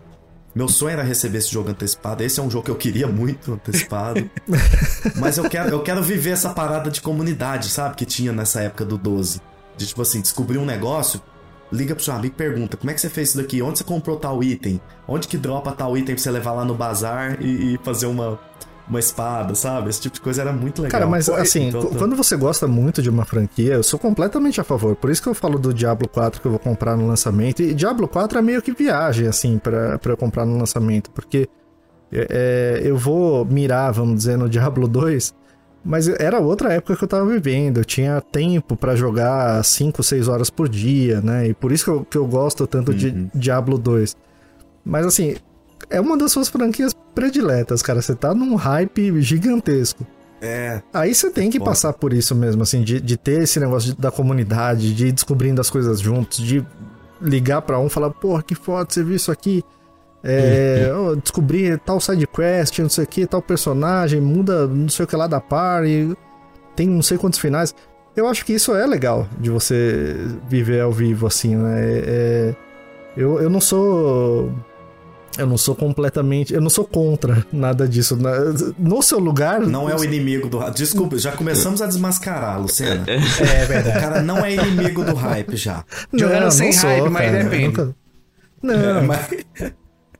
Meu sonho era receber esse jogo antecipado. Esse é um jogo que eu queria muito antecipado. Mas eu quero, eu quero viver essa parada de comunidade, sabe? Que tinha nessa época do 12. De tipo assim, descobrir um negócio, liga pro seu amigo e pergunta: como é que você fez isso daqui? Onde você comprou tal item? Onde que dropa tal item pra você levar lá no bazar e, e fazer uma, uma espada, sabe? Esse tipo de coisa era muito legal. Cara, mas Pô, assim, então, quando você gosta muito de uma franquia, eu sou completamente a favor. Por isso que eu falo do Diablo 4 que eu vou comprar no lançamento. E Diablo 4 é meio que viagem, assim, pra, pra eu comprar no lançamento. Porque é, eu vou mirar, vamos dizer, no Diablo 2. Mas era outra época que eu tava vivendo. Eu tinha tempo pra jogar 5, 6 horas por dia, né? E por isso que eu, que eu gosto tanto de Diablo 2. Mas assim, é uma das suas franquias prediletas, cara. Você tá num hype gigantesco. É, Aí você tem que Foda. passar por isso mesmo, assim, de, de ter esse negócio de- da comunidade, de ir descobrindo as coisas juntos, de ligar pra um e falar, porra, que foda, você viu isso aqui? É, oh, descobri tal side quest, não sei o que, tal personagem, muda não sei o que lá da party, tem não sei quantos finais. Eu acho que isso é legal de você viver ao vivo, assim, né? É- eu, eu não sou. Eu não sou completamente. Eu não sou contra nada disso. né? No seu lugar. não é o inimigo do. Desculpa, já começamos a desmascarar, Luciana. É O verdade. cara não é inimigo do hype já. Jogando sem hype, mas depende. nunca- Não, É, mas-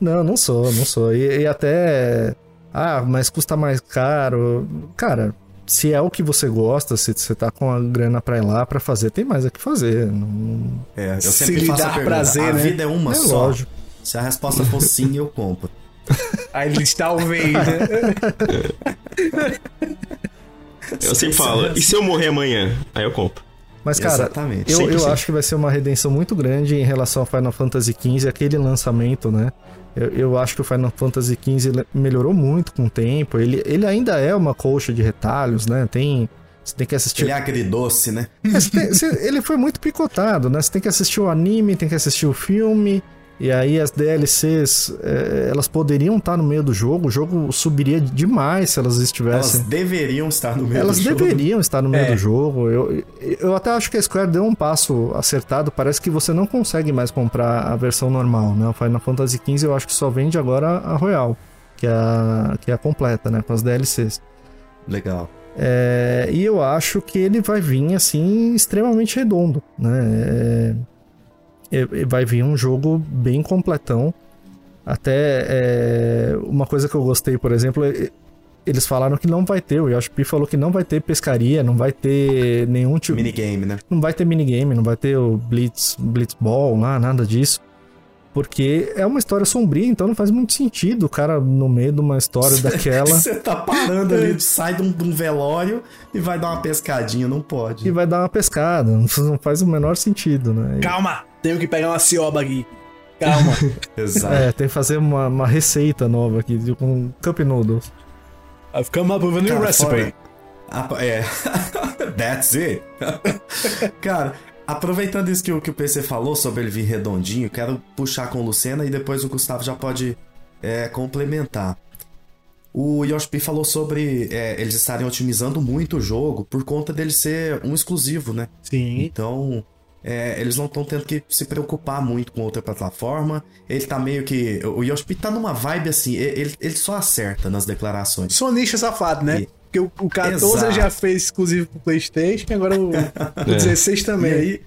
não, não sou, não sou. E, e até. Ah, mas custa mais caro. Cara, se é o que você gosta, se você tá com a grana pra ir lá pra fazer, tem mais o que fazer. Não... É, eu Se sempre lhe faço a prazer, a né? vida é uma É só. lógico. Se a resposta for sim, eu compro. Aí eles talvez, né? Eu sempre falo, e se eu morrer amanhã? Aí eu compro. Mas, cara, Exatamente. eu, eu 100%. acho que vai ser uma redenção muito grande em relação ao Final Fantasy XV, aquele lançamento, né? Eu, eu acho que o Final Fantasy XV melhorou muito com o tempo. Ele, ele ainda é uma colcha de retalhos, né? Tem. Você tem que assistir. Ele é agridoce, né? É, tem- você- ele foi muito picotado, né? Você tem que assistir o anime, tem que assistir o filme. E aí as DLCs, é, elas poderiam estar no meio do jogo. O jogo subiria demais se elas Elas estivessem. deveriam estar no meio Elas do jogo. deveriam estar no meio É. do jogo. Eu, eu até acho que a Square deu um passo acertado. Parece que você não consegue mais comprar a versão normal, né? O Final Fantasy XV eu acho que só vende agora a Royal, que é a, que é a completa, né? Com as DLCs. Legal. É, e eu acho que ele vai vir assim extremamente redondo, né? É, vai vir um jogo bem completão. Até é, uma coisa que eu gostei, por exemplo, é- eles falaram que não vai ter. O Yoshi P falou que não vai ter pescaria, não vai ter nenhum tipo, Minigame, né? não vai ter minigame, não vai ter o Blitz, Blitzball lá, nada disso. Porque é uma história sombria, então não faz muito sentido o cara no meio de uma história daquela. Você tá parando ali, sai de um, de um velório e vai dar uma pescadinha, não pode. e vai dar uma pescada. Não faz o menor sentido, né? Calma, tenho que pegar uma cioba aqui. Calma. Exato. É, tem que fazer uma, uma receita nova aqui, de- com Cup Noodles. I've come up with a new Cara, recipe. fora- Ah, é. That's it. Cara, aproveitando isso que o, que o PC falou sobre ele vir redondinho, quero puxar com o Lucena e depois o Gustavo já pode é, complementar. O Yoshi P falou sobre é, eles estarem otimizando muito o jogo por conta dele ser um exclusivo, né? Sim. Então, é, eles não estão tendo que se preocupar muito com outra plataforma. Ele tá meio que. O Yoshi tá numa vibe assim, ele, ele só acerta nas declarações. Sonista safado, né? E- Porque o, o 14 Exato. já fez exclusivo pro Playstation e agora o, o 16 E também. aí,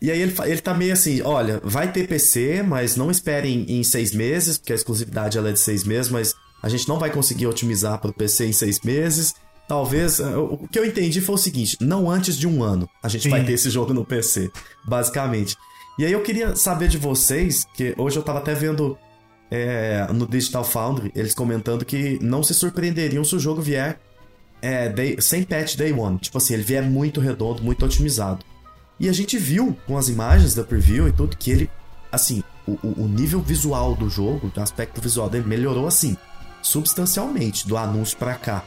e aí ele, ele tá meio assim, olha, vai ter PC, mas não esperem em seis meses, porque a exclusividade ela é de seis meses, mas a gente não vai conseguir otimizar para o PC em seis meses. Talvez, eh, o que eu entendi foi o seguinte, não antes de um ano a gente Sim. vai ter esse jogo no PC, basicamente. E aí eu queria saber de vocês, que hoje eu tava até vendo é, no Digital Foundry, eles comentando que não se surpreenderiam se o jogo vier é, day- sem patch day one. Tipo assim, ele vier muito redondo, muito otimizado. E a gente viu com as imagens da preview e tudo que ele, assim, o, o- o nível visual do jogo, o aspecto visual dele melhorou assim, substancialmente do anúncio pra cá.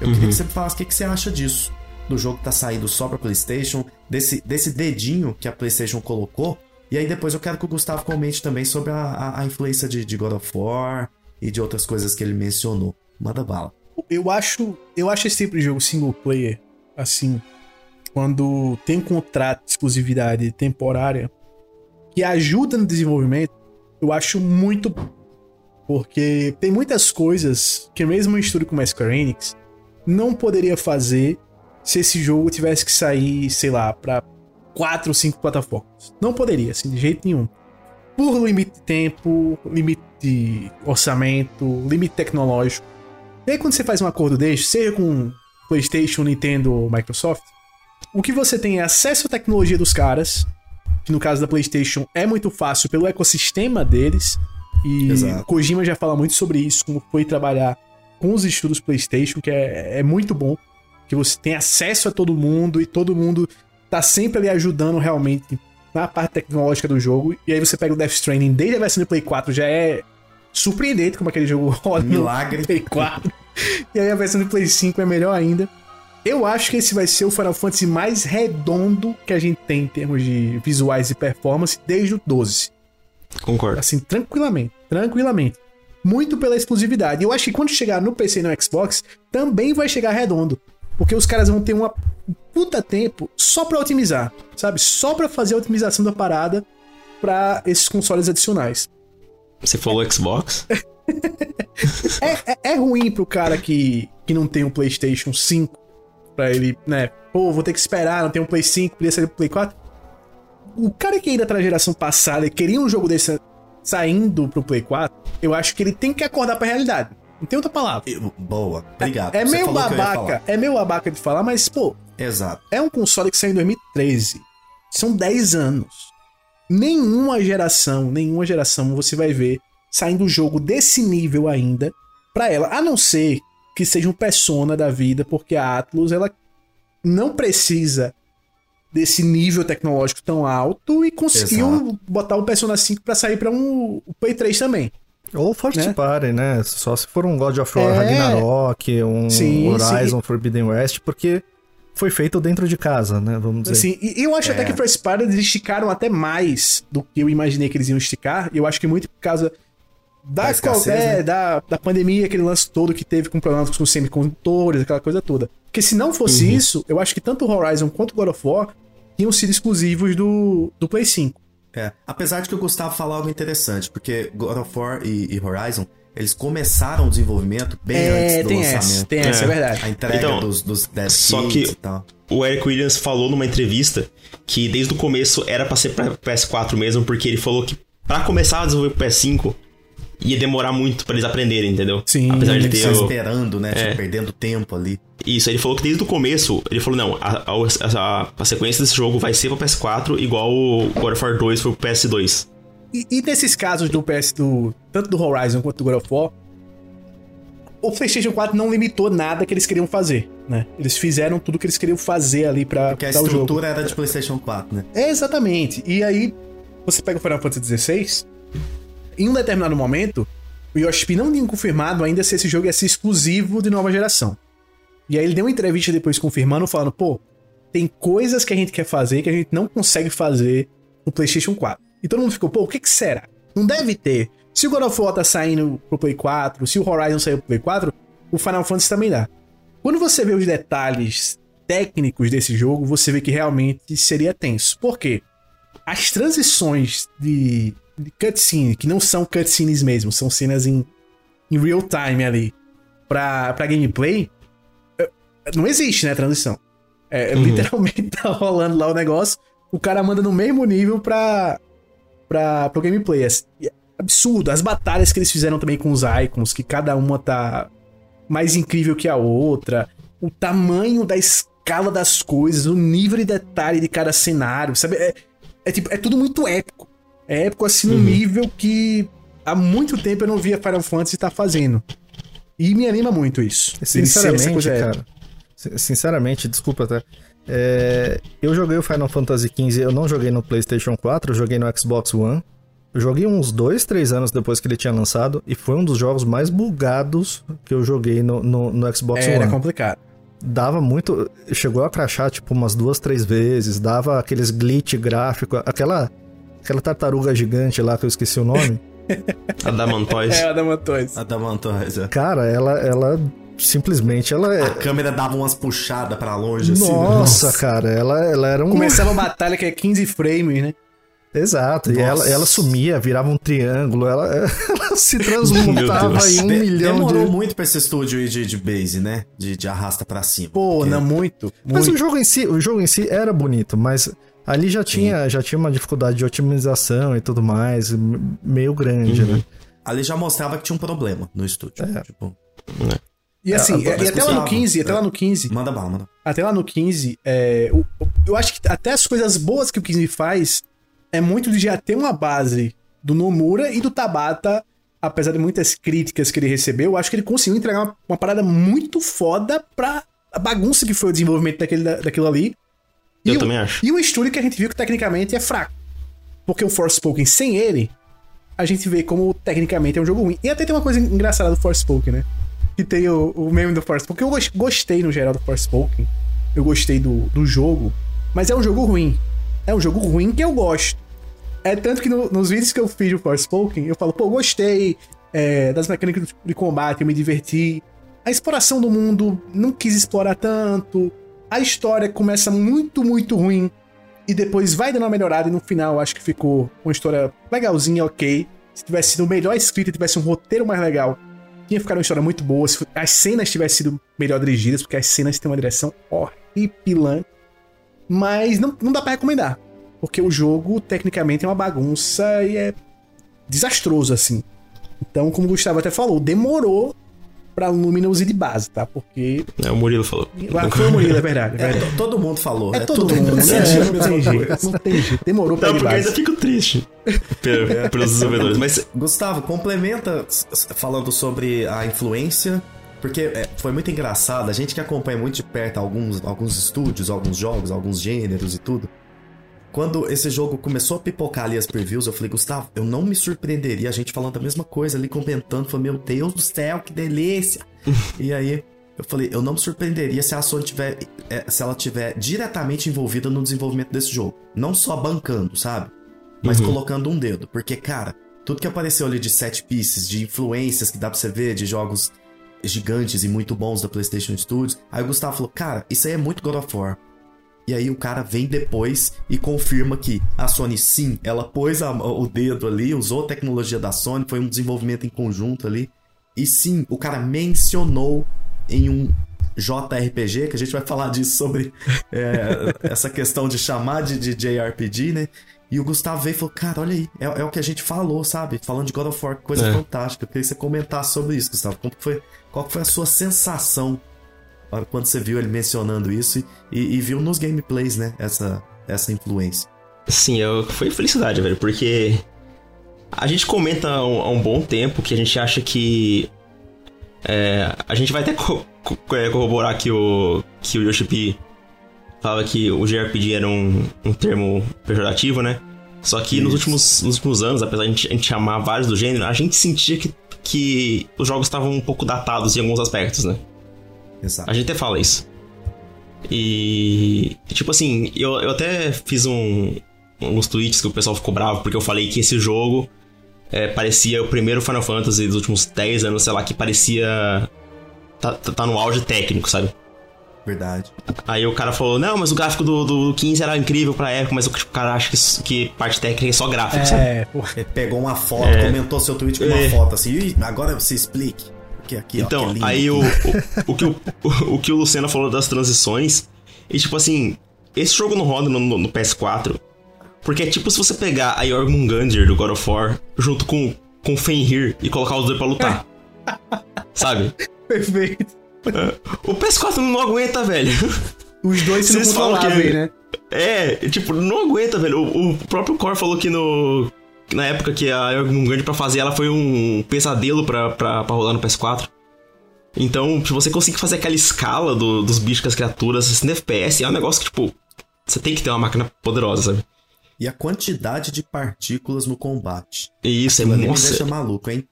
Eu queria que você me falasse o que, que você acha disso. Do jogo que tá saindo só pra PlayStation, desse, desse dedinho que a PlayStation colocou E aí depois eu quero que o Gustavo comente também sobre a, a, a influência de, de God of War e de outras coisas que ele mencionou. Manda bala. Eu acho, eu acho esse tipo de jogo single player, assim, quando tem um contrato de exclusividade temporária que ajuda no desenvolvimento, eu acho muito bom. Porque tem muitas coisas que mesmo um estúdio como a Square Enix não poderia fazer se esse jogo tivesse que sair, sei lá, para quatro ou cinco plataformas. Não poderia, assim, de jeito nenhum. Por limite de tempo, limite de orçamento, limite tecnológico. E aí quando você faz um acordo desse, seja com PlayStation, Nintendo ou Microsoft, o que você tem é acesso à tecnologia dos caras, que no caso da PlayStation é muito fácil pelo ecossistema deles. E Exato. Kojima já fala muito sobre isso, como foi trabalhar com os estudos PlayStation, que é, é muito bom. Que você tem acesso a todo mundo e todo mundo tá sempre ali ajudando realmente na parte tecnológica do jogo. E aí você pega o Death Stranding desde a versão do Play 4, já é surpreendente como aquele jogo roda no Milagre. Play 4. e aí a versão do Play 5 é melhor ainda. Eu acho que esse vai ser o Final Fantasy mais redondo que a gente tem em termos de visuais e performance desde o 12. Concordo. Assim, tranquilamente. Tranquilamente. Muito pela exclusividade. Eu acho que quando chegar no PC e no Xbox, também vai chegar redondo. Porque os caras vão ter uma puta tempo só pra otimizar, sabe? Só pra fazer a otimização da parada pra esses consoles adicionais. Você falou Xbox? É, é, é ruim pro cara que, que não tem um PlayStation 5 pra ele, né? Pô, vou ter que esperar, não tem um Play 5, podia ser pro Play 4. O cara que ainda tá na geração passada e queria um jogo desse saindo pro Play 4, eu acho que ele tem que acordar pra realidade. Não tem outra palavra. Eu- Boa, obrigado. É Você meio babaca, é meio babaca de falar, mas, pô, Exato. é um console que saiu em 2013. São 10 anos. Nenhuma geração, nenhuma geração você vai ver saindo um jogo desse nível ainda pra ela, a não ser que seja um persona da vida, porque a Atlus ela não precisa desse nível tecnológico tão alto e conseguiu Exato. botar o Persona 5 pra sair pra um o Play 3 também. Ou first Né? party, né? Só se for um God of War É. Ragnarok, um Sim, Horizon sim. Forbidden West, porque foi feito dentro de casa, né? Vamos dizer. Assim, e eu acho até que First Party eles esticaram até mais do que eu imaginei que eles iam esticar. E eu acho que muito por causa da, Da escassez, qual- é, né? da, da pandemia, aquele lance todo que teve com problemas com os semicondutores, aquela coisa toda. Porque se não fosse isso, eu acho que tanto o Horizon quanto o God of War iam sido exclusivos do, do Play 5. É. Apesar de que o Gustavo falou algo interessante, porque God of War e, e Horizon, eles começaram o desenvolvimento bem É, antes do tem lançamento. essa, tem essa, é É. verdade. A entrega Então, dos, dos Dead só que- e tal. O Eric Williams falou numa entrevista que desde o começo era pra ser pra PS4 mesmo, porque ele falou que pra começar a desenvolver pro PS5 ia demorar muito pra eles aprenderem, entendeu? Sim, Apesar de Eles ter o... esperando, né? É. tipo, perdendo tempo ali. Isso, ele falou que desde o começo, ele falou, não, a, a, a- a sequência desse jogo vai ser pro PS4 igual o God of War 2 foi pro PS2. E, e nesses casos do PS do. Tanto do Horizon quanto do God of War, o PlayStation 4 não limitou nada que eles queriam fazer, né? Eles fizeram tudo que eles queriam fazer ali pra Porque a dar o jogo. estrutura era de PlayStation 4, né? É, exatamente. E aí, você pega o Final Fantasy XVI, em um determinado momento, o Yoshi não tinha confirmado ainda se esse jogo ia ser exclusivo de nova geração. E aí ele deu uma entrevista depois confirmando, falando, pô, tem coisas que a gente quer fazer que a gente não consegue fazer no PlayStation 4. E todo mundo ficou, pô, o que que será? Não deve ter. Se o God of War tá saindo pro Play 4, se o Horizon saiu pro Play 4, o Final Fantasy também dá. Quando você vê os detalhes técnicos desse jogo, você vê que realmente seria tenso. Por quê? As transições de, de cutscene, que não são cutscenes mesmo, são cenas em, em real time ali, pra, pra gameplay, é, não existe, né, transição. É, Literalmente tá rolando lá o negócio, o cara manda no mesmo nível pra, pra, pro gameplay. É é absurdo. As batalhas que eles fizeram também com os icons, que cada uma tá mais incrível que a outra. O tamanho da escala das coisas, o nível de detalhe de cada cenário, sabe? É, é, tipo, é tudo muito épico. É épico assim num nível que há muito tempo eu não via Final Fantasy estar fazendo. E me anima muito isso. Sinceramente, épica. cara. sin- Sinceramente, desculpa até. É, eu joguei o Final Fantasy XV, eu não joguei no PlayStation 4, eu joguei no Xbox One. Eu joguei uns dois, três anos depois que ele tinha lançado e foi um dos jogos mais bugados que eu joguei no, no, no Xbox Era One. complicado. Dava muito. Chegou a crachar tipo umas duas, três vezes, dava aqueles glitch gráfico, aquela. Aquela tartaruga gigante lá que eu esqueci o nome. Adamantois. É, Adamantois. Adamantois, é. Cara, ela, ela simplesmente ela A é. câmera dava umas puxadas pra longe, assim. né? Nossa, cara, ela, ela era um. Começava a batalha que é 15 frames, né? Exato, e Nossa. ela, ela sumia, virava um triângulo, ela, ela se transmutava em um De- milhão Demorou de. muito pra esse estúdio aí de, de base, né? De, de arrasta pra cima. Pô, Porque- não, muito. Mas muito. o jogo em si, o jogo em si era bonito, mas ali já tinha, já tinha uma dificuldade de otimização e tudo mais, meio grande, Uhum. né? Ali já mostrava que tinha um problema no estúdio. É. Tipo, E assim, É, e- até lá no Gustavo, 15, até é. lá no 15, manda bala, manda. até lá no 15, é, o- o- eu acho que até as coisas boas que o 15 faz é muito de já ter uma base do Nomura e do Tabata, apesar de muitas críticas que ele recebeu, eu acho que ele conseguiu entregar uma, uma parada muito foda pra a bagunça que foi o desenvolvimento daquele, da- daquilo ali. Eu E o- também acho. E um estúdio que a gente viu que tecnicamente é fraco. Porque o Forspoken, sem ele, a gente vê como tecnicamente é um jogo ruim. E até tem uma coisa engraçada do Forspoken, né? Que tem o, o meme do Forspoken. Eu gos- gostei no geral do Forspoken. Eu gostei do, do jogo. Mas é um jogo ruim. É um jogo ruim que eu gosto. É tanto que no- nos vídeos que eu fiz do Forspoken, eu falo, pô, gostei é, das mecânicas de combate, eu me diverti. A exploração do mundo, não quis explorar tanto. A história começa muito, muito ruim. E depois vai dando uma melhorada e no final acho que ficou uma história legalzinha, ok. Se tivesse sido melhor escrita, tivesse um roteiro mais legal, tinha ficado uma história muito boa. Se as cenas tivessem sido melhor dirigidas, porque as cenas têm uma direção horripilante. Mas não, não dá pra recomendar. Porque o jogo, tecnicamente, é uma bagunça e é desastroso, assim. Então, como o Gustavo até falou, demorou pra Luminous ir de base, tá? Porque. É, o Murilo falou. Ah, foi o Murilo, é verdade. É, É, verdade. to- todo mundo falou. É todo mundo, mundo né? a Não tem jeito, não tem jeito. Demorou pra ir Não, de porque base. ainda fico triste pe- pelos desenvolvedores. Mas Gustavo, complementa falando sobre a influência, porque é, foi muito engraçado, a gente que acompanha muito de perto alguns, alguns estúdios, alguns jogos, alguns gêneros e tudo. Quando esse jogo começou a pipocar ali as previews, eu falei, Gustavo, eu não me surpreenderia a gente falando a mesma coisa ali, comentando, falei, meu Deus do céu, que delícia! e aí, eu falei, eu não me surpreenderia se a Sony tiver, é, se ela tiver diretamente envolvida no desenvolvimento desse jogo. Não só bancando, sabe? Mas Uhum. colocando um dedo. Porque, cara, tudo que apareceu ali de set pieces, de influências que dá pra você ver, de jogos gigantes e muito bons da PlayStation Studios. Aí o Gustavo falou, cara, isso aí é muito God of War. E aí o cara vem depois e confirma que a Sony sim, ela pôs a- o dedo ali, usou a tecnologia da Sony, foi um desenvolvimento em conjunto ali. E sim, o cara mencionou em um JRPG, que a gente vai falar disso sobre é, essa questão de chamar de, de JRPG, né? E o Gustavo veio e falou, cara, olha aí, é, é o que a gente falou, sabe? Falando de God of War, coisa É. fantástica. Eu queria que você comentasse sobre isso, Gustavo. Como foi, qual foi a sua sensação quando você viu ele mencionando isso e, e viu nos gameplays, né? Essa, essa influência. Sim, eu, foi felicidade, velho, porque a gente comenta há um, há um bom tempo que a gente acha que. é, a gente vai até co- co- é, corroborar que o, que o Yoshi P falava que o JRPG era um, um termo pejorativo, né? Só que nos últimos, nos últimos anos, apesar de a gente, a gente chamar vários do gênero, a gente sentia que, que os jogos estavam um pouco datados em alguns aspectos, né? Exato. A gente até fala isso. E. Tipo assim, eu, eu até fiz um, uns tweets que o pessoal ficou bravo porque eu falei que esse jogo é, parecia o primeiro Final Fantasy dos últimos 10 anos, sei lá, que parecia. Tá, tá tá no auge técnico, sabe? Verdade. Aí o cara falou: Não, mas o gráfico do, do 15 era incrível pra época, mas o tipo, cara acha que, que parte técnica é só gráfico, sabe? É, pô. Ele pegou uma foto, É. comentou seu tweet com uma É. foto assim, "Ih, agora você explique. Porque aqui, ó, que Então, lindo aí o, aqui." o, o, que o, o que o Luciano falou das transições, e tipo assim, esse jogo não roda no, no- no PS4, porque é tipo se você pegar a Jormungandr do God of War junto com, com Fenrir e colocar os dois pra lutar. Sabe? Perfeito. O PS4 não aguenta, velho. Os dois falam controláveis, que- né? É, tipo, não aguenta, velho. O, o próprio Core falou que no. Na época que a Jormungandr pra fazer ela foi um pesadelo pra, pra, pra rodar no PS4. Então, se você conseguir fazer aquela escala do- dos bichos com as criaturas, 60 FPS, é um negócio que, tipo, você tem que ter uma máquina poderosa, sabe? E a quantidade de partículas no combate. E isso Aquilo é, me nossa, deixa maluco, hein?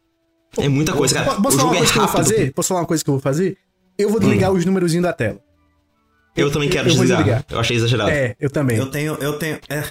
é muita coisa, cara. Posso o falar jogo uma é coisa que eu vou fazer? Posso falar uma coisa que eu vou fazer? Eu vou desligar os númerozinhos da tela. Eu também quero eu desligar. desligar. Eu achei exagerado. É, eu também. Eu tenho, eu tenho, é,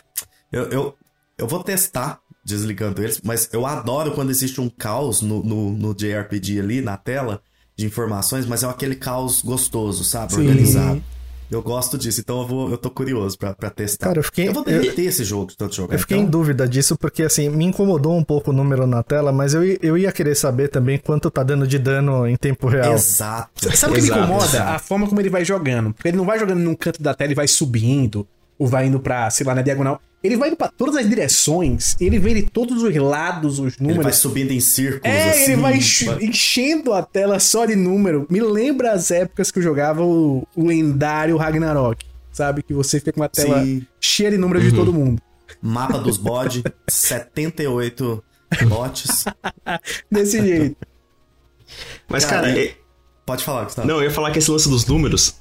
eu, eu, eu vou testar desligando eles, mas eu adoro quando existe um caos no, no, no JRPG ali na tela de informações, mas é aquele caos gostoso, sabe? Sim. Organizado. Eu gosto disso, então eu, vou, eu tô curioso pra, pra testar. Cara, eu fiquei- Eu vou derreter esse jogo de tanto jogar. Eu fiquei então. em dúvida disso porque, assim, me incomodou um pouco o número na tela, mas eu, eu ia querer saber também quanto tá dando de dano em tempo real. Exato. Sabe o que me incomoda? exato. A forma como ele vai jogando. Porque ele não vai jogando num canto da tela e vai subindo, ou vai indo pra, sei lá, na diagonal. Ele vai indo pra todas as direções, ele vê de todos os lados os Ele vai números. subindo em círculos, É, assim. ele vai enche- enchendo a tela só de número. Me lembra as épocas que eu jogava o, o lendário Ragnarok. Sabe? Que você fica com uma tela Sim. cheia de números de todo mundo. Mapa dos bode, 78 bots. Desse jeito. Mas, Cara, cara, e- é- Pode falar, Gustavo. não, eu ia falar que esse lance dos números.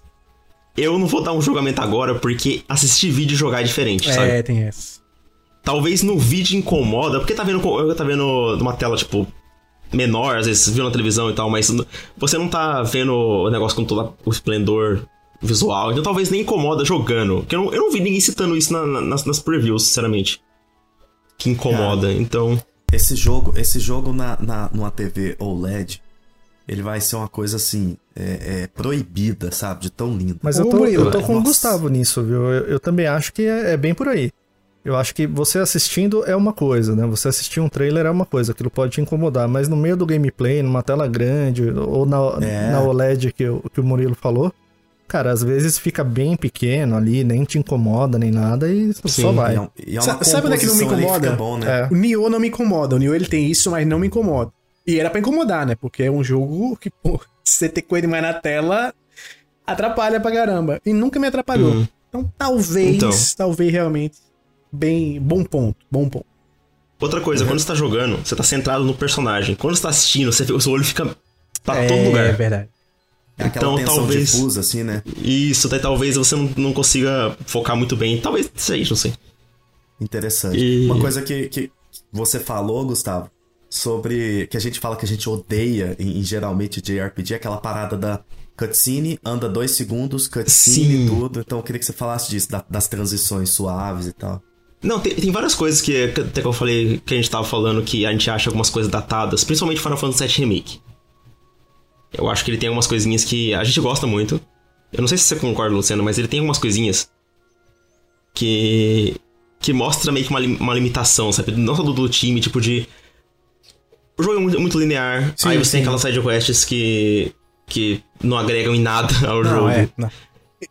Eu não vou dar um julgamento agora, porque assistir vídeo e jogar é diferente, sabe? É, tem essa. Talvez no vídeo incomoda, porque tá vendo, tá vendo numa tela, tipo, menor, às vezes viu na televisão e tal, mas você não tá vendo o negócio com todo o esplendor visual, então talvez nem incomoda jogando. Porque eu não, eu não vi ninguém citando isso na- na- nas, nas previews, sinceramente. Que incomoda, então. Esse jogo, esse jogo na, na, numa TV OLED, ele vai ser uma coisa assim, é, é proibida, sabe? De tão lindo. Mas eu tô, eu tô com o. Gustavo nisso, viu? Eu, eu também acho que é, é bem por aí. Eu acho que você assistindo é uma coisa, né? Você assistir um trailer é uma coisa, aquilo pode te incomodar, mas no meio do gameplay, numa tela grande, ou na, É. na OLED que, o- que o Murilo falou, cara, às vezes fica bem pequeno ali, nem te incomoda nem nada e só Sim, vai. E é, e é uma Sa- sabe onde é que não me incomoda? bom, né? É. O Nioh não me incomoda. O Nioh ele tem isso, mas não me incomoda. E era pra incomodar, né? Porque é um jogo que, pô, você ter coisa demais na tela atrapalha pra caramba. E nunca me atrapalhou. Uhum. Então, talvez, Então. talvez realmente. Bem, bom ponto, bom ponto. Outra coisa, quando você tá jogando, você tá centrado no personagem. Quando você tá assistindo, você, o seu olho fica pra é, todo lugar. É verdade. É aquela Então, talvez- difusa, assim, né? Isso, daí talvez você não, não consiga focar muito bem. Talvez seja, não sei. Interessante. E- Uma coisa que, que você falou, Gustavo, sobre. que a gente fala que a gente odeia em, em geralmente JRPG, é aquela parada da cutscene, anda dois segundos, cutscene e tudo. Então eu queria que você falasse disso, da- das transições suaves e tal. Não, tem, tem várias coisas que, até que eu falei que a gente tava falando que a gente acha algumas coisas datadas, principalmente Final Fantasy VII Remake. Eu acho que ele tem algumas coisinhas que a gente gosta muito. Eu não sei se você concorda, Luciano, mas ele tem algumas coisinhas que. que mostra meio que uma, uma limitação, sabe? Não só do, do time, tipo de. O jogo é muito, muito linear, Sim, aí você sim. tem aquelas side quests que. que não agregam em nada ao Não, jogo. é. Não.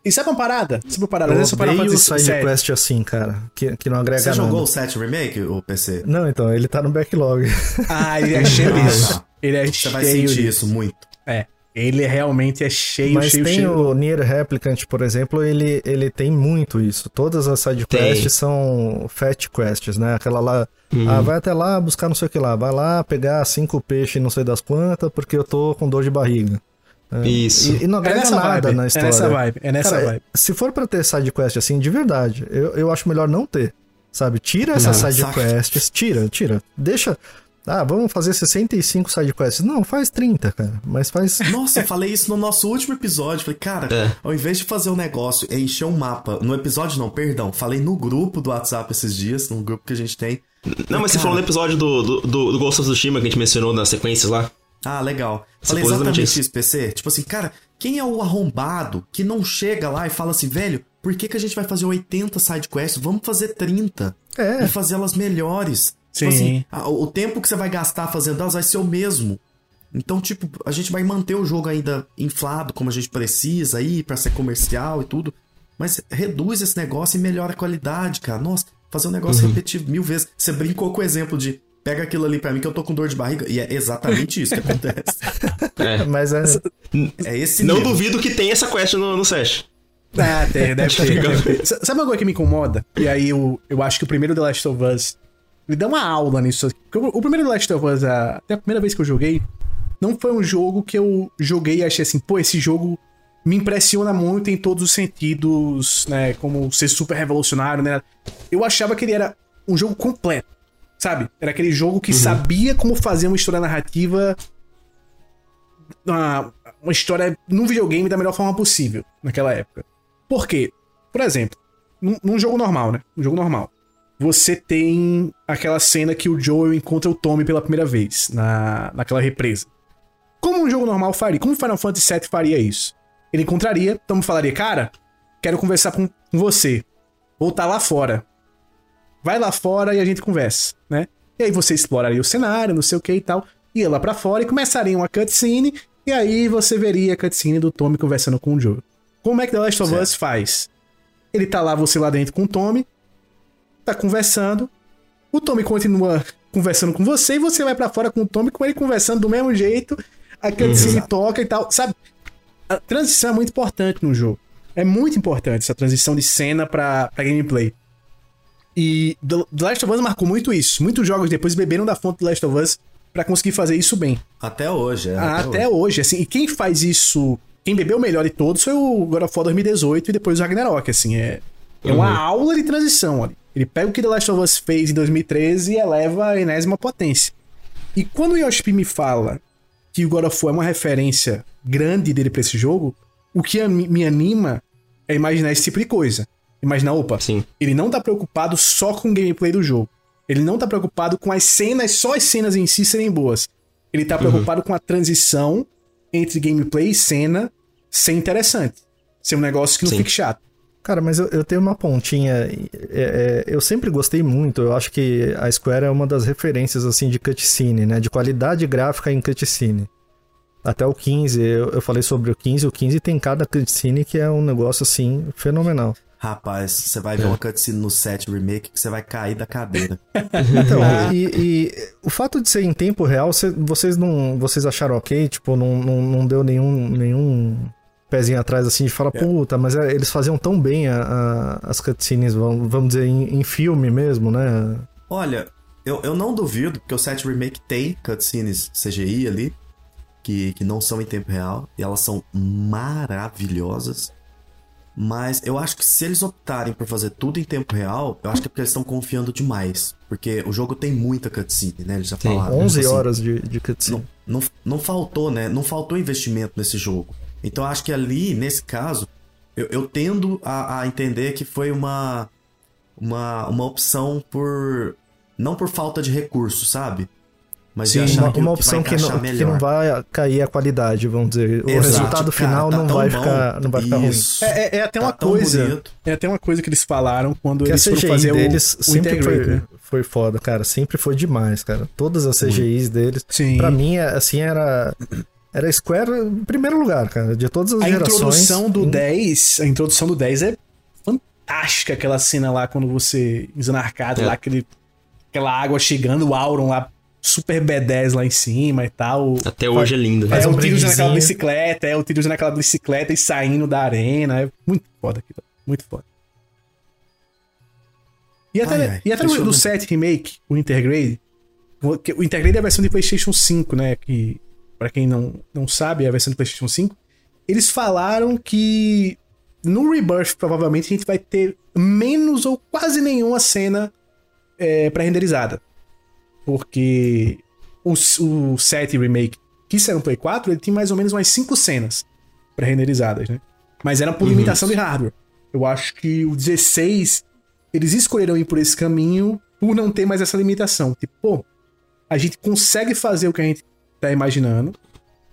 E- sabe uma parada? Sabe uma parada? Eu odeio faz side sério. quest assim, cara, que, que não agrega Você nada. jogou o 7 Remake, o PC? Não, então, ele tá no backlog. Ah, ele é cheio Ah, disso. tá. Ele é Você cheio vai sentir disso. isso muito. É. Ele é realmente é cheio, Mas cheio, tem cheio. o Nier Replicant, por exemplo, ele, ele tem muito isso. Todas as side Tem. quests são fat quests, né? Aquela lá, Uhum. ah, vai até lá buscar não sei o que lá, vai lá pegar cinco peixes não sei das quantas porque eu tô com dor de barriga. É, Isso. E, e não É agrega nessa nada vibe. na É história. nessa vibe. É nessa Cara, vibe. Se for pra ter side quest assim, de verdade, eu, eu acho melhor não ter. Sabe? Tira essas Não, side saca. quests, tira, tira. Deixa. Ah, vamos fazer 65 side quests. Não, faz 30, cara. Mas faz. Nossa, eu falei isso no nosso último episódio. Falei, cara, É. ao invés de fazer um negócio é encher um mapa. No episódio, não, perdão. Falei no grupo do WhatsApp esses dias, num grupo que a gente tem. Não, mas você Cara. falou no episódio do, do, do, do Ghost of Tsushima que a gente mencionou nas sequências lá. Ah, legal. Você Falei falou exatamente exatamente isso, PC. Tipo assim, cara, quem é o arrombado que não chega lá e fala assim, velho, por que, que a gente vai fazer 80 sidequests? Vamos fazer 30 É. e fazer elas melhores. Sim. Tipo assim, a- o tempo que você vai gastar fazendo elas vai ser o mesmo. Então, tipo, a gente vai manter o jogo ainda inflado como a gente precisa aí pra ser comercial e tudo. Mas reduz esse negócio e melhora a qualidade, cara. Nossa, fazer um negócio repetitivo mil vezes. Você brincou com o exemplo de pega aquilo ali pra mim que eu tô com dor de barriga. E é exatamente isso que acontece. É. Mas é. É esse Não nível. duvido que tem essa quest no, no set. Ah, tem, deve ter, Sabe uma coisa que me incomoda? E aí eu, eu acho que o primeiro The Last of Us me dá uma aula nisso. O, primeiro Last of Us, até a primeira vez que eu joguei, não foi um jogo que eu joguei e achei assim, pô, esse jogo me impressiona muito em todos os sentidos, né? Como ser super revolucionário, né? Eu achava que ele era um jogo completo, sabe? Era aquele jogo que sabia como fazer uma história narrativa uma, uma história num videogame da melhor forma possível naquela época. Por quê? Por exemplo, num, num jogo normal, né? Um jogo normal. Você tem aquela cena que o Joel encontra o Tommy pela primeira vez na, naquela represa. Como um jogo normal faria? Como o Final Fantasy VII faria isso? Ele encontraria, Tommy falaria, cara, quero conversar com, com você. Vou estar lá fora. Vai lá fora e a gente conversa, né? E aí você exploraria o cenário, não sei o que e tal. Ia lá pra fora e começaria uma cutscene. E aí você veria a cutscene do Tommy conversando com o Joel. Como é que The Last of Certo. Us faz? Ele tá lá, você lá dentro com o Tommy, tá conversando. O Tommy continua conversando com você e você vai pra fora com o Tommy com ele conversando do mesmo jeito. A cutscene toca e tal. Sabe? A transição é muito importante no jogo. É muito importante essa transição de cena pra, pra gameplay. E The Last of Us marcou muito isso. Muitos jogos depois beberam da fonte do Last of Us pra conseguir fazer isso bem. Até hoje, é. Ah, até hoje, assim. E quem faz isso, quem bebeu o melhor de todos foi o God of War 2018 e depois o Ragnarok, assim. É, é uma aula de transição ali. Ele pega o que The Last of Us fez em 2013 e eleva a enésima potência. E quando o Yoshi me fala que o God of War é uma referência grande dele pra esse jogo, o que me anima é imaginar esse tipo de coisa. Imaginar, opa, Sim. ele não tá preocupado só com o gameplay do jogo. Ele não tá preocupado com as cenas, só as cenas em si serem boas. Ele tá preocupado com a transição entre gameplay e cena ser interessante. Ser um negócio que não Sim. fique chato. Cara, mas eu, eu tenho uma pontinha. é, é, eu sempre gostei muito. Eu acho que a Square é uma das referências assim de cutscene, né? De qualidade gráfica em cutscene. Até o 15, eu, eu falei sobre o 15. O 15 tem cada cutscene que é um negócio assim fenomenal. Rapaz, você vai ver uma cutscene no 7 Remake que você vai cair da cadeira. Então, e, e o fato de ser em tempo real, cê- vocês não. Vocês acharam ok? Tipo, não, não, não deu nenhum, nenhum pezinho atrás assim de falar, puta, mas é, eles faziam tão bem a- a- as cutscenes, vamos, dizer, em, em filme mesmo, né? Olha, eu, eu não duvido, porque o 7 Remake tem cutscenes CGI ali, que, que não são em tempo real, e elas são maravilhosas. Mas eu acho que se eles optarem por fazer tudo em tempo real, eu acho que é porque eles estão confiando demais. Porque o jogo tem muita cutscene, né? Eles já Sim, falaram. 11 Tipo assim, horas de, de cutscene. não, não, não faltou, né? Não faltou investimento nesse jogo. Então acho que ali, nesse caso, eu, eu tendo a, a entender que foi uma, uma, uma opção por. Não por falta de recurso, sabe? Mas Sim, achar uma, que, uma que opção que, não, encaixar que não vai cair a qualidade, vamos dizer. O Exato, resultado cara, final tá não, vai bom. ficar, não vai ficar ruim. Isso. É, é- é até Tá uma coisa. bonito. É até uma coisa que eles falaram quando Que a eles foram CGI fazer o, deles o sempre Integrate, foi, né? foi foda, cara. Sempre foi demais, cara. Todas as CGIs deles. Sim. Pra mim, assim, era. Era Square em primeiro lugar, cara. De todas as A gerações. introdução do Hum, 10, a introdução do 10 é fantástica aquela cena lá quando você usa na arcada É. lá, aquele, aquela água chegando, o Auron lá super B10 lá em cima e tal. Até hoje é lindo. Faz é um o tiro usando aquela brindezinho. bicicleta, é o tiro usando aquela bicicleta e saindo da arena. É muito foda aquilo. Muito foda. E até, Ai, ai, e até ver. 7 Remake, o Intergrade. O Intergrade é a versão de PlayStation 5, né? Que, pra quem não, não sabe, é a versão de PlayStation 5. Eles falaram que no Rebirth, provavelmente, a gente vai ter menos ou quase nenhuma cena é, pré-renderizada. Porque o, o 7 Remake, que saiu no Play 4, ele tem mais ou menos umas 5 cenas pré-renderizadas, né? Mas era por limitação de hardware. Eu acho que o 16, eles escolheram ir por esse caminho por não ter mais essa limitação. Tipo, pô, a gente consegue fazer o que a gente tá imaginando,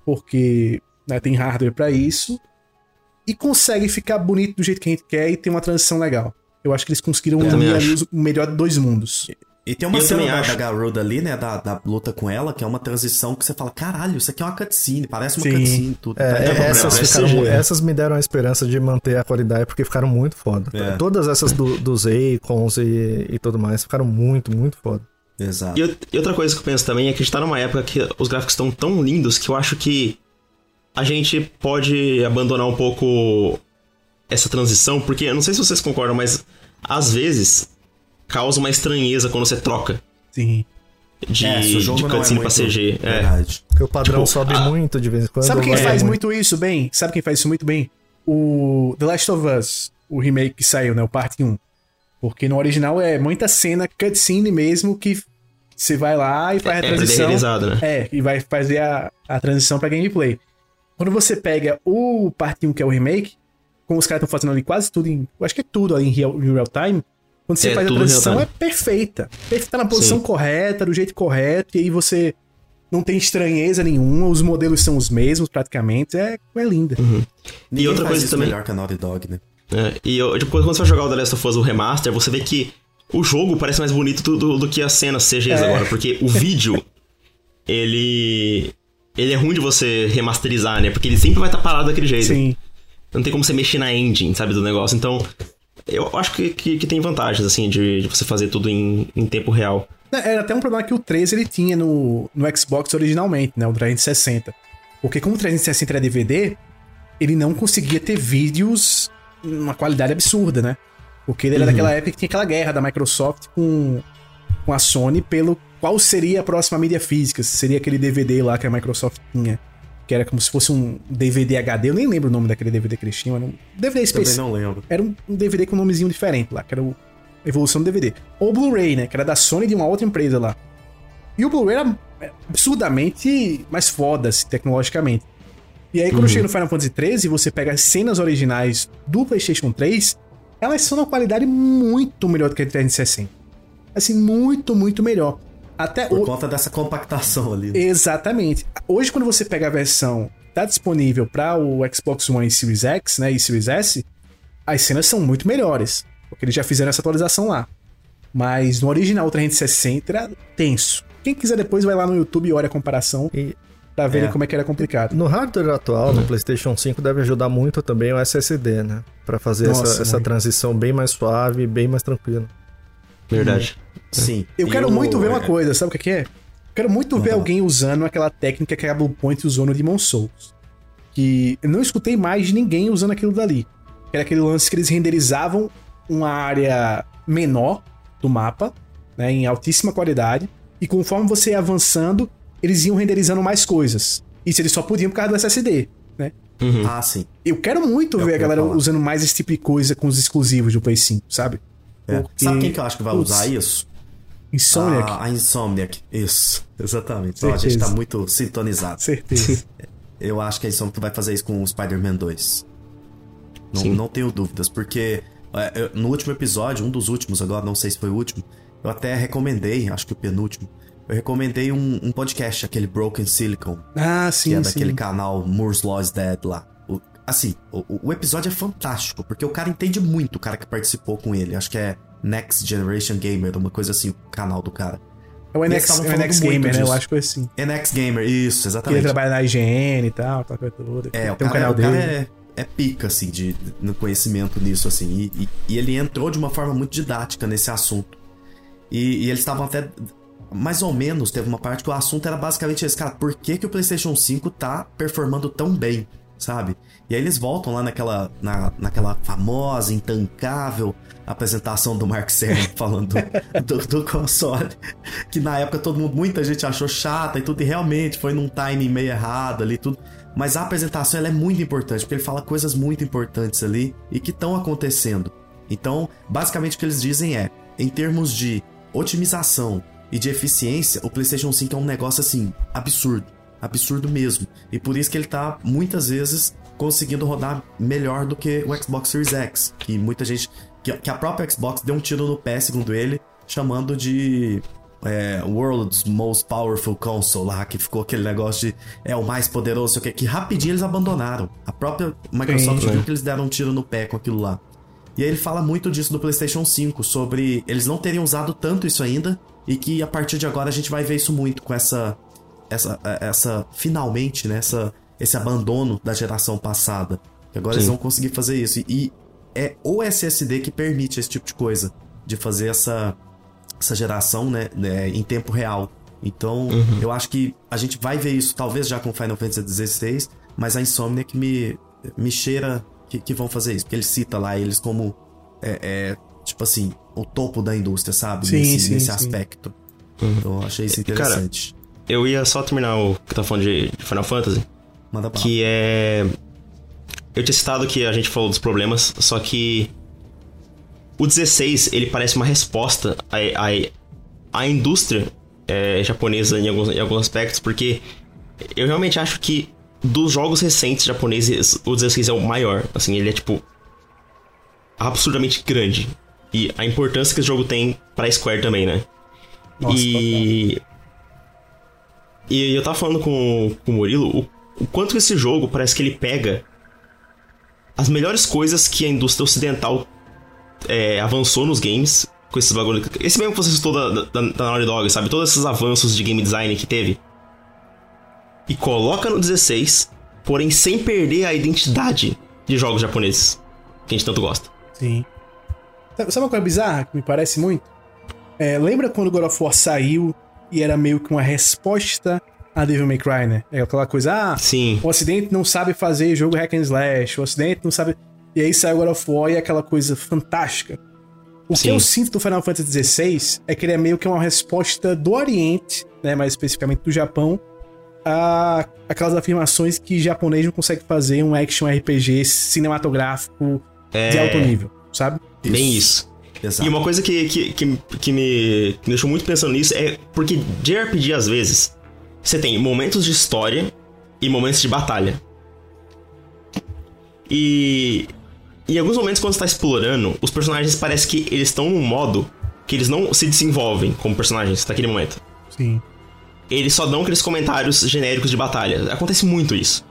porque né, tem hardware pra isso, e consegue ficar bonito do jeito que a gente quer e ter uma transição legal. Eu acho que eles conseguiram unir ali o melhor de dois mundos. E tem uma Eu cena da, acho. da Garuda ali, né? Da, da luta com ela, que é uma transição que você fala: caralho, isso aqui é uma cutscene, parece uma Sim. cutscene tudo. É, Tá é, ligado? essas, é ficaram, é. essas me deram a esperança de manter a qualidade, porque ficaram muito foda. É. Todas essas do, dos Akons e, e tudo mais ficaram muito, muito foda. Exato. E, e outra coisa que eu penso também é que a gente tá numa época que os gráficos estão tão lindos que eu acho que a gente pode abandonar um pouco essa transição, porque eu não sei se vocês concordam, mas às vezes causa uma estranheza quando você troca Sim. de, É, de não é cutscene muito... pra CG. É. Verdade. Porque o padrão Tipo, sobe a- muito de vez em quando. Sabe quem vai faz muito. muito isso bem? Sabe quem faz isso muito bem? O The Last of Us, o remake que saiu, né? O parte 1. Porque no original é muita cena cutscene mesmo que você vai lá e faz a É transição. renderizado, né? É, e vai fazer a, a transição pra gameplay. Quando você pega o parte 1, que é o remake, como os caras estão fazendo ali quase tudo em. Eu acho que é tudo ali em real, em real time. Quando você É, faz a transição, é perfeita. Perfeita na posição Sim. correta, do jeito correto, e aí você não tem estranheza nenhuma, os modelos são os mesmos praticamente, é, é linda. Ninguém outra faz coisa também- melhor que a Naughty Dog, né? É, e eu, tipo, quando você vai jogar o The Last of Us o remaster, você vê que o jogo parece mais bonito do, do, do que as cenas CGs É. agora, porque o vídeo, ele. Ele é ruim de você remasterizar, né? Porque ele sempre vai estar parado daquele jeito. Sim. Não tem como você mexer na engine, sabe, do negócio. Então, eu acho que, que, que tem vantagens, assim, de, de você fazer tudo em, em tempo real. Era até um problema que o 13 ele tinha no, no Xbox originalmente, né? O 360. Porque como o 360 era DVD, ele não conseguia ter vídeos numa qualidade absurda, né? Porque ele era daquela época que tinha aquela guerra da Microsoft com, com a Sony pelo qual seria a próxima mídia física. Se seria aquele DVD lá que a Microsoft tinha. Que era como se fosse um DVD HD. Eu nem lembro o nome daquele DVD que eles tinham. Era um DVD Também especial. não lembro. Era um, um DVD com um nomezinho diferente lá, que era o Evolução do DVD. Ou o Blu-ray, né? Que era da Sony de uma outra empresa lá. E o Blu-ray era absurdamente mais foda, assim, tecnologicamente. E aí, quando chega no Final Fantasy XIII, você pega as cenas originais do PlayStation 3, elas são uma qualidade muito melhor do que a 360. Assim, muito, muito melhor. Até Por o- conta dessa compactação ali. né? Exatamente. Hoje, quando você pega a versão que tá disponível para o Xbox One e Series X, né, e Series S, as cenas são muito melhores, porque eles já fizeram essa atualização lá. Mas no original 360 era tenso. Quem quiser depois vai lá no YouTube e olha a comparação E pra ver É. como é que era complicado. no hardware atual, no PlayStation 5, deve ajudar muito também o SSD, né? Pra fazer Nossa, essa, essa muito. transição bem mais suave, bem mais tranquila. Verdade. Sim. Eu E quero o- muito ver uma é, coisa, sabe o que é? Quero muito ver Uhum. alguém usando aquela técnica que a Bluepoint usou no Demon Souls. Que eu não escutei mais de ninguém usando aquilo dali. Que era aquele lance que eles renderizavam uma área menor do mapa, né, em altíssima qualidade, e conforme você ia avançando, eles iam renderizando mais coisas. Isso eles só podiam por causa do SSD, né? Uhum. Ah, sim. Eu quero muito É o ver a eu galera falar. usando mais esse tipo de coisa com os exclusivos do Play 5, sabe? É. Porque- Sabe quem que eu acho que vai Putz, usar isso? Insomniac, A, a Insomniac. Isso. Exatamente. Então, a gente tá muito sintonizado. certeza. Eu acho que a Insomniac vai fazer isso com o Spider-Man 2. Não, Sim. não tenho dúvidas, porque é, eu- no último episódio, um dos últimos agora, não sei se foi o último, eu até recomendei, acho que o penúltimo, eu recomendei um, um podcast, aquele Broken Silicon, Ah, sim, que é sim. daquele canal Moore's Law is Dead lá. O- assim, o, o episódio é fantástico, porque o cara entende muito, o cara que participou com ele. Acho que é Next Generation Gamer, uma coisa assim, o canal do cara. É o NX, é o NX Gamer, né? Eu acho que foi assim. NX Gamer, isso, Que ele exatamente. trabalha na IGN e tal, tal coisa toda. É, o Tem um cara, canal o cara dele. é, é pica, assim, de, no conhecimento nisso, assim. E, e- e ele entrou de uma forma muito didática nesse assunto. E, e eles estavam até. Mais ou menos, teve uma parte que o assunto era basicamente esse, cara, por que, que o PlayStation 5 tá performando tão bem, sabe? E aí eles voltam lá naquela, na, naquela famosa, intancável apresentação do Mark Cerny falando do, do, console. Que na época todo mundo, muita gente achou chata e tudo, e realmente foi num timing meio errado ali, tudo. Mas a apresentação ela é muito importante, porque ele fala coisas muito importantes ali e que estão acontecendo. Então, basicamente o que eles dizem é, em termos de otimização e de eficiência, o PlayStation 5 é um negócio assim, absurdo. Absurdo mesmo. E por isso que ele tá muitas vezes conseguindo rodar melhor do que o Xbox Series X. Que muita gente. Que, que a própria Xbox deu um tiro no pé, segundo ele, chamando de é, World's Most Powerful Console lá, que ficou aquele negócio de é o mais poderoso, sei o quê, que rapidinho eles abandonaram. A própria Microsoft Sim. viu que eles deram um tiro no pé com aquilo lá. E aí ele fala muito disso do PlayStation 5, sobre eles não terem usado tanto isso ainda e que a partir de agora a gente vai ver isso muito com essa essa essa finalmente, né, essa esse abandono da geração passada. Que agora Sim. eles vão conseguir fazer isso e é o SSD que permite esse tipo de coisa, de fazer essa essa geração, né, né, em tempo real. Então, eu acho que a gente vai ver isso talvez já com Final Fantasy XVI, mas a Insomniac me me cheira que, que vão fazer isso, porque ele cita lá eles como é, é, tipo assim, o topo da indústria, sabe? Sim, nesse sim, nesse sim. aspecto. Então eu achei isso E, cara, interessante. Eu ia só terminar o que tá falando de de Final Fantasy. Manda pra Que é. Eu tinha citado que a gente falou dos problemas, só que. O 16, ele parece uma resposta à, à, à indústria é, japonesa em alguns, em alguns aspectos, porque eu realmente acho que dos jogos recentes japoneses, o 16 é o maior. Assim, ele é tipo. absurdamente grande. E a importância que esse jogo tem pra Square também, né? Nossa, e. E eu tava falando com, com o Murilo o, o quanto esse jogo parece que ele pega as melhores coisas que a indústria ocidental é, avançou nos games com esses bagulho. Esse mesmo que você citou da, da, da Naughty Dog, sabe? Todos esses avanços de game design que teve. E coloca no 16, porém sem perder a identidade de jogos japoneses que a gente tanto gosta. Sim. Sabe uma coisa bizarra que me parece muito? É, lembra quando God of War saiu e era meio que uma resposta a Devil May Cry, né? É aquela coisa, ah, Sim. o Ocidente não sabe fazer jogo hack and slash, o Ocidente não sabe... E aí saiu God of War e é aquela coisa fantástica. O que Sim. eu sinto do Final Fantasy XVI é que ele é meio que uma resposta do Oriente, né, mais especificamente do Japão, a aquelas afirmações que japonês não consegue fazer um action RPG cinematográfico de É. alto nível, sabe? Bem isso. Exato. E uma coisa que, que, que, que me, que me deixou muito pensando nisso é porque JRPG, às vezes, você tem momentos de história e momentos de batalha. E em alguns momentos, quando você tá explorando, os personagens parece que eles estão num modo que eles não se desenvolvem como personagens naquele momento. Sim. Eles só dão aqueles comentários genéricos de batalha. Acontece muito isso.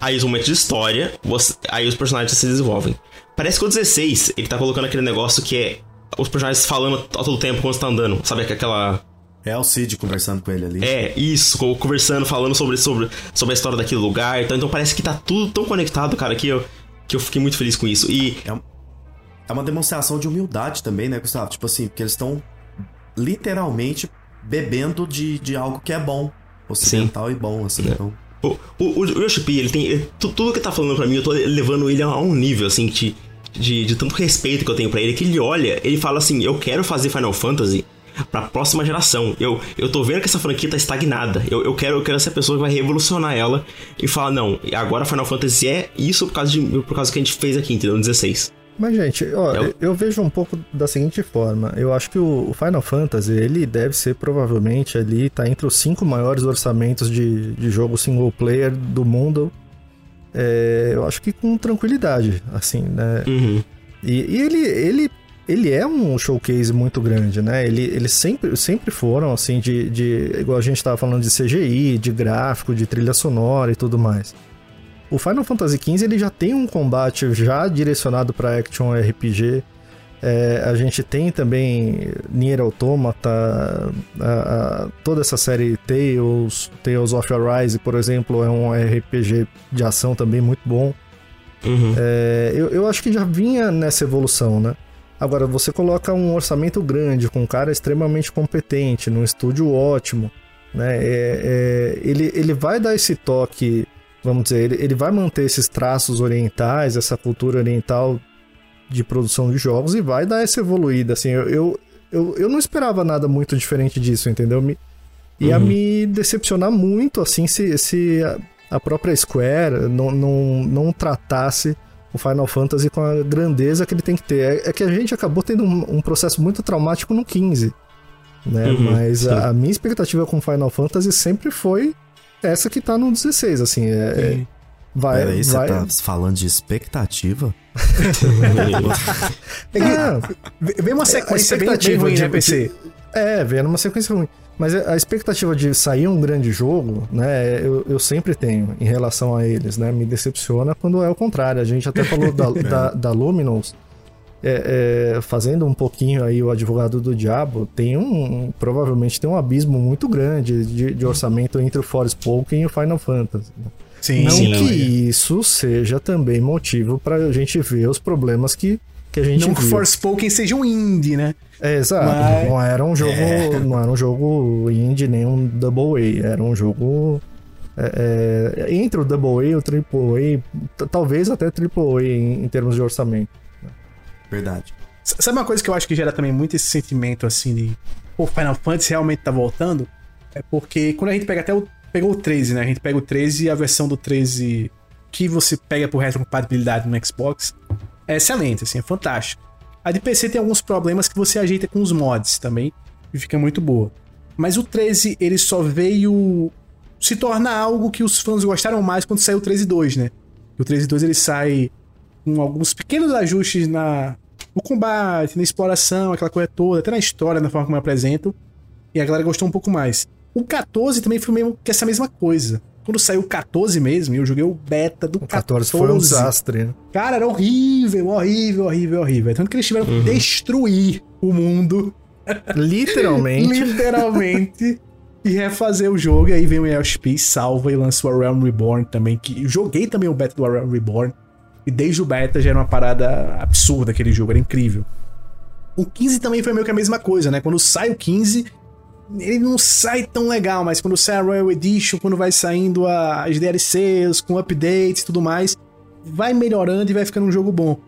Aí os momentos de história, você- aí os personagens se desenvolvem. Parece que o 16, ele tá colocando aquele negócio que é os personagens falando a todo tempo quando você tá andando. Sabe aquela. É o Cid conversando com ele ali. É, isso, co- conversando, falando sobre, sobre, sobre a história daquele lugar. Então, então parece que tá tudo tão conectado, cara, que eu, que eu fiquei muito feliz com isso. E É, um- é uma demonstração de humildade também, né, Gustavo? Tipo assim, porque eles estão literalmente bebendo de, de algo que é bom. Ocidental e bom, assim. Então, O, o, o Yoshi P, ele tem. tudo que tá falando pra mim, eu tô levando ele a um nível, assim, de, de, de tanto respeito que eu tenho pra ele, que ele olha, ele fala assim: eu quero fazer Final Fantasy pra próxima geração. Eu, eu tô vendo que essa franquia tá estagnada. Eu, eu, quero, eu quero ser a pessoa que vai revolucionar ela e falar: não, agora Final Fantasy é isso por causa, de, por causa que a gente fez aqui, entendeu? No 16. Mas, gente, ó, o- eu vejo um pouco da seguinte forma. Eu acho que o Final Fantasy, ele deve ser provavelmente ali, tá entre os cinco maiores orçamentos de, de jogo single player do mundo. É, eu acho que com tranquilidade, assim, né? Uhum. E, e ele, ele, ele é um showcase muito grande, né? Ele, eles sempre, sempre foram, assim, de, de. Igual a gente tava falando de CGI, de gráfico, de trilha sonora e tudo mais. O Final Fantasy XV ele já tem um combate já direcionado para action RPG. É, a gente tem também Nier Automata, a- a- toda essa série Tales, Tales of Arise, por exemplo, é um RPG de ação também muito bom. Uhum. É, eu, eu acho que já vinha nessa evolução, né? Agora, você coloca um orçamento grande, com um cara extremamente competente, num estúdio ótimo, né? É- é, ele, ele vai dar esse toque, vamos dizer, ele, ele vai manter esses traços orientais, essa cultura oriental de produção de jogos e vai dar essa evoluída, assim. Eu, eu, eu, eu não esperava nada muito diferente disso, entendeu? Me, ia Uhum. me decepcionar muito, assim, se, se a, a própria Square não, não, não tratasse o Final Fantasy com a grandeza que ele tem que ter. É, é que a gente acabou tendo um, um processo muito traumático no 15, né? Uhum, Mas a, a minha expectativa com Final Fantasy sempre foi essa que tá no 16, assim, é... é- vai, peraí, você vai... tá falando de expectativa? É que- Vem uma sequência bem, bem expectativa ruim, de- né, PC? É, vendo uma sequência ruim. Mas a expectativa de sair um grande jogo, né, eu, eu sempre tenho em relação a eles, né? Me decepciona quando é o contrário. A gente até falou da, da, da Luminous, é, é, fazendo um pouquinho aí o advogado do diabo, tem um. Provavelmente tem um abismo muito grande de, de orçamento entre o Forspoken e o Final Fantasy. né? Sim, Não sim, que não, é. isso seja também motivo pra gente ver os problemas que, que a gente Não que viu. Forspoken seja um indie, né? É, exato. Mas- Não era um jogo. Não era um jogo indie nem um Double A. Era um jogo. é, é, entre o Double A e o Triple A, talvez até Triple A em, em termos de orçamento. Verdade. Sabe uma coisa que eu acho que gera também muito esse sentimento assim de pô, Final Fantasy realmente tá voltando? É porque quando a gente pega até o. Pegou o 13, né? A gente pega o 13 e a versão do 13 que você pega por retrocompatibilidade no Xbox é excelente, assim, é fantástico. A de PC tem alguns problemas que você ajeita com os mods também e fica muito boa. Mas o 13, ele só veio se tornar algo que os fãs gostaram mais quando saiu o 13.2, né? O 13.2 ele sai com alguns pequenos ajustes na no combate, na exploração, aquela coisa toda, até na história, na forma como eu apresento. E a galera gostou um pouco mais. O 14 também foi meio que essa mesma coisa. Quando saiu o 14 mesmo, eu joguei o beta do O 14 foi um desastre. né? Cara, era horrível, horrível, horrível, horrível. Tanto que eles tiveram que destruir o mundo, Literalmente. literalmente, e refazer o jogo. E aí vem o ESP, salva e lança o A Realm Reborn também, que eu joguei também o beta do A Realm Reborn. E desde o beta já era uma parada absurda aquele jogo, era incrível. O 15 também foi meio que a mesma coisa, né? Quando sai o 15, ele não sai tão legal, mas quando sai a Royal Edition, quando vai saindo as DLCs, com updates e tudo mais, vai melhorando e vai ficando um jogo bom.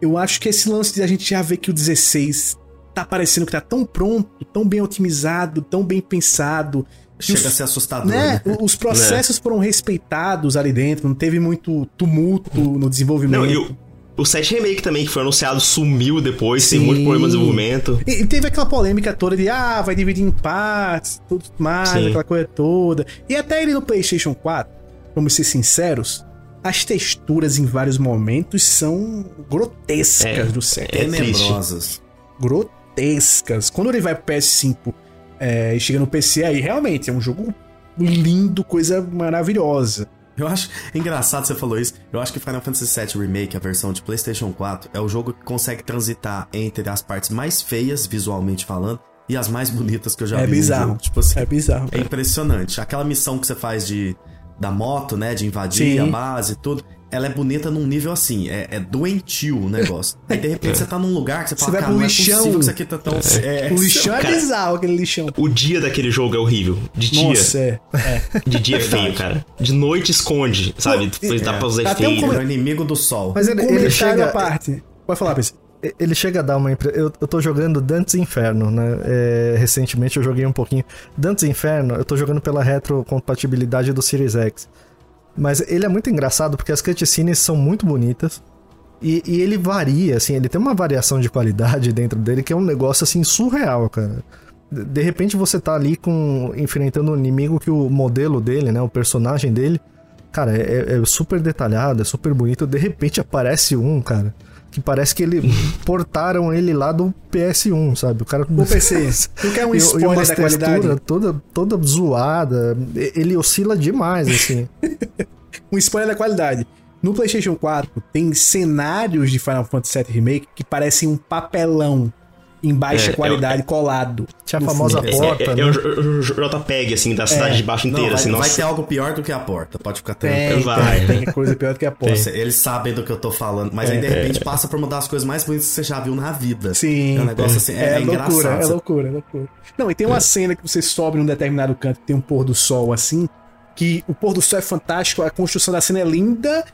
Eu acho que esse lance de a gente já ver que o 16 tá parecendo que tá tão pronto, tão bem otimizado, tão bem pensado. Chega os- a ser assustador, né? né? Os processos foram respeitados ali dentro, não teve muito tumulto no desenvolvimento. Não, e o, o 7 Remake também, que foi anunciado, sumiu depois, tem Sim. muito problema de desenvolvimento. E, teve aquela polêmica toda de, ah, vai dividir em partes, tudo mais, Sim. aquela coisa toda. E até ele no PlayStation 4, vamos ser sinceros, as texturas em vários momentos são grotescas É. do set. É triste. Tenebrosas. Grotescas. Quando ele vai pro PS5 é, e chega no PC, aí realmente é um jogo lindo, coisa maravilhosa. Eu acho engraçado você falou isso. Eu acho que Final Fantasy VII Remake, a versão de PlayStation 4, é o jogo que consegue transitar entre as partes mais feias, visualmente falando, e as mais bonitas que eu já É vi. bizarro. Tipo assim, É bizarro. é impressionante. Aquela missão que você faz de da moto, né, de invadir Sim. a base e tudo, ela é bonita num nível assim, é, é doentio o negócio. Aí de repente você tá num lugar que você fala, vai cara, pro não é lixão. possível que isso aqui tá tão... É, o lixão é Cara, bizarro, aquele lixão. O dia daquele jogo é horrível. De dia. Nossa, é. é. De dia é feio, cara. De noite esconde, sabe? Pô, Dá é. pra usar Até um efeito. é o inimigo do sol. Mas ele, ele chega. à parte. Pode falar, PC. Ele chega a dar uma impressão. Eu, eu tô jogando Dantes Inferno, né? É, recentemente eu joguei um pouquinho. Dantes Inferno, eu tô jogando pela retrocompatibilidade do Series X. Mas ele é muito engraçado porque as cutscenes são muito bonitas. E, e ele varia, assim, ele tem uma variação de qualidade dentro dele que é um negócio assim surreal, cara. De repente você tá ali com enfrentando um inimigo que o modelo dele, né, o personagem dele, cara, é, é super detalhado, é super bonito. De repente aparece um, cara, que parece que ele portaram ele lá do PS1, sabe? O cara Ô, PC, tu quer um E- e spoiler umas da qualidade? toda toda zoada. Ele oscila demais, assim. Um spoiler da qualidade. No PlayStation 4 tem cenários de Final Fantasy VII Remake que parecem um papelão em baixa É, qualidade colado. Tinha a famosa. É, porta, é, é né? o J- o JPEG, assim, da cidade de baixo Não, inteira, vai, assim, vai nossa. ter algo pior do que a porta, pode ficar Tem, tranquilo. Vai. tem, tem coisa pior do que a porta. Você- Eles sabem do que eu tô falando, mas aí de repente passa por uma das coisas mais bonitas que você já viu na vida. Sim. É um negócio assim, é, é loucura, engraçado. é loucura, é loucura. Não, e tem uma cena que você sobe num determinado canto que tem um pôr do sol assim, que o pôr do sol é fantástico, a construção da cena é linda,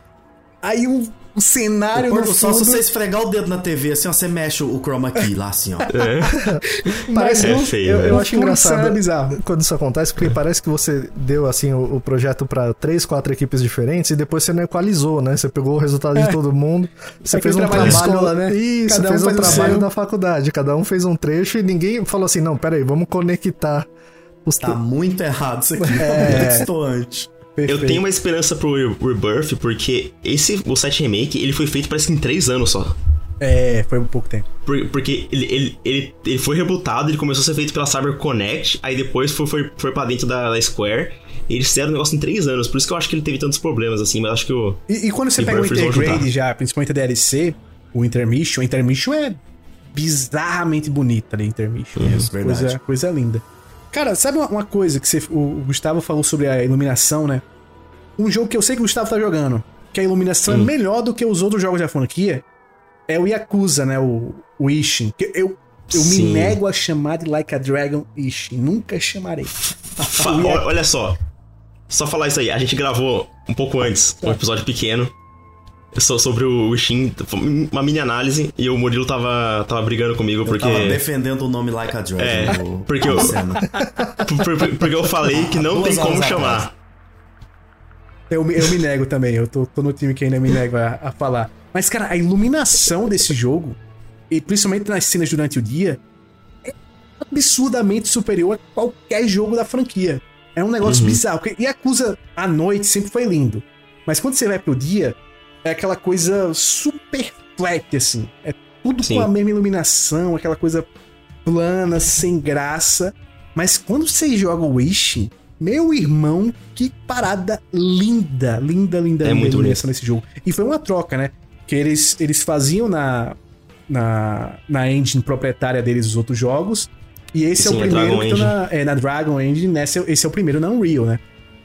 aí o, o cenário O pôr do sol, se você esfregar o dedo na TV, assim, ó, você mexe o chroma key lá, assim, ó. Parece É um- feio, eu, né? eu acho engraçado é bizarro. quando isso acontece, porque parece que você deu assim o, o projeto pra três, quatro equipes diferentes e depois você não equalizou, né? Você pegou o resultado É. de todo mundo, você Aquele fez um trabalho trabalho, escola, né? Isso, Cada um fez um o trabalho seu. da faculdade, cada um fez um trecho e ninguém falou assim, não, peraí, vamos conectar os Tá muito errado isso aqui. É. É. Distoante. Eu Perfeito. tenho uma esperança pro Re- Rebirth, porque esse, o 7 Remake, ele foi feito parece que em 3 anos só. É, foi um pouco tempo. Por- Porque ele, ele, ele, ele foi rebutado, ele começou a ser feito pela Cyber Connect, aí depois foi, foi, foi pra dentro da, da Square. E eles fizeram o negócio em 3 anos, por isso que eu acho que ele teve tantos problemas, assim, mas acho que o. E, e quando você pega o Intergrade já, principalmente a DLC, o Intermission, o Intermission é bizarramente bonita ali, Intermission. Isso, É verdade. Coisa, coisa linda. Cara, sabe uma, coisa que você, o, Gustavo falou sobre a iluminação, né? Um jogo que eu sei que o Gustavo tá jogando, que a iluminação Hum. é melhor do que os outros jogos da franquia, é o Yakuza, né? O, o Ishin. Que eu eu me Sim. nego a chamar de Like a Dragon Ishin. Nunca chamarei. Olha só. Só falar isso aí, a gente gravou um pouco antes, um episódio pequeno. So- Sobre o Shin, uma mini análise, e o Murilo tava, tava brigando comigo Eu porque. tava defendendo o nome Like a Dragon. É, no- porque eu- Porque eu falei que não Duas tem como chamar. Eu, me- eu me nego também, eu tô, tô no time que ainda me nego a, a falar. Mas, cara, a iluminação desse jogo, e principalmente nas cenas durante o dia, é absurdamente superior a qualquer jogo da franquia. É um negócio bizarro. porque Yakuza à noite sempre foi lindo. Mas quando você vai pro dia, é aquela coisa super flat, assim. É Tudo Sim. com a mesma iluminação, aquela coisa plana, sem graça. Mas quando você joga o Wish, meu irmão, que parada linda, linda, linda, É linda muito iluminação nesse jogo. E foi uma troca, né? Que eles, eles faziam na, na, na engine proprietária deles os outros jogos. E esse é Sim, o a primeiro que tá na, é, na Dragon Engine, né? Esse é, esse é o primeiro na Unreal, né?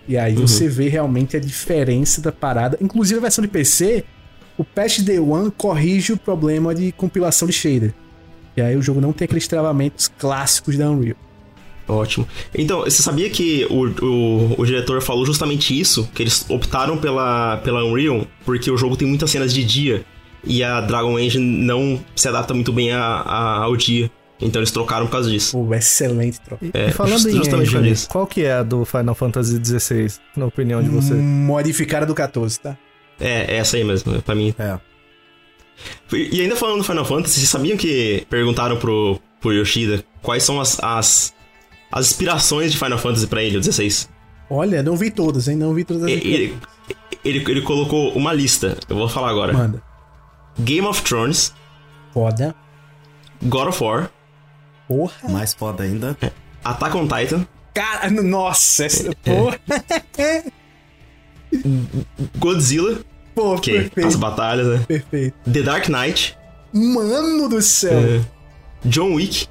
E aí Uhum. você vê realmente a diferença da parada. Inclusive a versão de PC, o patch Day One corrige o problema de compilação de shader. E aí o jogo não tem aqueles travamentos clássicos da Unreal. Ótimo. Então, você sabia que o, o, o diretor falou justamente isso? Que eles optaram pela, pela Unreal porque o jogo tem muitas cenas de dia e a Dragon Engine não se adapta muito bem a, a- ao dia. Então eles trocaram por causa disso. Pô, excelente troca. E, É, e falando em isso. qual que é a do Final Fantasy XVI, na opinião de você? Modificada do 14, tá? É, é essa aí mesmo, pra mim. É. E e ainda falando do Final Fantasy, vocês sabiam que perguntaram pro, pro Yoshida quais são as, as, as inspirações de Final Fantasy pra ele, o 16? Olha, não vi todas, hein? Não vi todas as Ele, ele, ele, ele colocou uma lista, eu vou falar agora. Manda. Game of Thrones, Foda. God of War, Porra. Mais foda ainda. Attack on Titan, Cara, nossa. Essa... Porra. Godzilla, Pô, que é as perfeito. batalhas, né? Perfeito. The Dark Knight, Mano do céu. é, John Wick,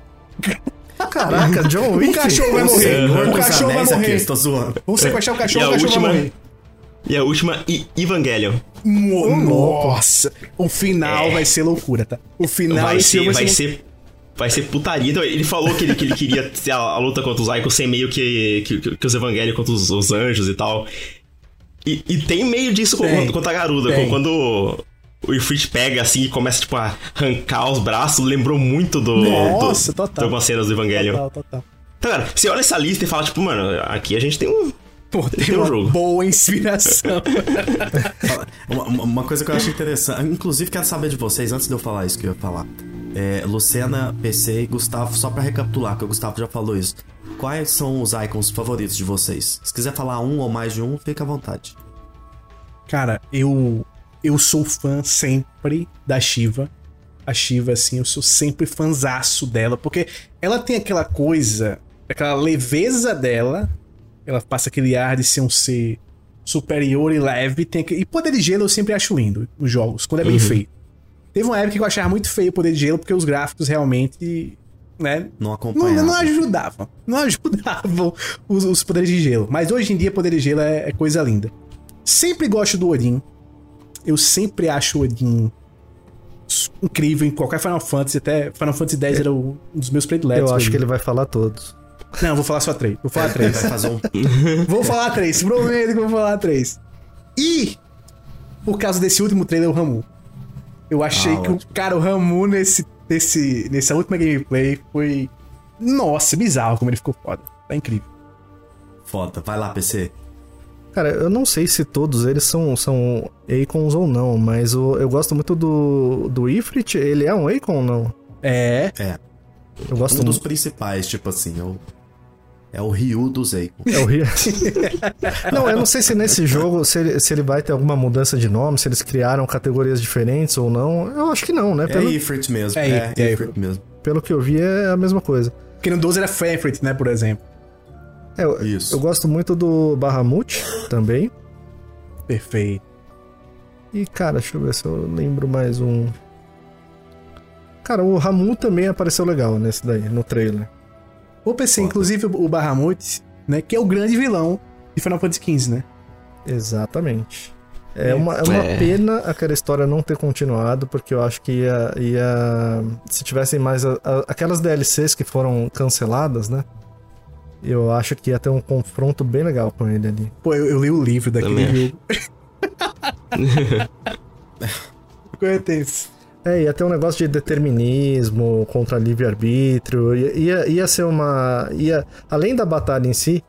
Caraca, John O Wick. cachorro vai O morrer. Senhor O cachorro vai Anéis aqui, morrer. estou zoando. Vamos sequestrar o E cachorro, a o cachorro última- vai morrer. e a última, I Evangelion. Mo- Nossa. O final vai ser loucura, tá? O final Vai ser, vai ser, vai ser putaria. Então, ele falou que ele, que ele queria ter a, a luta contra os Icons ser meio que, que, que- os Evangelion contra os, os anjos e tal. E, e tem meio disso com, Tem. contra a Garuda. Tem. Quando o Ifrit pega assim e começa, tipo, a arrancar os braços, lembrou muito do. Nossa, do, total. De algumas cenas do Evangelion. Total, total. Então, cara, você olha essa lista e fala, tipo, mano, aqui a gente tem um. Pô, tem, Tem um uma jogo. boa inspiração. Uma, uma- coisa que eu acho interessante, inclusive quero saber de vocês, antes de eu falar isso que eu ia falar. É, Lucena, PC e Gustavo, só pra recapitular, que o Gustavo já falou isso. Quais são os icons favoritos de vocês? Se quiser falar um ou mais de um, fica à vontade. Cara, eu eu sou fã sempre da Shiva. A Shiva, assim, eu sou sempre fanzaço dela, porque ela tem aquela coisa, aquela leveza dela, ela passa aquele ar de ser um ser superior e leve, tem e poder de gelo eu sempre acho lindo nos jogos, quando é bem feito. Teve uma época que eu achava muito feio o poder de gelo, porque os gráficos realmente, né, Não não, acompanha. não ajudavam. Não ajudavam os, os poderes de gelo. Mas hoje em dia, poder de gelo é, é coisa linda. Sempre gosto do Odin. Eu sempre acho o Odin incrível em qualquer Final Fantasy. Até Final Fantasy X era o- um dos meus prediletos. Eu acho que ele vai falar todos. Não, eu vou falar só três. Vou falar três. vai fazer um. vou falar três. Prometo que eu vou falar três. E, por causa desse último trailer, o Ramu. Eu achei Ah, que, o cara, o Ramu nesse, nesse, nessa última gameplay foi. Nossa, bizarro como ele ficou foda. Tá incrível. Foda. Vai lá, PC. Cara, eu não sei se todos eles são, são Icons ou não, mas o- eu gosto muito do, do Ifrit. Ele é um Icon ou não? É. É. Eu gosto Um dos muito. principais, tipo assim, o. É o Ryu dos icons. É o Rio. não, eu não sei se nesse jogo se ele, se ele vai ter alguma mudança de nome, se eles criaram categorias diferentes ou não. Eu acho que não, né? É Pelo, Ifrit mesmo. É É, Ifrit, é Ifrit mesmo. pelo que eu vi, é a mesma coisa. Porque no 12 era Fanfrit, né, por exemplo. É, eu, Isso. eu gosto muito do Bahamut também. Perfeito. E, cara, deixa eu ver se eu lembro mais um. Cara, o Ramu também apareceu legal nesse daí, no trailer. O PC, Foda. inclusive o Bahamut, né, que é o grande vilão de Final Fantasy XV, né? Exatamente. É, É. uma, é uma É. pena aquela história não ter continuado, porque eu acho que ia. ia se tivessem mais. a- a- aquelas DLCs que foram canceladas, né? Eu acho que ia ter um confronto bem legal com ele ali. Pô, eu, eu li o livro daquele Também jogo. Tenso. É, ia ter um negócio de determinismo contra livre-arbítrio. Ia, ia, ia ser uma. Ia, além da batalha em si,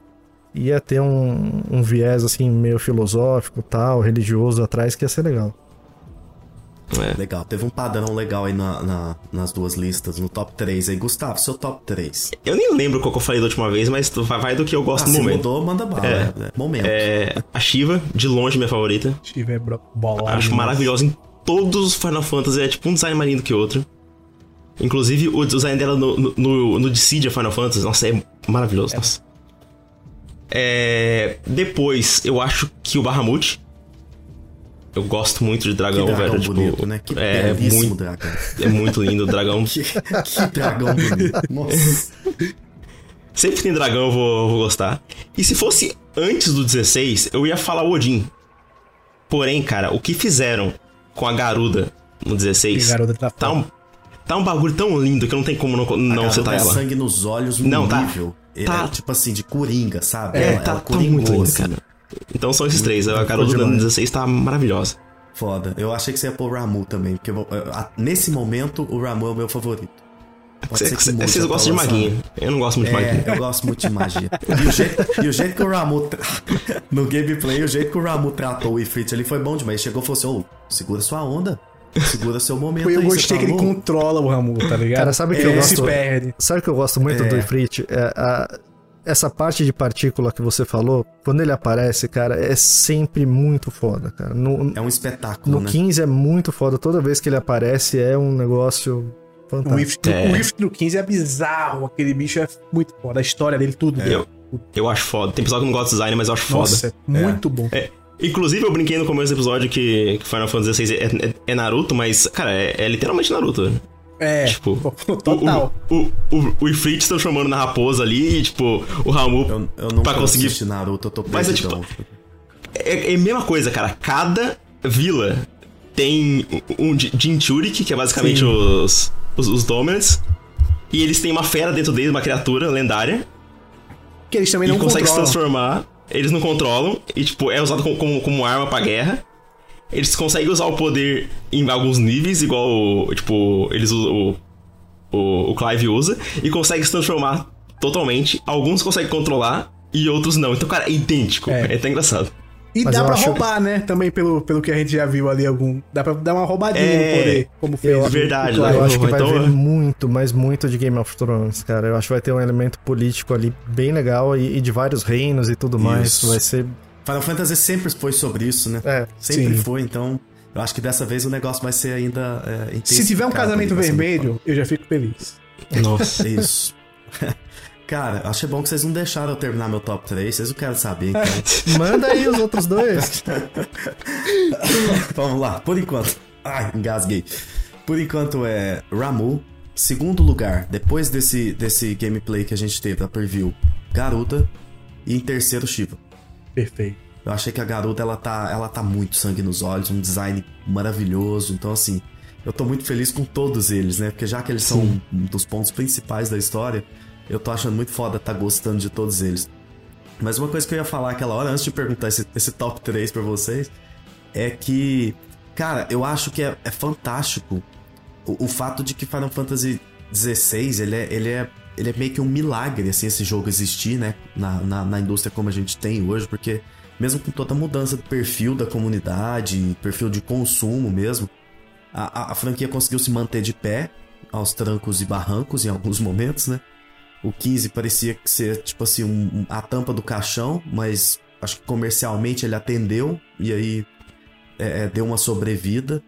ia ter um, um viés assim, meio filosófico tal, religioso atrás, que ia ser legal. É. Legal. Teve um padrão legal aí na, na- nas duas listas, no top 3 aí. Gustavo, seu top 3. Eu nem lembro qual que eu falei da última vez, mas vai do que eu gosto Ah, no se momento. mudou, manda bala. É. É. Momento. É, a Shiva, de longe minha favorita. Tiver bro- bola. Acho demais. maravilhosa em todos os Final Fantasy. É tipo um design mais lindo que o outro. Inclusive, o design dela no, no, no, no Dissidia Final Fantasy, nossa, é maravilhoso. Nossa. É, depois, eu acho que o Bahamut. Eu gosto muito de dragão, Que dragão velho. bonito, tipo, né? Que é muito, dragão. é muito lindo o dragão. Que, que dragão bonito. Nossa. Sempre que tem dragão eu vou, eu vou gostar. E se fosse antes do 16, eu ia falar o Odin. Porém, cara, o que fizeram com a Garuda no 16 Que Garuda tá tá, um, tá um bagulho tão lindo que não tem como não, não citar é ela. sangue nos olhos no Não, tá- nível. Ele tá- é tipo assim, de coringa, sabe? É, ela, tá, ela tá muito lindo, assim. cara. Então são esses três. A Garuda no demais. 16 tá maravilhosa. Foda. Eu achei que você ia pôr o Ramu também, porque eu eu- a- nesse momento o Ramu é o meu favorito. Pode Cê- Vocês gostam de maguinha. Eu não gosto muito de É, maguinha. eu gosto muito de magia. E o jeito, e o jeito que o Ramu. tra- No gameplay, o jeito que o Ramu tratou o Ifrit ali foi bom demais. Ele chegou e falou assim: ô, segura sua onda. Segura seu momento Eu aí. gostei você que ele tá louco?" controla o Ramu, tá ligado? Cara, sabe o que Ele eu se gosto? perde. Sabe o que eu gosto muito É. do Ifrit? É a- essa parte de partícula que você falou, quando ele aparece, cara, é sempre muito foda, cara. No, É um espetáculo, no né? 15 é muito foda. Toda vez que ele aparece é um negócio O. Rift, É. o Rift do 15 é bizarro. Aquele bicho é muito foda. A história dele, tudo. Eu, eu acho foda. Tem pessoal que não gosta de design, mas eu acho foda. Nossa, é muito bom. É, inclusive, eu brinquei no começo do episódio que, que Final Fantasy XVI é, é- é Naruto, mas, cara, é, é literalmente Naruto. É, Tipo, total. O, o, o, o Ifrit se transformando na raposa ali e, tipo, o Ramu Eu, eu não pra conseguir. Naruto, eu tô Mas é perdidão. É, é a mesma coisa, cara. Cada vila tem um Jinchurik, que é basicamente Sim. os, os, os Dominants. E eles têm uma fera dentro deles, uma criatura lendária. Que eles também não consegue se controlam. transformar. Eles não controlam. E, tipo, é usado como, como, como arma pra guerra. Eles conseguem usar o poder em alguns níveis, igual, o- tipo, eles usam. O, o, o Clive usa. E consegue se transformar totalmente. Alguns conseguem controlar. E outros não. Então, cara, é idêntico. É. É, até engraçado. E Mas dá eu pra acho- roubar, né? Também pelo, pelo que a gente já viu ali algum. Dá pra dar uma roubadinha É, no poder, como fez. eu- o- verdade, né? Clive. Eu acho que vai Então- ver muito, mas muito de Game of Thrones, cara. Eu acho que vai ter um elemento político ali bem legal e, e de vários reinos e tudo mais. Isso. Vai ser. Final Fantasy sempre foi sobre isso, né? É. Sempre Sim. foi, então. Eu acho que dessa vez o negócio vai ser ainda. É, Se tiver um casamento vermelho, eu já fico feliz. Nossa. Isso. Cara, achei bom que vocês não deixaram eu terminar meu top 3, vocês não querem saber, então. Manda aí os outros dois. Vamos lá, por enquanto. Ai, engasguei. Por enquanto é Ramu. Segundo lugar, depois desse, desse gameplay que a gente teve da preview, Garuda. E em terceiro, Shiva. Perfeito. Eu achei que a garota ela tá, ela tá muito sangue nos olhos, um design maravilhoso. Então, assim, eu tô muito feliz com todos eles, né? Porque já que eles são um dos pontos principais da história, eu tô achando muito foda tá gostando de todos eles. Mas uma coisa que eu ia falar aquela hora, antes de perguntar esse, esse top 3 pra vocês, é que, cara, eu acho que é, é fantástico o, o fato de que Final Fantasy XVI, ele é, ele é, ele é meio que um milagre, assim, esse jogo existir, né? Na, na, na indústria como a gente tem hoje, porque mesmo com toda a mudança do perfil da comunidade, perfil de consumo mesmo, a, a, a franquia conseguiu se manter de pé aos trancos e barrancos em alguns momentos, né? O 15 parecia ser, tipo assim, um- a tampa do caixão, mas acho que comercialmente ele atendeu e aí é, é, deu uma sobrevida.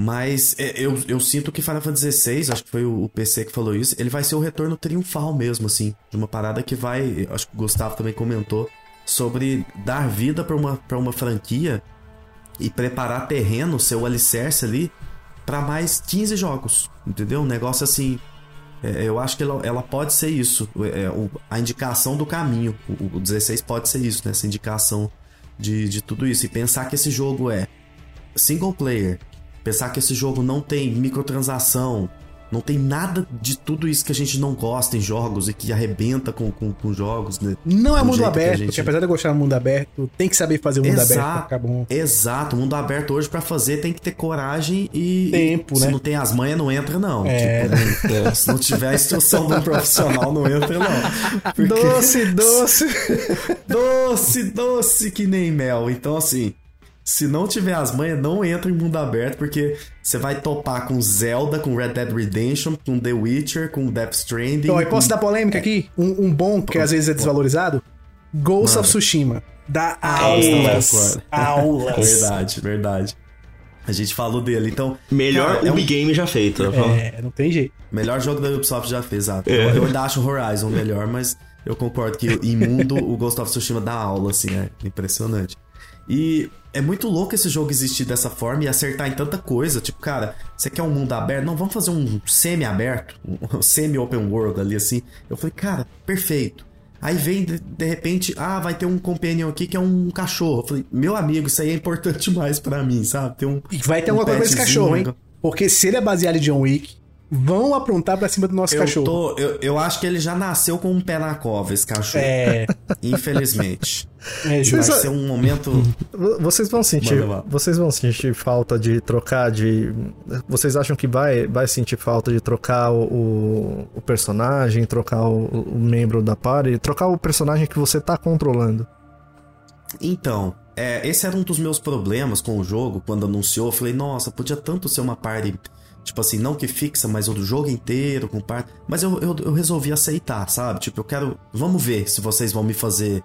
Mas é, eu, eu sinto que Final Fantasy XVI, acho que foi o, o PC que falou isso, ele vai ser o retorno triunfal mesmo, assim. De uma parada que vai. Acho que o Gustavo também comentou sobre dar vida pra uma, uma franquia e preparar terreno, seu alicerce ali, pra mais 15 jogos. Entendeu? Um negócio assim. É, eu acho que ela, ela pode ser isso. é, o- a indicação do caminho. O, o 16 pode ser isso, né? Essa indicação de, de tudo isso. E pensar que esse jogo é single player, pensar que esse jogo não tem microtransação, não tem nada de tudo isso que a gente não gosta em jogos e que arrebenta com, com, com jogos, né? Não é Do mundo jeito que aberto, gente- porque apesar de eu gostar do mundo aberto, tem que saber fazer o mundo aberto pra Exato, ficar bom. exato. Mundo aberto hoje pra fazer tem que ter coragem e. Tempo, se né? não tem as manhas, não entra, não. É. Tipo, não- se não tiver a instrução de um profissional, não entra, não. Porque- Doce, doce. doce, doce que nem mel. Então, assim, se não tiver as manhas, não entra em mundo aberto, porque você vai topar com Zelda, com Red Dead Redemption, com The Witcher, com Death Stranding. Então, e posso com... dar polêmica aqui? Um, um bom, que às vezes é desvalorizado? Ghost of Tsushima. Dá aulas. concordo. aulas. Verdade, verdade. A gente falou dele, então. Melhor cara, é um- Game já feito. falo. É, não tem jeito. Melhor jogo da Ubisoft já fez, exato. É. Eu, eu ainda acho o Horizon melhor, mas eu concordo que em mundo o Ghost of Tsushima dá aula, assim, é impressionante. E é muito louco esse jogo existir dessa forma e acertar em tanta coisa. Tipo, cara, você quer um mundo aberto? Não, vamos fazer um semi-aberto, um semi-open world ali, assim. Eu falei, cara, perfeito. Aí vem, de, repente, ah, vai ter um companion aqui que é um cachorro. Eu falei, meu amigo, isso aí é importante demais pra mim, sabe? Ter um. E vai ter um alguma coisa com esse cachorro, hein? um- Porque se ele é baseado em John Wick, vão aprontar pra cima do nosso Eu, cachorro. tô, eu, eu acho que ele já nasceu com um pé na cova, esse cachorro. É, Infelizmente. é Vai justo. ser um momento. Vocês vão sentir, vocês vão sentir falta de trocar de, vocês acham que vai, vai sentir falta de trocar o, o, o personagem, trocar o, o membro da party, trocar o personagem que você tá controlando? Então, é, esse era um dos meus problemas com o jogo. Quando anunciou, eu falei, nossa, podia tanto ser uma party. Tipo assim, não que fixa, mas o do jogo inteiro, com party. Mas eu, eu, eu resolvi aceitar, sabe? Tipo, eu quero. Vamos ver se vocês vão me fazer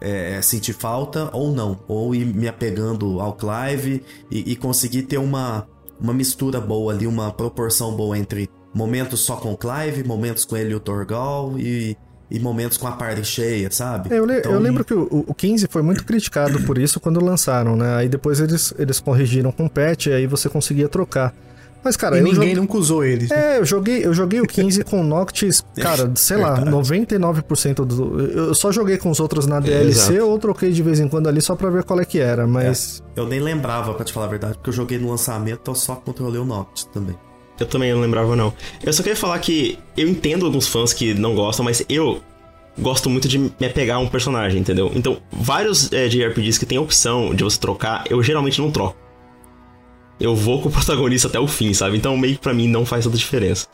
é, sentir falta ou não. Ou ir me apegando ao Clive e, e conseguir ter uma, uma mistura boa ali, uma proporção boa entre momentos só com o Clive, momentos com ele e o Torgal e, e momentos com a party cheia, sabe? É, Eu, le- Então, eu lembro que o, o 15 foi muito criticado por isso quando lançaram, né? Aí depois eles, eles corrigiram com patch e aí você conseguia trocar. Mas, cara, E eu ninguém joguei- nunca usou eles. né? É, eu joguei, eu joguei o 15 com Noctis, cara, sei lá, 99% do. Eu só joguei com os outros na DLC exato. ou troquei de vez em quando ali só pra ver qual é que era, mas. Eu nem lembrava, pra te falar a verdade, porque eu joguei no lançamento, então só controlei o Noctis também. Eu também não lembrava, não. Eu só queria falar que eu entendo alguns fãs que não gostam, mas eu gosto muito de me apegar a um personagem, entendeu? Então, vários é, de RPGs que tem a opção de você trocar, eu geralmente não troco. Eu vou com o protagonista até o fim, sabe? Então, meio que pra mim não faz tanta diferença.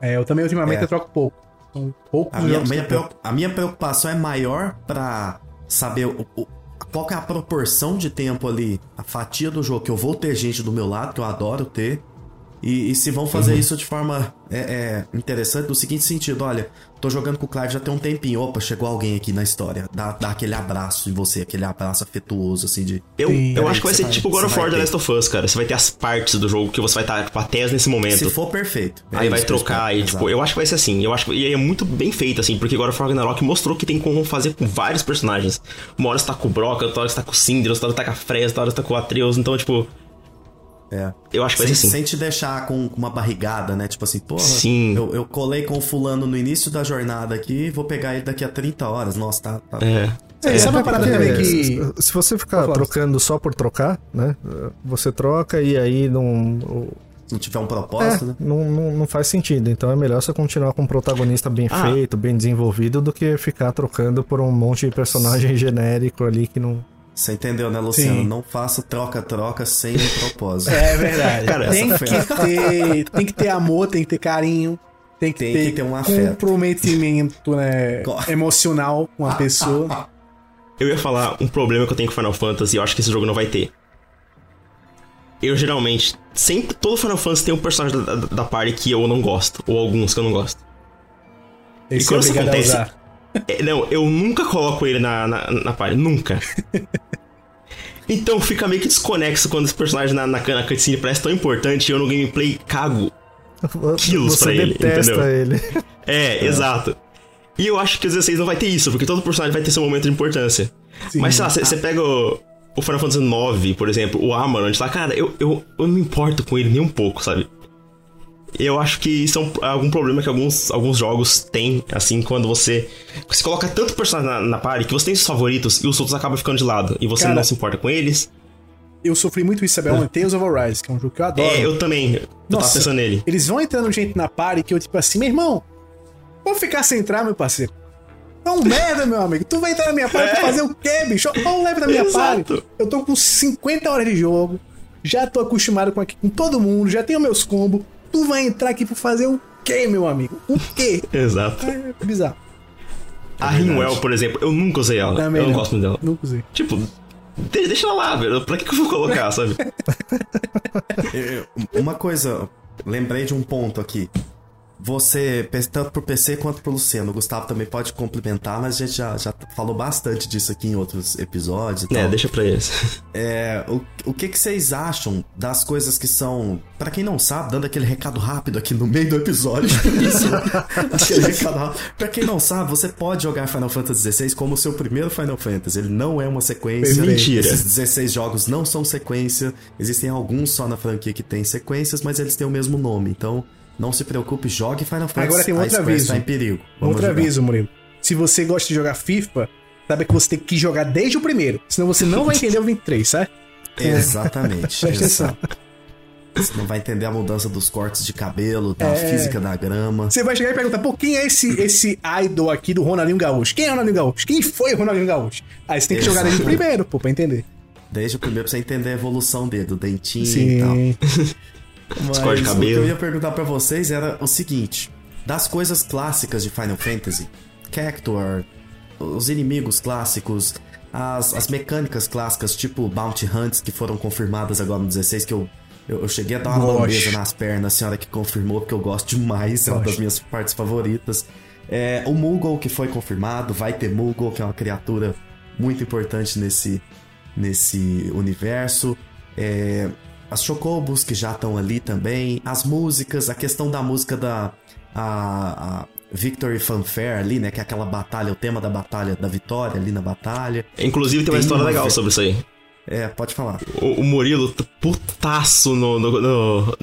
É, eu também ultimamente É. eu troco pouco. São poucos A minha, minha preocup- a minha preocupação é maior pra saber o- o- qual que é a proporção de tempo ali, a fatia do jogo que eu vou ter gente do meu lado, que eu adoro ter. E, e se vão fazer isso de forma é, é, interessante, no seguinte sentido: olha, tô jogando com o Clive já tem um tempinho, opa, chegou alguém aqui na história, dá, dá aquele abraço em você, aquele abraço afetuoso, assim, de. Eu, Sim. eu acho que vai ser vai- tipo God of vai War The ter. Last of Us, cara. Você vai ter as partes do jogo que você vai estar tipo, até nesse momento. Se for perfeito. É Aí vai trocar e, tipo, eu acho que vai ser assim. Eu acho que e é muito bem feito, assim, porque God of War Ragnarok mostrou que tem como fazer com vários personagens. Uma hora você tá com o Brock, outra hora você tá com o Cinder, outra hora você tá com a Freya, outra hora você tá com o Atreus. Então, tipo, É. eu acho que vai Sem, ser assim. sem te deixar com com uma barrigada, né? Tipo assim, porra, Sim. Eu, eu colei com o fulano no início da jornada aqui, vou pegar ele daqui a 30 horas. Nossa, tá. tá- É. É, sabe uma parada também que. se- Se você ficar trocando só por trocar, né? Você troca e aí não. Se não tiver um É, propósito, né? não, não, não faz sentido. Então é melhor você continuar com um protagonista bem Ah. feito, bem desenvolvido, do que ficar trocando por um monte de personagem genérico ali que não. Você entendeu, né, Luciano? Sim. Não faça troca-troca sem um propósito. É verdade. Cara, tem, que ter, tem que ter amor, tem que ter carinho, tem que, Tem ter, que ter um afeto. comprometimento né, emocional com a pessoa. Eu ia falar um problema que eu tenho com Final Fantasy e eu acho que esse jogo não vai ter. Eu geralmente. Sempre. Todo Final Fantasy tem um personagem da, da, da party que eu não gosto. Ou alguns que eu não gosto. Esse é quando isso obrigado a acontece- usar. É, não, eu nunca coloco ele na, na, na party. Nunca. Então fica meio que desconexo quando esse personagem na, na, na cutscene parece tão importante e eu no gameplay cago. Quilos você pra ele, entendeu? ele. É, exato. E eu acho que o 16 não vai ter isso, porque todo personagem vai ter seu momento de importância. Sim. Mas sei lá, você pega o, o Final Fantasy IX, por exemplo, o Amarant lá, cara, eu, eu, eu não me importo com ele nem um pouco, sabe? Eu acho que isso é um- algum problema que alguns, alguns jogos têm, assim, quando você. Você coloca tanto personagem na, na party que você tem seus favoritos e os outros acabam ficando de lado. E você Cara, não se importa com eles. Eu sofri muito isso, sabe? É Tales of Arise, que é um jogo que eu adoro. É, eu também. Eu tava Nossa. pensando nele. Eles vão entrando gente na party que eu, tipo assim, meu irmão, vou ficar sem entrar, meu parceiro. É um merda, meu amigo. Tu vai entrar na minha party pra fazer o quê, bicho? Não leve na minha Exato. party. Eu tô com 50 horas de jogo, já tô acostumado com, aqui, com todo mundo, já tenho meus combos. Tu vai entrar aqui pra fazer o quê, meu amigo? O quê? Exato. É bizarro. A Rinwell, por exemplo, eu nunca usei ela. Também eu não não. gosto muito dela. Nunca usei. Tipo, de- deixa ela lá, velho. Pra que, que eu vou colocar, sabe? Uma coisa, lembrei de um ponto aqui. Você, tanto pro PC quanto pro Luciano, o Gustavo também pode complementar, mas a gente já, já falou bastante disso aqui em outros episódios e É, deixa pra eles. É, o, o que, que vocês acham das coisas que são. Pra quem não sabe, dando aquele recado rápido aqui no meio do episódio. Isso, aquele recado rápido. Pra quem não sabe, você pode jogar Final Fantasy XVI como o seu primeiro Final Fantasy. Ele não é uma sequência. Mentira. Esses 16 jogos não são sequência. Existem alguns só na franquia que tem sequências, mas eles têm o mesmo nome. Então, não se preocupe, jogue Final Fantasy. Agora tem um outro aviso. Está em perigo. Vamos outro jogar. aviso, Murilo. Se você gosta de jogar FIFA, saiba que você tem que jogar desde o primeiro. Senão você não vai entender o 23, certo? Exatamente. Presta atenção. Você não vai entender a mudança dos cortes de cabelo, da É. física da grama. Você vai chegar e perguntar, pô, quem é esse, esse idol aqui do Ronaldinho Gaúcho? Quem é o Ronaldinho Gaúcho? Quem foi o Ronaldinho Gaúcho? Aí você tem que jogar desde o primeiro, pô, pra entender. Desde o primeiro pra você entender a evolução dele, do dentinho e tal. Mas de o que cabelo. eu ia perguntar pra vocês era o seguinte: das coisas clássicas de Final Fantasy, Cactuar, os inimigos clássicos, as, as mecânicas clássicas, tipo Bounty Hunts, que foram confirmadas agora no 16, que eu, eu, eu cheguei a dar uma lambeza nas pernas, a senhora que confirmou, porque eu gosto demais, é uma das minhas partes favoritas. É, o Moogle, que foi confirmado, vai ter Moogle, que é uma criatura muito importante nesse, nesse universo. É, as Chocobos, que já estão ali também. As músicas, a questão da música da a, a Victory Fanfare ali, né? Que é aquela batalha, o tema da batalha, da vitória ali na batalha. Inclusive tem uma Tem história uma legal ve- sobre isso aí. É, pode falar. O, o Murilo, putaço no, no, no,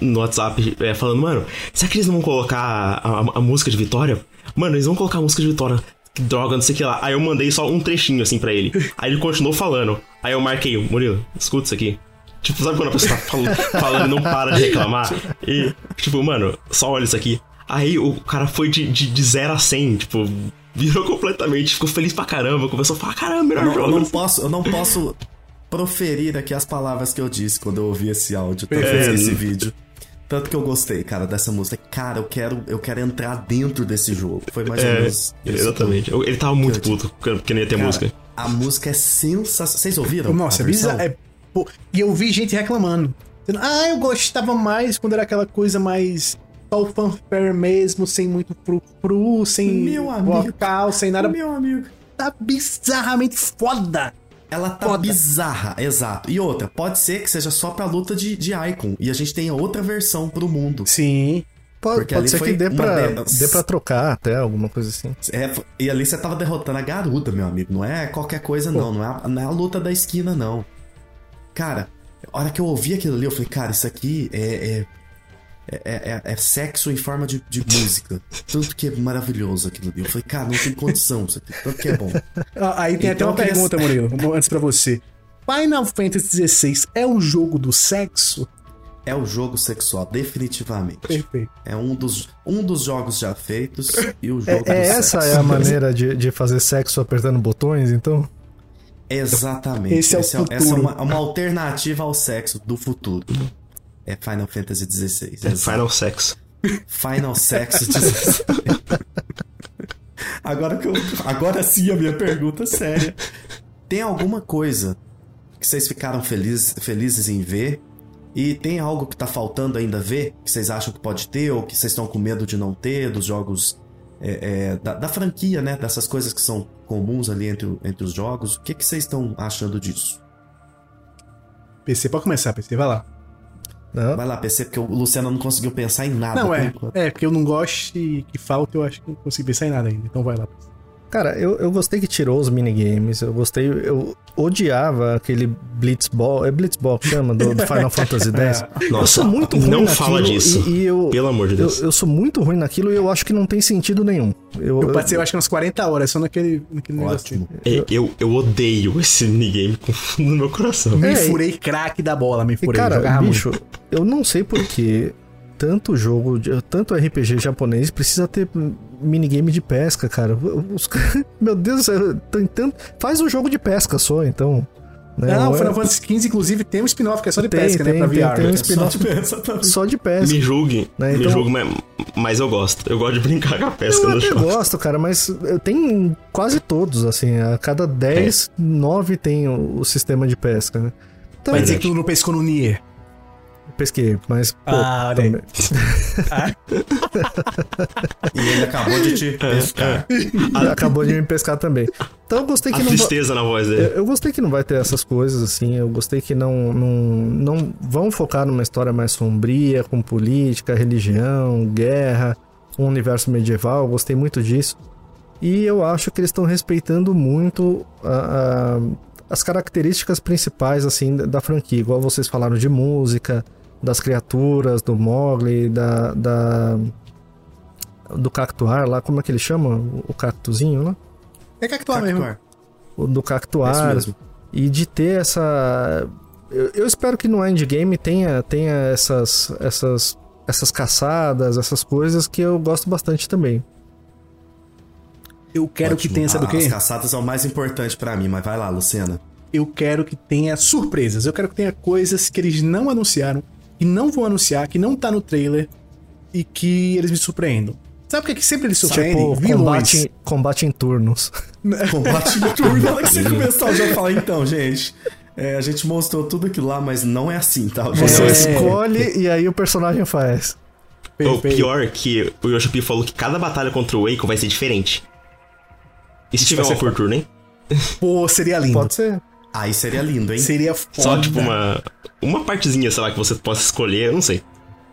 no WhatsApp, é, falando, mano, será que eles não vão colocar a, a- a música de Vitória? Mano, eles vão colocar a música de Vitória. Que droga, não sei o que lá. Aí eu mandei só um trechinho assim pra ele. Aí ele continuou falando. Aí eu marquei, Murilo, escuta isso aqui. Tipo, sabe quando a pessoa tá falando, falando e não para de reclamar? E, tipo, mano, só olha isso aqui. Aí o cara foi de, de, de 0 a 100, tipo, virou completamente, ficou feliz pra caramba, começou a falar, caramba, melhor Eu não, eu jogo. não posso, eu não posso proferir aqui as palavras que eu disse quando eu ouvi esse áudio, tanto É. esse vídeo. Tanto que eu gostei, cara, dessa música. Cara, eu quero, eu quero entrar dentro desse jogo. Foi mais ou É, menos. exatamente. Ele tava muito puto porque não ia ter Cara, música. A música é sensacional. Vocês ouviram? Nossa, a é bizarro. É, pô, e eu vi gente reclamando. Dizendo, ah, eu gostava mais quando era aquela coisa mais só o fanfare mesmo, sem muito fru-fru, sem Meu amigo. vocal, sem nada. Meu amigo. Tá bizarramente foda. Ela tá Foda. bizarra, exato. E outra, pode ser que seja só pra luta de, de Icon. E a gente tenha outra versão pro mundo. Sim. Pode, Porque pode ser que dê pra, delas. dê pra trocar até, alguma coisa assim. É, e ali você tava derrotando a garuda, meu amigo. Não é qualquer coisa, não. Não é, a- não é a luta da esquina, não. Cara, a hora que eu ouvi aquilo ali, eu falei, cara, isso aqui é. é... É, é- é sexo em forma de, de música. Tanto que é maravilhoso aquilo ali. Eu falei, cara, não tem condição isso aqui. Tanto que é bom. Ah, Aí tem até Então uma eu queria- pergunta, Murilo, antes pra você. Final Fantasy XVI é um jogo do sexo? É o jogo sexual, definitivamente. Perfeito. É um dos, um dos jogos já feitos e o jogo É, do é essa sexo. é a maneira de, de fazer sexo apertando botões, então? Exatamente. Esse é o Essa futuro. Essa é uma, uma alternativa ao sexo do futuro. É Final Fantasy XVI. É Final Sex. Final Sex 16. agora, que eu, agora sim a minha pergunta é séria. Tem alguma coisa que vocês ficaram felizes, felizes em ver? E tem algo que tá faltando ainda ver? Que vocês acham que pode ter? Ou que vocês estão com medo de não ter? Dos jogos é, é, da, da franquia, né? Dessas coisas que são comuns ali entre, entre os jogos. O que, que vocês estão achando disso? PC, pode começar, PC, vai lá. Não. Vai lá, PC, porque o Luciano não conseguiu pensar em nada. Não, é. enquanto. É, porque eu não gosto e que falta, eu acho que não consegui pensar em nada ainda. Então vai lá. PC. Cara, eu, eu gostei que tirou os minigames. Eu gostei. Eu odiava aquele Blitzball. É Blitzball que chama? Do, do Final Fantasy X. eu Nossa, sou muito ruim não naquilo fala disso. E, e eu, Pelo amor de eu, Deus. eu sou muito ruim naquilo e eu acho que não tem sentido nenhum. Eu, Eu eu- passei, eu acho que umas 40 horas só naquele, naquele Ótimo. negocinho. É, eu, eu odeio esse minigame com fundo no meu coração. Me É, furei craque da bola, me E furei. cara, bicho, eu não sei porque tanto jogo, tanto RPG japonês precisa ter minigame de pesca, cara. Os meu Deus, do céu, tem tanto, faz um jogo de pesca só, então. né? Não, o é- Final Fantasy XV, inclusive, tem um spin-off que é só de Tem, pesca, tem, né? Pra tem, VR. tem um né? spin-off Exatamente. só de pesca. Me julguem, Né, me então- julguem, mas, mas eu gosto. Eu gosto de brincar com a pesca Eu no até jogo. gosto, cara, mas eu tenho quase todos, assim, a cada 10, 9 tem o, o sistema de pesca, né? Então, Vai dizer que tu não pescou no Nier. Pesquei, mas. Pô, Ah, olha aí. também- E ele acabou de te pescar. acabou de me pescar também. Então eu gostei A que não. va- tristeza na voz Eu, dele. eu gostei que não vai ter essas coisas, assim. Eu gostei que não, não, não vão focar numa história mais sombria, com política, religião, guerra, um universo medieval. Eu gostei muito disso. E eu acho que eles estão respeitando muito a- a- as características principais, assim, da, da franquia. Igual vocês falaram de música, das criaturas, do Mogli, da. da do cactuar lá, como é que ele chama? O- cactuzinho lá? É cactuar mesmo. O do É isso cactuar. mesmo. E de ter essa. Eu, eu espero que no endgame tenha, tenha essas, essas, essas caçadas, essas coisas que eu gosto bastante também. Eu quero que Ótimo. tenha, sabe o quê? As caçadas são o mais importante pra mim, mas vai lá, Luciana. Eu quero que tenha surpresas. Eu quero que tenha coisas que eles não anunciaram, que não vão anunciar, que não tá no trailer e que eles me surpreendam. Sabe o que, é que sempre eles surpreendem? Tipo, Vilões. combate, em- combate em turnos. Combate no turno. Na hora que você começar o jogo, fala, então, gente, é, a gente mostrou tudo aquilo lá, mas não é assim, tá? Você é assim. escolhe e aí o personagem faz. O pior é que o Yoshi P falou que cada batalha contra o Waco vai ser diferente. E se Isso tiver uma ser por turno, hein? Pô, seria lindo. Pode ser. Aí seria lindo, hein? Seria foda. Só tipo uma. Uma partezinha, sei lá, que você possa escolher, eu não sei.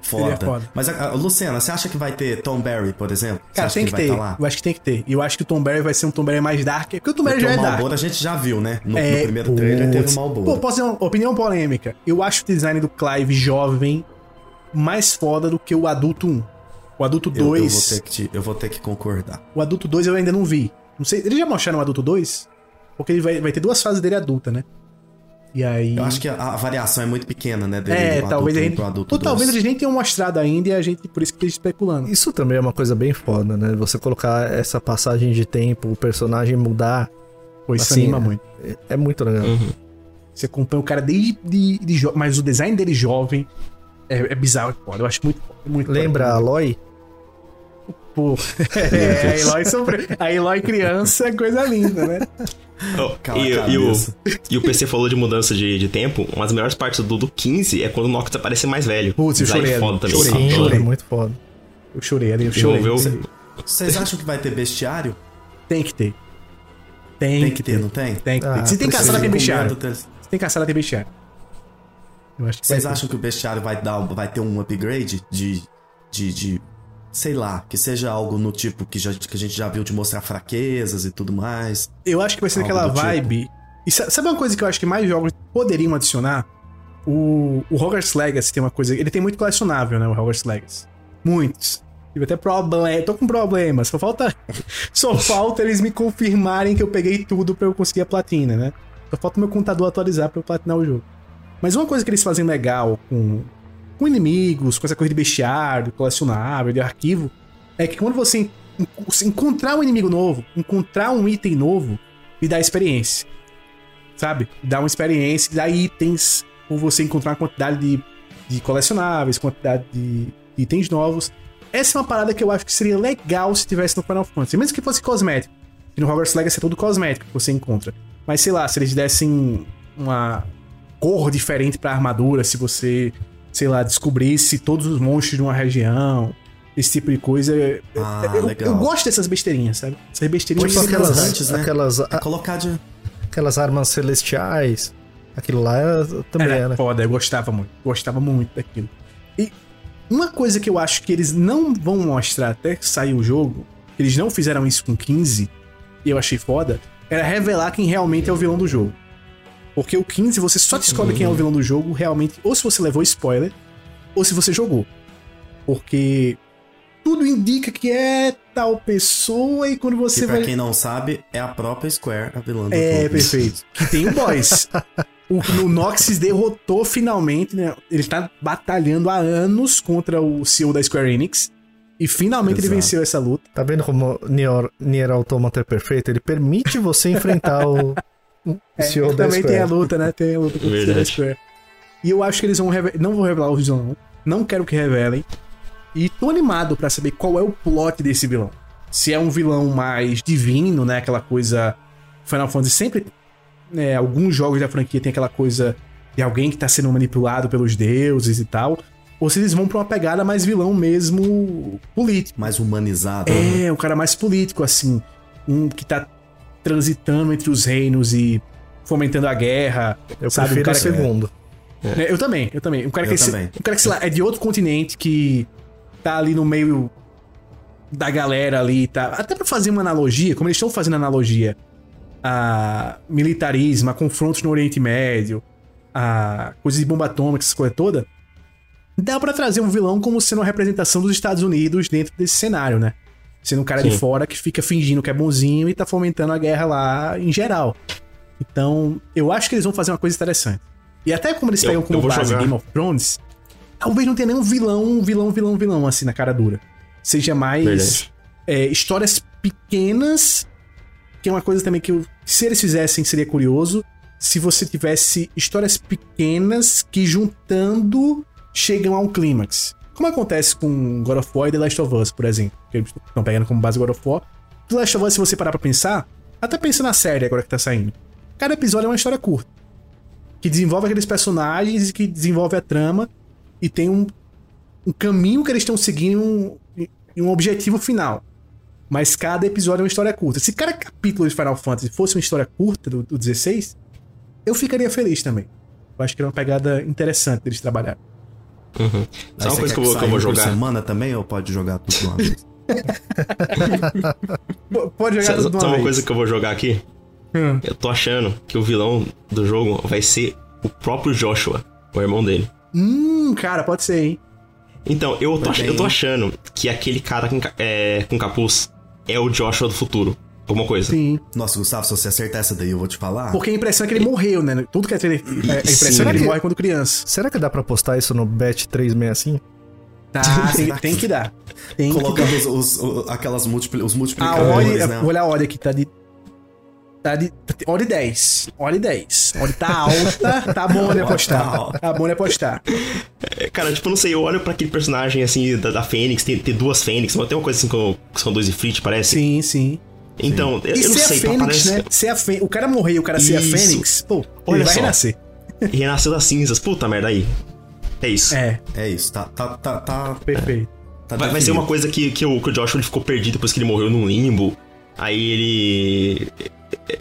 Foda. Seria foda. Mas, a, a- Luciana, você acha que vai ter Tom Barry, por exemplo? Cara, acha tem que, vai ter. tá lá? Eu acho que tem que ter. E eu acho que o Tom Barry vai ser um Tom Barry mais dark. Porque o Tom Barry Porque já é o dark. Malboro a gente já viu, né? No, no É, primeiro trailer teve putz. o Malboro. Pô, posso dizer uma opinião polêmica. Eu acho o design do Clive jovem mais foda do que o adulto 1. O adulto eu, eu, 2. vou ter que te- eu vou ter que concordar. O adulto 2 eu ainda não vi. Não sei. Eles já mostraram o adulto 2? Porque ele vai, vai ter duas fases dele adulta, né? E aí. Eu acho que a, a variação é muito pequena, né? Dele, É, do talvez adulto a gente. pro adulto Ou talvez eles nem tenham mostrado ainda e a gente, por isso que esteja especulando. Isso também é uma coisa bem foda, né? Você colocar essa passagem de tempo, o personagem mudar, Pô, isso Assim, anima é. muito. é- é muito legal. Você acompanha o cara desde de, de jo- Mas o design dele jovem é, é bizarro, é foda. Eu acho muito. Muito Lembra a. Aloy? Pô, é, a Eloy sobre... A Eloy criança é coisa linda, né? Oh, Cala e, e o, e o PC falou de mudança de, de tempo. Uma das melhores partes do, do 15 é quando o Noctis aparece mais velho. Putz, eu Design chorei foda também. Chorei. Sim, chorei. é muito foda. Eu chorei ali, eu chorei. Vocês acham que vai ter bestiário? Tem que ter. Tem, Tem que ter, não tem? Tem que ter. Ah, Se tem caçada, tem bestiário. Se tem caçada, tem bestiário. Eu acho que Vocês ter. acham que o bestiário vai dar, vai ter um upgrade de, de, de, sei lá, que seja algo no tipo que, já, que a gente já viu de mostrar fraquezas e tudo mais? Eu acho que vai ser aquela tipo. vibe. E sa- sabe uma coisa que eu acho que mais jogos poderiam adicionar? O, o Hogwarts Legacy tem uma coisa. Ele tem muito colecionável, né? O Hogwarts Legacy. Muitos. Tive até problema. Tô com problemas. Só falta. Só falta eles me confirmarem que eu peguei tudo pra eu conseguir a platina, né? Só falta o meu contador atualizar pra eu platinar o jogo. Mas uma coisa que eles fazem legal com, com inimigos, com essa coisa de bestiário, colecionável, de arquivo, é que quando você en- en- encontrar um inimigo novo, encontrar um item novo, lhe dá experiência. Sabe? Dá uma experiência, dá itens, ou você encontrar uma quantidade de, de colecionáveis, quantidade de, de itens novos. Essa é uma parada que eu acho que seria legal se tivesse no Final Fantasy. Mesmo que fosse cosmético. E no Hogwarts Legacy é tudo cosmético que você encontra. Mas sei lá, se eles dessem uma cor diferente pra armadura, se você, sei lá, descobrisse todos os monstros de uma região, esse tipo de coisa. Ah, eu, legal. eu gosto dessas besteirinhas, sabe? Essas besteirinhas Tipo que aquelas elas- antes, né? aquelas, É colocar de. aquelas armas celestiais. Aquilo lá é- também Era era. foda, eu gostava muito. Gostava muito daquilo. E uma coisa que eu acho que eles não vão mostrar até sair o jogo, eles não fizeram isso com 15, e eu achei foda, era revelar quem realmente é o vilão do jogo. Porque o 15 você só descobre quem é o vilão do jogo realmente, ou se você levou spoiler, ou se você jogou. Porque tudo indica que é tal pessoa e quando você Que pra vai. quem não sabe, é a própria Square a vilã do É, jogo. perfeito. Que tem o boss. o, o Noxus derrotou finalmente, né? Ele tá batalhando há anos contra o CEO da Square Enix. E finalmente ele Exato. venceu essa luta. Tá vendo como Nier, Nier Automata é perfeito? Ele permite você enfrentar o, da Também Square. tem a luta, né? Tem a luta contra o. Square. E eu acho que eles vão não vão revelar o vilão. Não quero que revelem. E tô animado pra saber qual é o plot desse vilão. Se é um vilão mais divino, né? Aquela coisa. Final Fantasy sempre. Né, alguns jogos da franquia tem aquela coisa de alguém que tá sendo manipulado pelos deuses e tal, ou se eles vão pra uma pegada mais vilão mesmo político. Mais humanizado. né? É, um cara mais político, assim. Um que tá transitando entre os reinos e fomentando a guerra. Eu sabe? Um prefiro o cara que- segundo. É, eu também, eu também. Um cara Eu que, também. Um cara que, sei lá, é de outro continente que tá ali no meio da galera ali, tá? Até pra fazer uma analogia, como eles estão fazendo analogia a militarismo, a confrontos no Oriente Médio, a coisas de bomba atômica, essas coisas todas, dá pra trazer um vilão como sendo uma representação dos Estados Unidos dentro desse cenário, né? Sendo um cara de Sim. fora que fica fingindo que é bonzinho e tá fomentando a guerra lá em geral. Então, eu acho que eles vão fazer uma coisa interessante. E até como eles Eu- pegam como base jogar. Game of Thrones, talvez não tenha nenhum vilão, vilão, vilão, vilão, assim, na cara dura. Seja mais é, histórias pequenas, que é uma coisa também que eu, se eles fizessem seria curioso, se você tivesse histórias pequenas que juntando chegam a um clímax. Como acontece com God of War e The Last of Us, por exemplo, que eles estão pegando como base God of War. The Last of Us, se você parar pra pensar, até pensa na série agora que tá saindo. Cada episódio é uma história curta. Que desenvolve aqueles personagens e que desenvolve a trama e tem um, um caminho que eles estão seguindo um- e um objetivo final. Mas cada episódio é uma história curta. Se cada capítulo de Final Fantasy fosse uma história curta do, do 16, eu ficaria feliz também. Eu acho que era uma pegada interessante deles trabalharem. Uhum. Sabe uma você coisa quer que eu vou, que eu vou jogar? semana também ou pode jogar tudo de uma vez? Pode jogar Sabe tudo de uma sabe uma vez. coisa que eu vou jogar aqui? Hum. Eu tô achando que o vilão do jogo vai ser o próprio Joshua, o irmão dele. Hum, cara, pode ser, hein? Então, eu tô, ach- eu tô achando que aquele cara com, é, com capuz é o Joshua do futuro. Alguma coisa. Sim. Nossa, Gustavo, se você acertar essa daí, eu vou te falar. Porque a impressão é que ele morreu, né? Tudo que é é, a impressão Sim. é que ele morre quando criança. Será que dá pra postar isso no Bet 365? Tá, tem, tem que dar. Tem que dar. Colocando os, os- aquelas múltipli, os A multiplicadores, odd, né? vou olhar a odd aqui, tá de. Tá de. Odd 10. Odd 10. Odd tá alta, tá bom de Odd apostar. tá. Tá bom de apostar. É, cara, tipo, não sei, eu olho pra aquele personagem assim da, da Fênix, tem, tem duas Fênix, mas tem uma coisa assim com, que são dois Ifrit, parece. Sim, sim. Então, eu, E eu não sei, a Fênix, parece. né? Ser a Fê... O cara morrer e o cara ser a Isso. Fênix, pô, Olha ele vai só. renascer. Renasceu das cinzas. Puta merda aí. É isso. É, É isso, tá, tá, tá, tá, perfeito. tá Vai, vai ser uma coisa que, que, o, que o Joshua ele ficou perdido depois que ele morreu num limbo. Aí ele.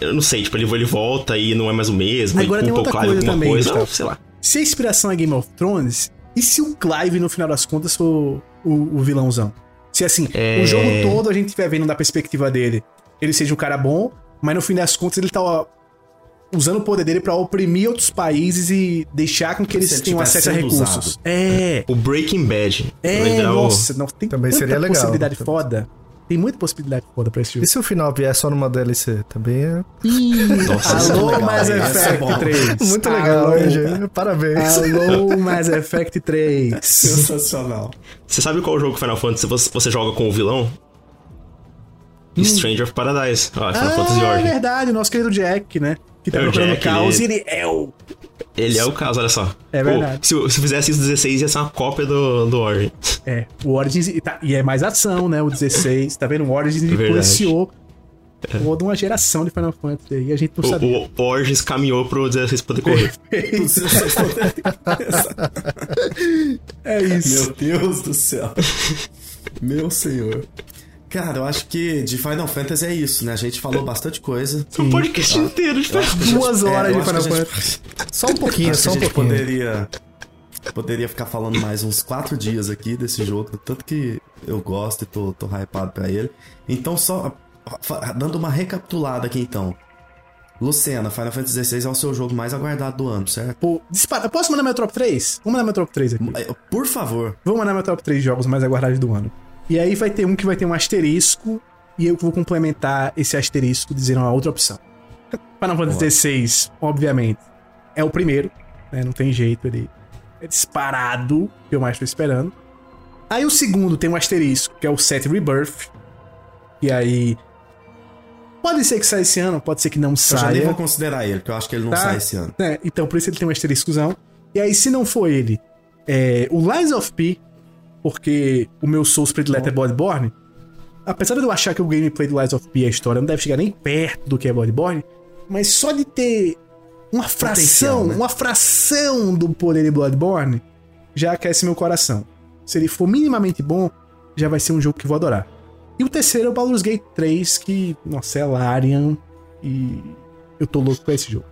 Eu não sei, tipo, ele, ele volta e não é mais o mesmo. Agora tem outra coisa também, coisa. Não, sei lá. Se a inspiração é Game of Thrones, e se o Clive, no final das contas, for o, o vilãozão? Se assim, É. o jogo todo a gente estiver vendo da perspectiva dele, ele seja um cara bom, mas no fim das contas ele tá ó, usando o poder dele pra oprimir outros países e deixar com que eles ele tenham acesso a recursos. usado. É. O Breaking Bad. É, nossa, não, tem Também tanta seria legal. possibilidade foda. Tem muita possibilidade foda pra esse jogo. E se o final vier só numa DLC? Também é Nossa, é Alô, legal, Mass é Effect bom. 3. muito legal, Alô, hein, gente? Parabéns. Alô, Mass Effect 3. Sensacional. Você sabe qual jogo Final Fantasy você, você joga com o vilão? Stranger of Paradise. Ah, Final Fantasy Hum. Ah, é Origin. verdade, o nosso querido Jack, né? Que tá É, o procurando Jack, caos ele- e ele é o. Ele é o caso, olha só. É Pô, verdade. se, eu- se eu fizesse isso 16, ia ser uma cópia do, do Origin. É, o Origins. E, tá- e é mais ação, né? O 16. Tá vendo? O Origins Verdade. influenciou toda uma geração de Final Fantasy aí. A gente não sabia. O, o Origins caminhou pro 16 poder correr. É isso. Meu Deus do céu. Meu senhor. Cara, eu acho que de Final Fantasy é isso, né? A gente falou bastante coisa. Um podcast inteiro de a gente- Duas é, horas de Final gente- Só um pouquinho, Acho que só a um gente pouquinho. poderia, poderia ficar falando mais uns quatro dias aqui desse jogo, tanto que eu gosto e tô, tô hypado pra ele. Então, só dando uma recapitulada aqui então. Lucena, Final Fantasy XVI é o seu jogo mais aguardado do ano, certo? Pô, dispara. Posso mandar meu top 3? Vou mandar meu top 3 aqui. Por favor. Vou mandar meu top 3 jogos mais aguardados do ano. E aí vai ter um que vai ter um asterisco. E eu vou complementar esse asterisco dizendo uma outra opção. Final Fantasy XVI, obviamente, é o primeiro. Né? Não tem jeito, ele é disparado, que eu mais tô esperando. Aí o segundo tem um asterisco, que é o Set Rebirth. E aí. Pode ser que saia esse ano, pode ser que não Eu já nem saia. vou considerar ele, porque eu acho que ele não Tá. sai esse ano. É, então por isso ele tem um asteriscozão. E aí, se não for ele, é, o Lies of P, porque o meu Souls predileto é Bloodborne, apesar de eu achar que o gameplay do Lies of P, a história, não deve chegar nem perto do que é Bloodborne, mas só de ter uma fração, né? uma fração do poder de Bloodborne, já aquece meu coração. Se ele for minimamente bom, já vai ser um jogo que vou adorar. E o terceiro é o Baldur's Gate 3, que, nossa, é Larian. E eu tô louco com esse jogo.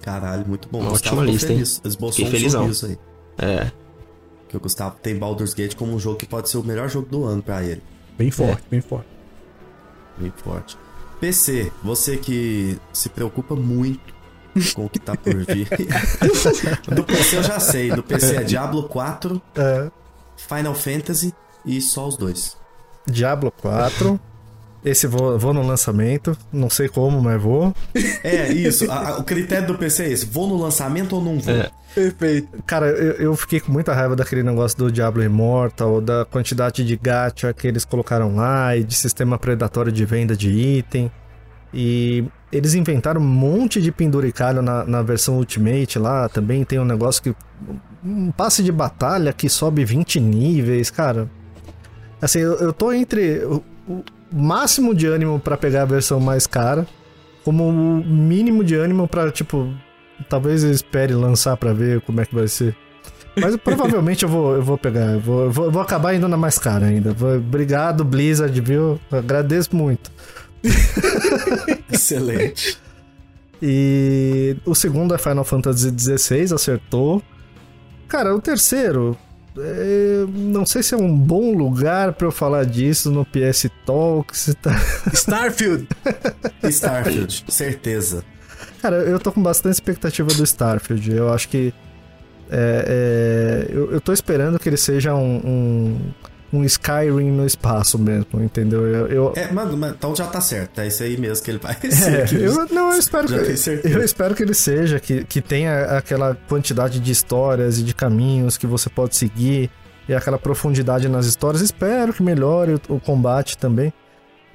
Caralho, muito bom. Ótima lista, hein? feliz. Esboçou Fiquei um felizão. aí. É. Que o Gustavo tem Baldur's Gate como um jogo que pode ser o melhor jogo do ano pra ele. Bem forte, bem forte. Bem forte. PC, você que se preocupa muito com o que tá por vir. do PC eu já sei. Do PC é Diablo 4, É, Final Fantasy e só os dois. Diablo 4. Esse vou, vou no lançamento. Não sei como, mas vou. É, isso. A- a- o critério do PC é esse. Vou no lançamento ou não vou? É. Perfeito. Cara, eu, eu fiquei com muita raiva daquele negócio do Diablo Immortal, da quantidade de gacha que eles colocaram lá e de sistema predatório de venda de item. E eles inventaram um monte de penduricalho na, na versão Ultimate lá. Também tem um negócio que. Um passe de batalha que sobe 20 níveis, cara. Assim, eu, eu tô entre o, o máximo de ânimo pra pegar a versão mais cara, como o mínimo de ânimo pra, tipo, Talvez eu espere lançar pra ver como é que vai ser. Mas provavelmente eu vou, eu vou pegar. Eu vou, eu vou, eu vou acabar indo na mais cara ainda. Obrigado, Blizzard, viu? Agradeço muito. Excelente. E o segundo é Final Fantasy XVI, acertou. Cara, o terceiro. É, não sei se é um bom lugar pra eu falar disso no PS Talks. Tá... Starfield. Starfield, certeza. Cara, eu tô com bastante expectativa do Starfield. Eu acho que. É, é, eu, eu tô esperando que ele seja um, um, um Skyrim no espaço mesmo, entendeu? Eu, eu, É, mano, mas então já tá certo. É isso aí mesmo que ele vai é, ser. que eu, não, eu espero, que, eu espero que ele seja, que, que tenha aquela quantidade de histórias e de caminhos que você pode seguir e aquela profundidade nas histórias. Espero que melhore o, o combate também.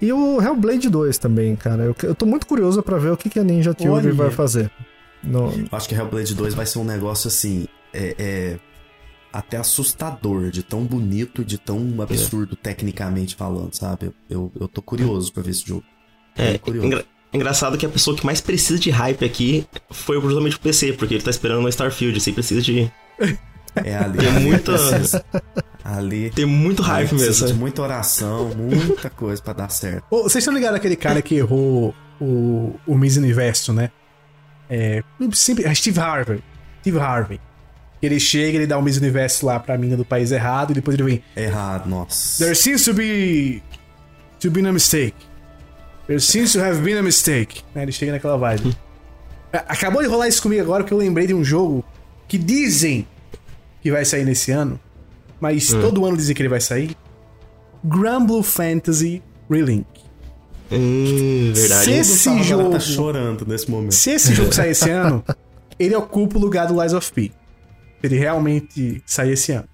E o Hellblade 2 também, cara. Eu, eu tô muito curioso pra ver o que, que a Ninja Theory vai fazer. No, acho que Hellblade 2 vai ser um negócio assim. É, é até assustador, de tão bonito, de tão absurdo tecnicamente falando, sabe? Eu, eu, tô curioso pra ver esse jogo. É, curioso. engra- engraçado que a pessoa que mais precisa de hype aqui foi justamente o PC, porque ele tá esperando no Starfield, assim, precisa de. É ali. Tem muita- Precisa- Ali. Tem muito hype precisa mesmo. muita oração, muita coisa pra dar certo. Ô, vocês estão ligados aquele cara que errou o, o Miss Universo, né? É. Sempre, é Steve Harvey. Steve Harvey. Ele chega, ele dá o Miss Universo lá pra mina do país errado, e depois ele vem. Errado, nossa. There seems to be. to be a mistake. There seems to have been a mistake. Né, Ele chega naquela vibe. A- Acabou de rolar isso comigo agora que eu lembrei de um jogo que dizem que vai sair nesse ano, mas todo ano dizem que ele vai sair. Granblue Fantasy Relink. Hum, verdade. Se esse agora jogo- tá chorando nesse momento. Se esse jogo sair esse ano, ele ocupa o lugar do Lies of P. Ele realmente sair esse ano.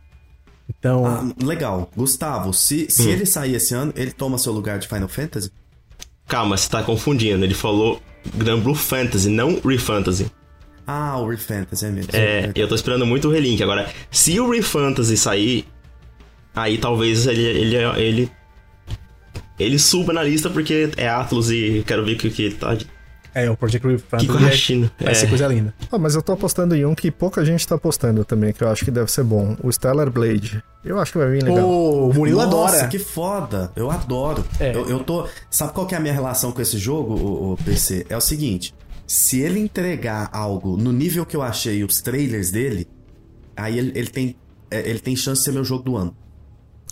Então, Ah, legal. Gustavo, se, se ele sair esse ano, ele toma seu lugar de Final Fantasy? Calma, você tá confundindo. Ele falou Grand Blue Fantasy, não Refantasy. Ah, o Refantasy é mesmo. É, eu tô esperando muito o Relink. Agora, se o Refantasy sair, aí talvez ele, ele, ele, ele suba na lista porque é Atlas e quero ver o que, que ele tá. É, o Project Fantasy é- vai ser É, coisa linda. Ah, mas eu tô apostando em um que pouca gente tá apostando também, que eu acho que deve ser bom. O Stellar Blade. Eu acho que vai vir legal. Ô, o Murilo Nossa, adora. que foda. Eu adoro. É. Eu, eu tô. Sabe qual que é a minha relação com esse jogo, o, o PC? É o seguinte: se ele entregar algo no nível que eu achei os trailers dele, aí ele, ele tem. é, Ele tem chance de ser meu jogo do ano.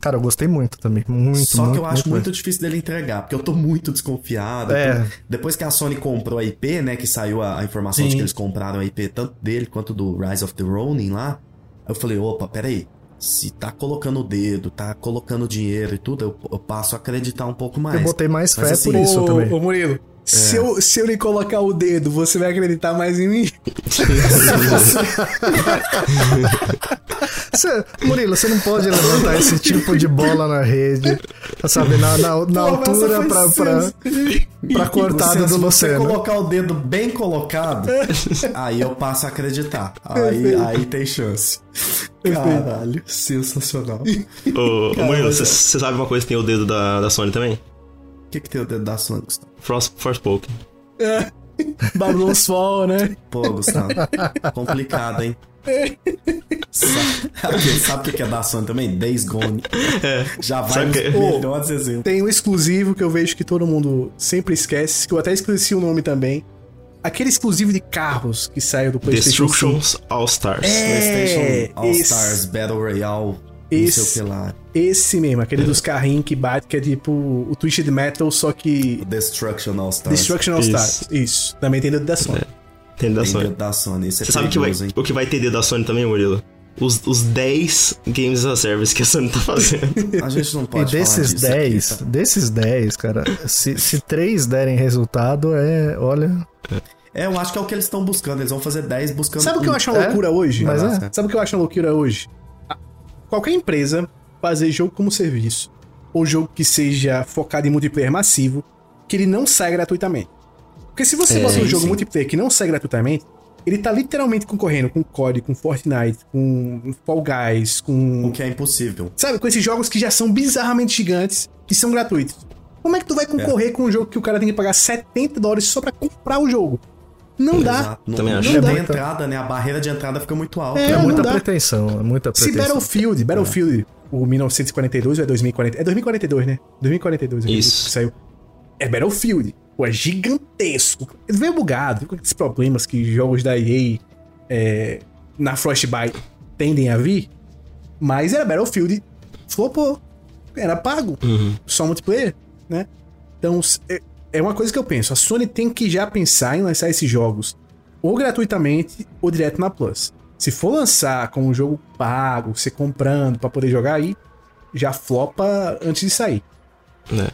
Cara, eu gostei muito também. Muito, Só muito, que eu acho muito, mesmo. difícil dele entregar, porque eu tô muito desconfiado. É. Então, depois que a Sony comprou a IP, né, que saiu a, a informação de Sim. que eles compraram a IP tanto dele quanto do Rise of the Ronin lá, eu falei, opa, peraí, se tá colocando o dedo, tá colocando dinheiro e tudo, eu, eu passo a acreditar um pouco mais. Eu botei mais Mas fé assim, por isso ô, também. Ô, Murilo, se, eu, se eu lhe colocar o dedo, você vai acreditar mais em mim? Cê- Murilo, você não pode levantar esse tipo de bola na rede, sabe? Na, na, na altura pra, pra, pra cortada Você- do se você Luciano. colocar o dedo bem colocado, aí eu passo a acreditar. Aí, aí tem chance. Caralho, sensacional. Ô, ô, Cara, Murilo, você é. você sabe uma coisa que tem o dedo da, da Sony também? Que, que tem o dedo da Sony, Gustavo? Frost Forspoken. Babylon's Fall, né? Pô, Gustavo. complicado, hein? sabe, sabe o que é da Sony também? Days Gone. Já vai que- melhores exemplos. Tem um exclusivo que eu vejo que todo mundo sempre esquece, que eu até esqueci o nome também. Aquele exclusivo de carros que saiu do PlayStation 5. Destructions All Stars. É, PlayStation All Stars Battle Royale. Esse- sei o que lá. Esse mesmo, aquele dos carrinhos que bate, que é tipo o Twisted Metal, só que. Destruction All Stars. Destruction All Isso. Stars. Isso. Também tem dedo da Sony. Tem da Tem Sony. dedo da Sony. Isso é Você sabe que vai, hein? o que vai ter dedo da Sony também, Murilo? Os, os 10 Games as a Service que a Sony tá fazendo. A gente não E pode falar desses aqui, 10, tá? desses 10, cara, se, se 3 derem resultado, é, olha, É, eu acho que é o que eles estão buscando. Eles vão fazer 10 buscando. Sabe o que eu acho uma É? loucura hoje? Mas é. Sabe o que eu acho uma loucura hoje? Qualquer empresa fazer jogo como serviço, ou jogo que seja focado em multiplayer massivo, que ele não sai gratuitamente. Porque se você É, bota um jogo sim. multiplayer que não sai gratuitamente, ele tá literalmente concorrendo com COD, com Fortnite, com Fall Guys, com. O que é impossível. Sabe, com esses jogos que já são bizarramente gigantes e são gratuitos. Como é que tu vai concorrer com um jogo que o cara tem que pagar 70 dólares só pra comprar o jogo? Não dá. Exato. Não, Também não acho. tem É muita- entrada, né? A barreira de entrada fica muito alta. É, é, não muita dá. pretensão, é muita Se pretensão. Battlefield, Battlefield, o 1942 ou é 2040? É 2042, né? 2042 acredito Isso. que saiu. É Battlefield. Pô, é gigantesco. Ele veio bugado, com aqueles problemas que jogos da EA é, na Frostbite tendem a vir. Mas era Battlefield, flopou. Era pago. Só multiplayer, né? Então, s- é- uma coisa que eu penso. A Sony tem que já pensar em lançar esses jogos ou gratuitamente ou direto na Plus. Se for lançar com um jogo pago, você comprando pra poder jogar aí, já flopa antes de sair. né?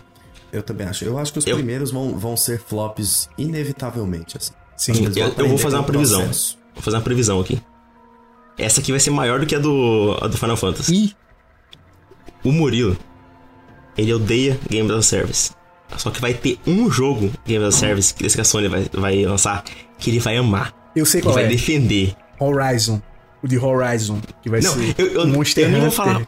Eu também acho. Eu acho que os Eu- primeiros vão, vão ser flops inevitavelmente, assim. Sim. Eu, eu vou fazer uma previsão. processo. Vou fazer uma previsão aqui. Essa aqui vai ser maior do que a do, a do Final Fantasy. Ih, O Murilo, ele odeia Games as a Service. Só que vai ter um jogo Games as a Service que a Sony vai, vai lançar que ele vai amar. eu sei Ele qual vai é. defender. Horizon. O de Horizon, que vai Não, ser eu, eu, um Monster eu nem vou Hunter. falar.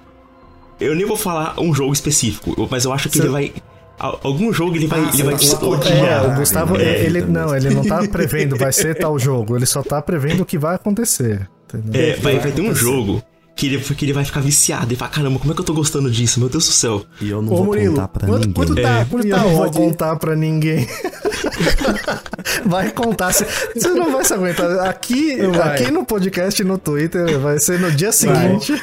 Eu nem vou falar um jogo específico, mas eu acho que Você- ele vai. al- Algum jogo ele vai, Ah, ele vai tá odiar. É, o Gustavo, É, ele, também. não, ele não tá prevendo vai ser tal jogo, ele só tá prevendo o que vai acontecer. entendeu? É, vai, vai ter um jogo que ele, que ele vai ficar viciado e falar, caramba, como é que eu tô gostando disso? Meu Deus do céu. E eu não Ô, vou Murilo, contar pra quanto, ninguém. quanto tá, quanto E tá eu não vou contar pra ninguém. vai contar. Você não vai se aguentar. Aqui, vai. aqui no podcast e no Twitter vai ser no dia seguinte.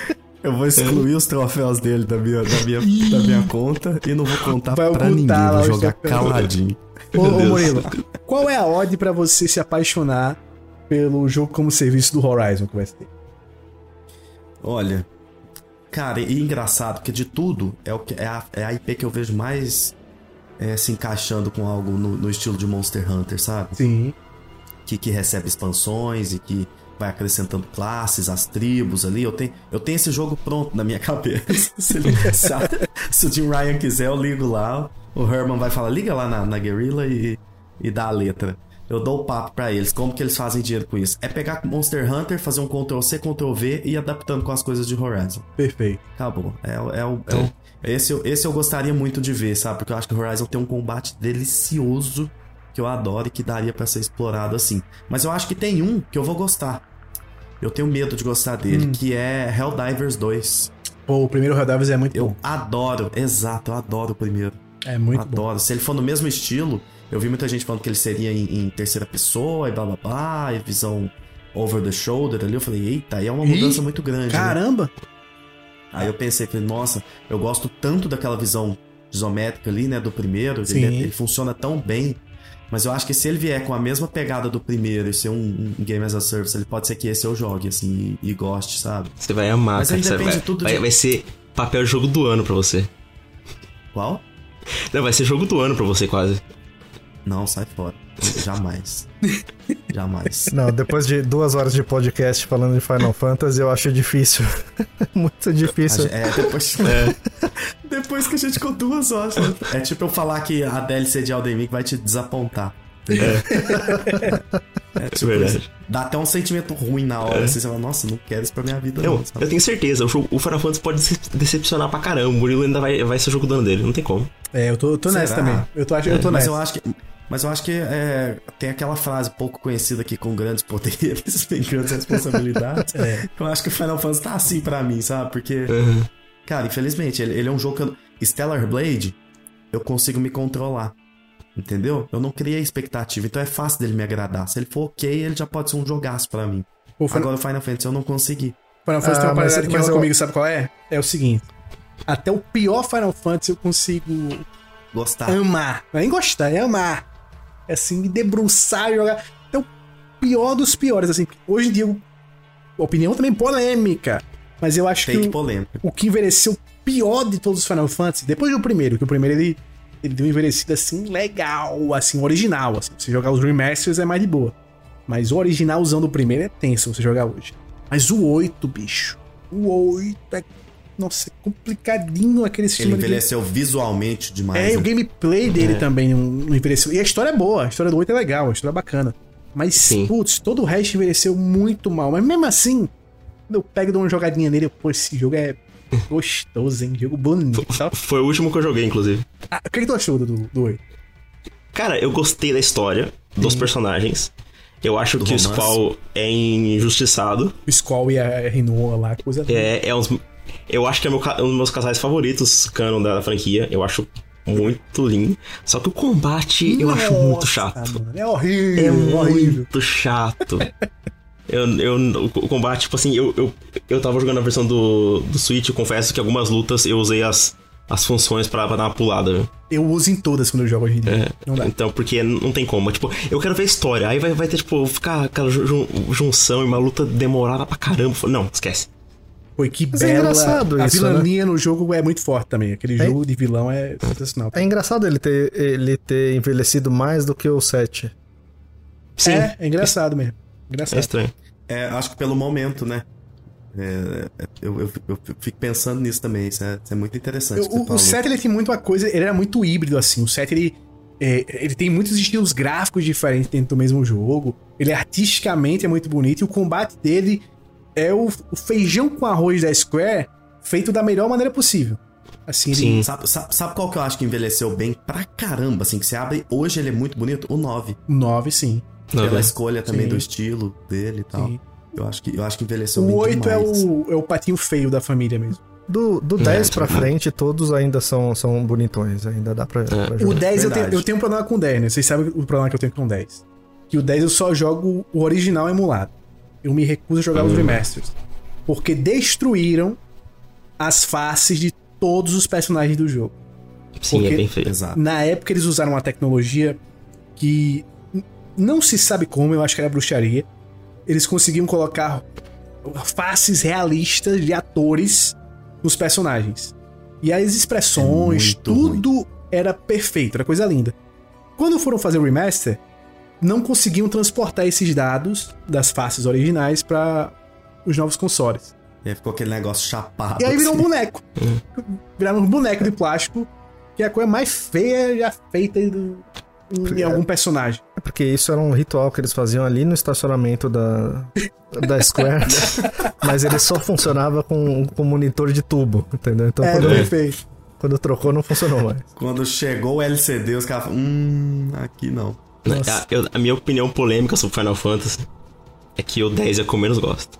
Eu vou excluir os troféus dele da minha, da minha, da minha conta e não vou contar Vai pra ninguém. Vou jogar caladinho. Ô, ô. Murilo, qual é a odd pra você se apaixonar pelo jogo como serviço do Horizon que vai ter? Olha, cara, e engraçado, porque de tudo é, o que, é, a, é a IP que eu vejo mais é, se encaixando com algo no, no estilo de Monster Hunter, sabe? Sim. Que, que recebe expansões e que vai acrescentando classes, as tribos ali. Eu tenho, eu tenho esse jogo pronto na minha cabeça. se, ele, se, a- se o Jim Ryan quiser, eu ligo lá. O Herman vai falar, liga lá na, na Guerrilla e, e dá a letra. Eu dou o papo pra eles. Como que eles fazem dinheiro com isso? É pegar Monster Hunter, fazer um Ctrl-C, Ctrl-V e ir adaptando com as coisas de Horizon. Perfeito. Acabou. É, o- é, o, é o- esse, eu- esse eu gostaria muito de ver, sabe? Porque eu acho que o Horizon tem um combate delicioso que eu adoro e que daria pra ser explorado assim. Mas eu acho que tem um que eu vou gostar. Eu tenho medo de gostar dele, que é Helldivers 2. Pô, o primeiro Helldivers é muito Eu bom. adoro, exato, eu adoro o primeiro. É muito bom. adoro. Se ele for no mesmo estilo, eu vi muita gente falando que ele seria em, em terceira pessoa e blá blá blá, e visão over the shoulder ali. Eu falei, eita, aí é uma Ih, mudança muito grande. né? Caramba! Aí eu pensei, falei, nossa, eu gosto tanto daquela visão isométrica ali, né, do primeiro, ele, ele funciona tão bem, mas eu acho que se ele vier com a mesma pegada do primeiro e ser um, um Game as a Service, ele pode ser que esse eu jogue, assim, e, e goste, sabe? Você vai amar, Mas cara. depende vai, tudo vai, de- vai ser papel jogo do ano pra você. Qual? Não, vai ser jogo do ano pra você quase. Não, sai fora. Jamais. Jamais. Não, depois de duas horas de podcast falando de Final Fantasy, eu acho difícil. Muito difícil. É, depois... depois que a gente ficou duas horas. né? É tipo eu falar que a DLC de Elden Ring vai te desapontar. É, tipo Verdade. Dá até um sentimento ruim na hora. Assim, você fala, nossa, não quero isso pra minha vida, Eu, não. eu tenho certeza, o, Final Fantasy pode decepcionar pra caramba. O Murilo ainda vai, vai ser o jogo do ano dele, não tem como. É, eu tô, tô nessa também. Eu tô, ach- eu tô Mas nessa. eu acho que. Mas eu acho que é, tem aquela frase pouco conhecida aqui com grandes poderes, tem grandes responsabilidades. É. Eu acho que o Final Fantasy tá assim pra mim, sabe? Porque, Uhum. cara, infelizmente, ele, ele é um jogo que eu, Stellar Blade, eu consigo me controlar. Entendeu? Eu não criei expectativa, então é fácil dele me agradar. Se ele for ok, ele já pode ser um jogaço pra mim. O Final, Agora o Final Fantasy eu não consegui. Final Fantasy tem Ah, uma mas- parada que mas rola eu- comigo, sabe qual é? É o seguinte. Até o pior Final Fantasy eu consigo Gostar. amar. Não é nem gostar, é amar. É assim, me debruçar e jogar. É o pior dos piores, assim. Hoje em dia, opinião também polêmica. Mas eu acho que Fake o, o que envelheceu pior de todos os Final Fantasy, depois do primeiro, que o primeiro ele, ele deu uma envelhecida assim, legal, assim, original. Assim. Se jogar os remasters é mais de boa. Mas o originalzão do primeiro é tenso você jogar hoje. Mas o 8, bicho. O 8 é. Nossa, é complicadinho aquele Ele sistema de envelheceu visualmente demais. é, e o né? gameplay dele também não, envelheceu. E a história é boa, a história do 8 é legal, a história é bacana. Mas, Sim. putz, todo o resto envelheceu muito mal. Mas mesmo assim, quando eu pego e dou uma jogadinha nele, eu, pô, esse jogo é gostoso, hein? Jogo bonito. e tal. Foi o último que eu joguei, inclusive. Ah, o que, que tu achou do, do 8? Cara, eu gostei da história, dos personagens. Eu acho Do que romance. o Squall é injustiçado. O Skull e a Rinoa lá, coisa É, é uns, eu acho que é meu um dos meus casais favoritos canon da franquia. Eu acho muito lindo. Só que o combate eu acho muito Nossa, chato. mano, é horrível, É horrível. muito chato. Eu, eu, o combate, tipo assim, eu, eu, eu tava jogando a versão do, do Switch, eu confesso que algumas lutas eu usei as, as funções pra, pra dar uma pulada, viu? Eu uso em todas quando eu jogo hoje em dia. Não dá. Então, porque não tem como. Tipo, eu quero ver a história. Aí vai, vai ter, tipo, ficar aquela jun- junção e uma luta demorada pra caramba. Não, esquece. Foi que Mas é bela. engraçado a isso, né? vilania no jogo é muito forte também. Aquele É. jogo de vilão é sensacional. É engraçado ele ter, ele ter envelhecido mais do que o 7. Sim, É, é engraçado mesmo. é Engraçado. estranho. É, acho que pelo momento, né? É, é, eu, eu, eu fico pensando nisso também. Isso é, isso é muito interessante. você O, o falou. 7 ele tem muito uma coisa, ele era muito híbrido assim. O 7 ele, é, ele tem muitos estilos gráficos diferentes dentro do mesmo jogo. Ele artisticamente é muito bonito e o combate dele é o, o feijão com arroz da Square feito da melhor maneira possível. Assim, ele, Sim. Sabe, sabe, sabe qual que eu acho que envelheceu bem pra caramba, assim, que você abre, hoje ele é muito bonito? O 9. o 9 sim. Pela né? escolha também Sim. do estilo dele e tal. sim. Eu acho que, eu acho que envelheceu O bem 8 é demais. o, é o patinho feio da família mesmo. Do, do 10 É, pra frente, todos ainda são, são bonitões. Ainda dá pra, pra O jogar. 10 eu tenho, eu tenho um problema com o 10, né? Vocês sabem o problema que eu tenho com o 10. Que o 10 eu só jogo o original emulado. Eu me recuso a jogar os remasters. Porque destruíram as faces de todos os personagens do jogo. Sim, porque- é bem feio. Na época eles usaram uma tecnologia que não se sabe como, eu acho que era bruxaria. Eles conseguiam colocar faces realistas de atores nos personagens. E as expressões, É tudo era perfeito, era coisa linda. Quando foram fazer o remaster, não conseguiam transportar esses dados das faces originais para os novos consoles. E aí ficou aquele negócio chapado. E aí virou um assim. boneco. Viraram um boneco de plástico, que é a coisa mais feia já feita do- em algum personagem. É Porque isso era um ritual que eles faziam ali no estacionamento da, da Square. mas ele só funcionava com, com monitor de tubo, entendeu? Então É, quando, perfeito. quando trocou não funcionou mais. Quando chegou o LCD, os caras falaram, hum, aqui não. A, eu- a minha opinião polêmica sobre Final Fantasy é que o 10 é o que eu menos gosto.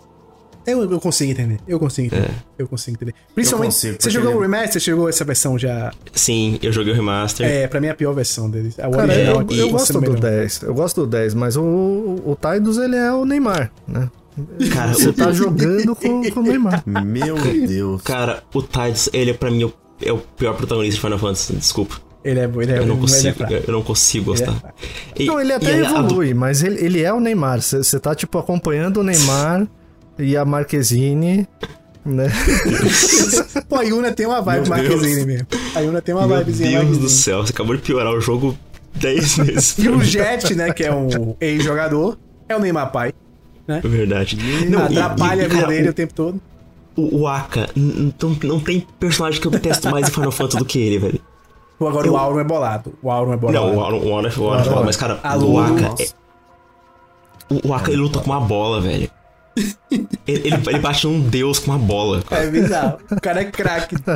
Eu, eu consigo entender. Eu consigo entender. É. Eu consigo entender. Principalmente, consigo, você jogou o remaster? Você jogou essa versão já? Sim, eu joguei o remaster. É, pra mim é a pior versão deles. A Cara, original eu, aqui eu tá gosto do melhor. 10. Eu gosto do 10, mas o, o Tidus ele é o Neymar, né? Cara, Você o, tá jogando com, com o Neymar. Meu Deus. cara, o Tidus, ele é pra mim o, é o pior protagonista de Final Fantasy, desculpa. Ele é, ele é, Eu não ele é consigo, fraco. eu não consigo Ele é gostar. fraco. E- Não, ele e até a du- evolui, mas ele, ele é o Neymar. Você tá, tipo, acompanhando o Neymar e a Marquezine, né? Pô, a Yuna tem uma vibe Meu Marquezine Deus. mesmo. A Yuna tem uma Meu vibezinha Deus do céu, você acabou de piorar o jogo 10 vezes. E o Jet, né, que é um ex-jogador, é o Neymar pai. É verdade. Não, e- atrapalha e- a vida dele o tempo todo. O, o Aka, não, não tem personagem que eu detesto mais em Final Fantasy do que ele, velho. Agora Eu- o Auron é bolado. O Auron é bolado. Não, o Auron o Auron é o Auron é mas cara, A o Aka é... O, o Aka, ele luta com uma bola, velho. Ele, ele, ele bate num deus com uma bola. cara. É bizarro. O cara é craque.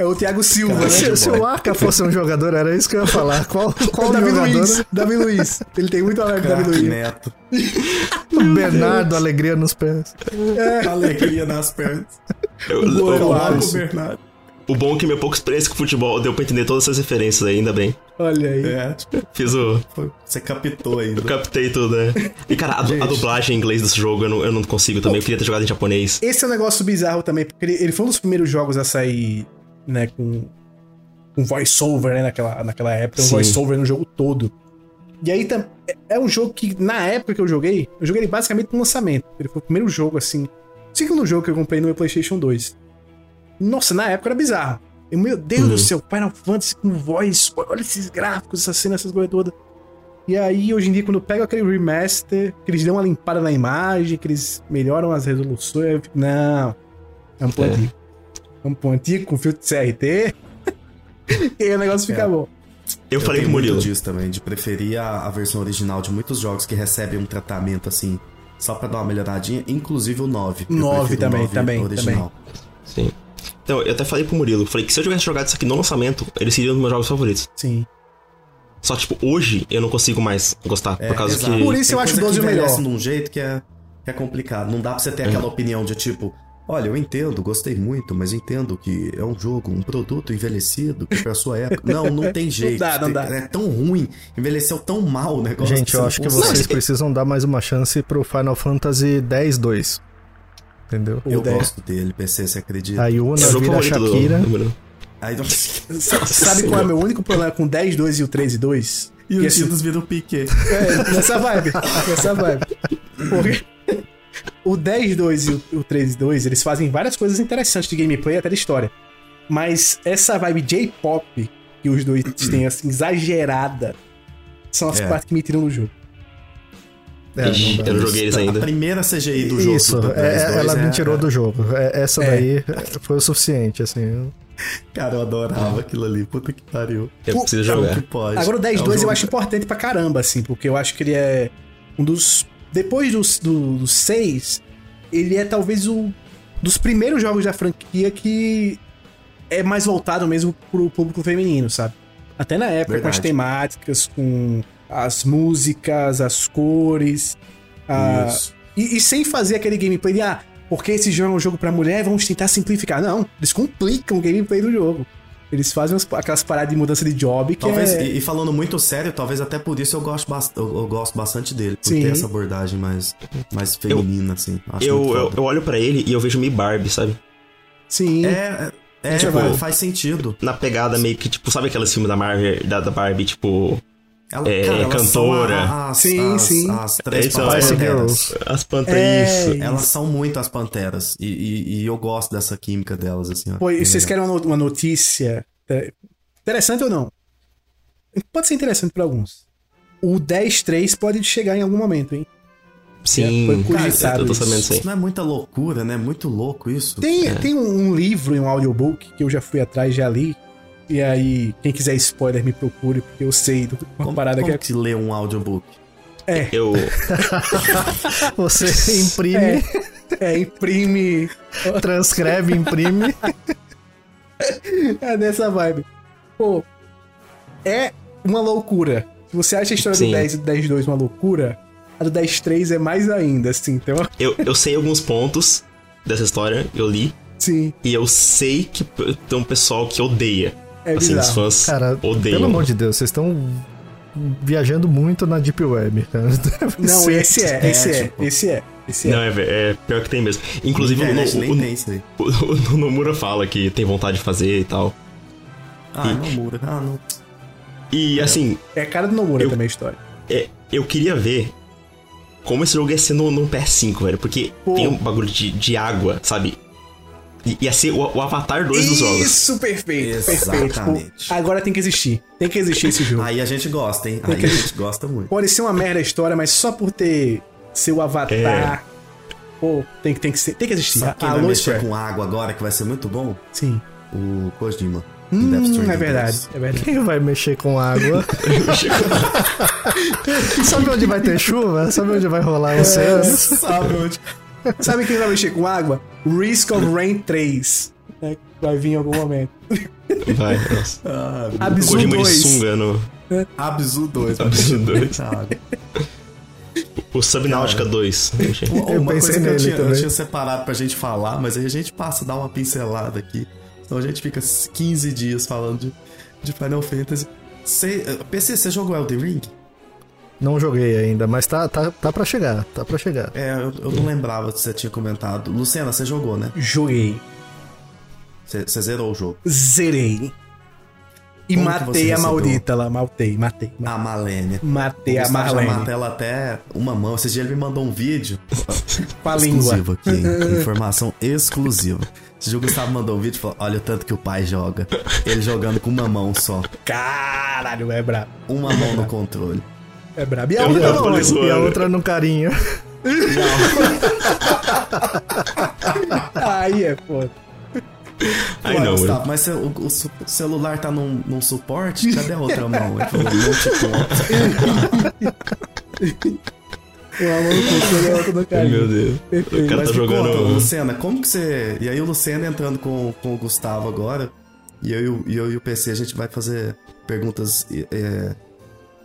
É o Thiago Silva, Cara, né? Se, se o Arca fosse um jogador, era isso que eu ia falar. Qual, É qual o Davi jogador? Luiz. Davi Luiz. Ele tem muito a ver com o Davi Luiz. Neto. O Bernardo, alegria nos pés. Alegria nas pernas. Eu- O é o, o. Bernardo. O bom é que minha pouca experiência com futebol deu pra entender todas essas referências aí, ainda bem. Olha aí. É, Fiz o. você captou ainda. Eu captei tudo, né? E cara, a, a dublagem em inglês desse jogo eu não, eu não consigo também. Eu queria ter jogado em japonês. Esse é um negócio bizarro também, porque ele, ele foi um dos primeiros jogos a sair, né, com, com voice-over, né, naquela, naquela época, um voice-over no jogo todo. E aí é- é um jogo que, na época que eu joguei, eu joguei ele basicamente no lançamento. Ele foi o primeiro jogo, assim, o segundo jogo que eu comprei no meu PlayStation 2. Nossa, na época era bizarro. Eu, meu Deus Uhum. do céu, Final Fantasy com voice, olha esses gráficos, essa cena, essas coisas todas. E aí, hoje em dia, quando eu pego aquele remaster, que eles dão uma limpada na imagem, que eles melhoram as resoluções, eu fico, não, é um ponto É. antigo. É um ponto antigo com filtro de CRT. e aí o negócio fica É. bom. Eu, falei tenho com o Murilo. disso também, de preferir a, a versão original de muitos jogos que recebem um tratamento assim, só pra dar uma melhoradinha, inclusive o 9. Eu 9 prefiro o também, 9 também, original. Sim. Então, eu até falei pro Murilo. Falei que se eu tivesse jogado isso aqui no lançamento, ele seria um dos meus jogos favoritos. Sim. Só, tipo, hoje eu não consigo mais gostar. É, por causa exato. que. Por isso eu acho o 12 que o melhor. de um jeito que é, que é complicado. Não dá pra você ter aquela opinião de tipo, olha, eu entendo, gostei muito, mas entendo que é um jogo, um produto envelhecido, que pra sua época. Não, não tem jeito. dá, não dá. É tão ruim, envelheceu tão mal o negócio. Gente, eu você acho que não vocês consegue. precisam dar mais uma chance pro Final Fantasy X-2. Entendeu? Eu gosto dele, PC, você acredita? A É Yuna o jogo vira do, Shakira. do. Aí, Sabe qual é o meu único problema com o 10, 2 e o 3 e 2? e Que o assim- Titus vira o Piquet. É, nessa vibe. nessa vibe. Porque o 10, 2 e o, o 3 e 2, eles fazem várias coisas interessantes de gameplay e até de história. Mas essa vibe J-pop que os dois têm, assim, exagerada, são as É. partes que me tiram no jogo. É, Ixi, eu não joguei eles A ainda. primeira CGI do jogo. Isso, do é, PS2 ela me é- tirou do jogo. É, essa É. daí foi o suficiente, assim. Cara, eu adorava aquilo ali. Puta que pariu. Eu O- preciso jogar. que pode? Agora o 10, É um 2 eu jogo- acho importante pra caramba, assim, porque eu acho que ele é um dos. Depois dos, do, dos 6, ele é talvez o. Dos primeiros jogos da franquia que é mais voltado mesmo pro público feminino, sabe? Até na época, com as Verdade. temáticas, com as músicas, as cores. a- Isso. E, e sem fazer aquele gameplay de, ah, porque esse jogo é um jogo pra mulher, vamos tentar simplificar. Não, eles complicam o gameplay do jogo. Eles fazem umas- aquelas paradas de mudança de job que Talvez, é... e, e falando muito sério, talvez até por isso eu gosto, bast eu, eu gosto bastante dele. Por Sim. ter essa abordagem mais, mais feminina, assim. Acho Eu, muito eu, foda. eu olho pra ele e eu vejo meio Barbie, sabe? Sim. É, é, é Tipo, vai- faz sentido. Na pegada meio que, tipo, sabe aqueles filmes da Marvel, da, da Barbie, tipo, Ela, É, elas cantora. as, Sim, as, sim. As três É, panteras. As panteras. É, isso. Elas são muito as panteras. E, e- e eu gosto dessa química delas, assim. Pô, e vocês querem uma no- uma notícia é, interessante ou não? Pode ser interessante pra alguns. O 10.3 pode chegar em algum momento, hein? Sim, Foi cara, cogitado tô isso. Isso não é muita loucura, né? Muito louco isso. Tem, tem um, um livro e um audiobook que eu já fui atrás, já li. E aí, quem quiser spoiler, me procure, porque eu sei de uma Como, parada como que é. que lê um audiobook? Eu, Você imprime, É, é, imprime. transcreve, imprime. É dessa vibe. Pô, é uma loucura. Se você acha a história Sim. do 10 e do 10.2 uma loucura, a do 10.3 é mais ainda, assim. Então, eu, eu sei alguns pontos dessa história, eu li, sim, e eu sei que tem um pessoal que odeia. É assim, os fãs Cara, odeiam. pelo amor de Deus, vocês estão viajando muito na Deep Web, cara. Não, ser- esse é, É, esse é, tipo- esse é, esse é. Não, é, é pior que tem mesmo. Inclusive, o, Internet o, tem isso aí. o, o Nomura fala que tem vontade de fazer e tal. Ah, não mura. Ah, não. E assim, É a cara do Nomura Eu- também a história. é, eu queria ver como esse jogo ia ser no, no PS5, velho. Porque Pô. tem um bagulho de, de água, sabe? Ia ser o, o Avatar 2 dos jogos. Isso, perfeito, perfeito. Exatamente. Tipo, agora tem que existir. Tem que existir esse jogo. Aí a gente gosta, hein? Tem Aí que- a gente gosta muito. Pode ser uma merda a história, mas só por ter seu avatar. É. Pô, tem que, tem que ser. Tem que existir. Sabe quem a vai Lois mexer Fair. com água agora que vai ser muito bom? Sim. O Kojima. Hum, é verdade, 2. é verdade. Quem vai mexer com água? Sabe onde vai ter chuva? Sabe onde vai rolar o oceano? Sabe onde? Sabe quem vai mexer com água? Risk of Rain 3. né, vai vir em algum momento. Vai, nossa. Ah, Abzu Kojima de 2. sunga no. Abzu 2. Abzu 2. Sabe? O Subnáutica 2. gente. Eu Uma pensei coisa que eu tinha, eu tinha separado pra gente falar, mas aí a gente passa, dá uma pincelada aqui. Senão a gente fica 15 dias falando de, de Final Fantasy. Cê, PC, você jogou Elden Ring? Não joguei ainda, mas tá, tá, tá pra chegar, tá pra chegar. É, eu, eu não lembrava se você tinha comentado. Luciana, você jogou, né? Joguei. Você você zerou o jogo. Zerei. E Como que matei a maldita lá. Matei, matei. matei. A Malene. Matei O a Marlene. mata ela até uma mão. Esse dia ele me mandou um vídeo. Com a língua. exclusivo aqui, hein? Informação exclusiva. Esse dia o Gustavo mandou um vídeo e falou: Olha o tanto que o pai joga. Ele jogando com uma mão só. Caralho, é brabo. Uma mão no controle. É brabo. E a Eu- outra eu não, mas- zoando. E a outra no carinho. Aí é foda. Ué, não, Gustavo, mas se- o, o o celular tá num, num suporte, cadê a outra mão? Ele falou, não te conto. Uma mão no controle e a outra no Ai, carinho. Meu Deus. O cara Mas tá me conta, jogando. Luciana, como que você. E aí o Luciano entrando com, com o Gustavo agora. E eu, e o- e eu e o PC a gente vai fazer perguntas é,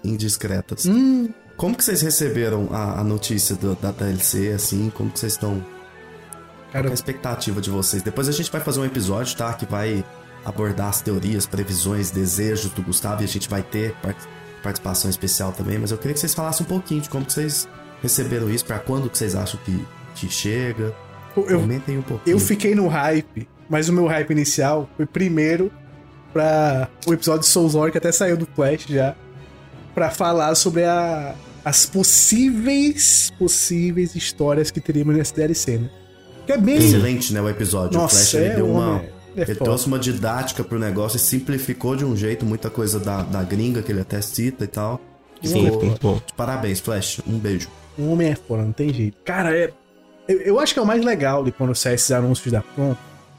indiscretas. Hum, Como que vocês receberam a, a notícia do- da DLC, assim? Como que vocês estão. Qual cara, que é a expectativa de vocês? Depois a gente vai fazer um episódio, tá? Que vai abordar as teorias, previsões, desejos do Gustavo e a gente vai ter part- participação especial também. Mas eu queria que vocês falassem um pouquinho de como que vocês receberam isso, pra quando que vocês acham que, que chega. eu, Comentem um pouquinho. eu fiquei no hype, mas o meu hype inicial foi primeiro pra o episódio de Souls Lord, que até saiu do Flash já, pra falar sobre a, as possíveis, possíveis histórias que teríamos nesse DLC, né? Que é bem... Excelente, né, o episódio. Nossa, o Flash ele é deu um uma. homem- é ele foda. trouxe uma didática pro negócio e simplificou de um jeito muita coisa da, da gringa que ele até cita e tal. Sim, Pô, bom. Parabéns, Flash. Um beijo. O homem é foda, não tem jeito. Cara, é. Eu, eu acho que é o mais legal de quando sai esses anúncios da From.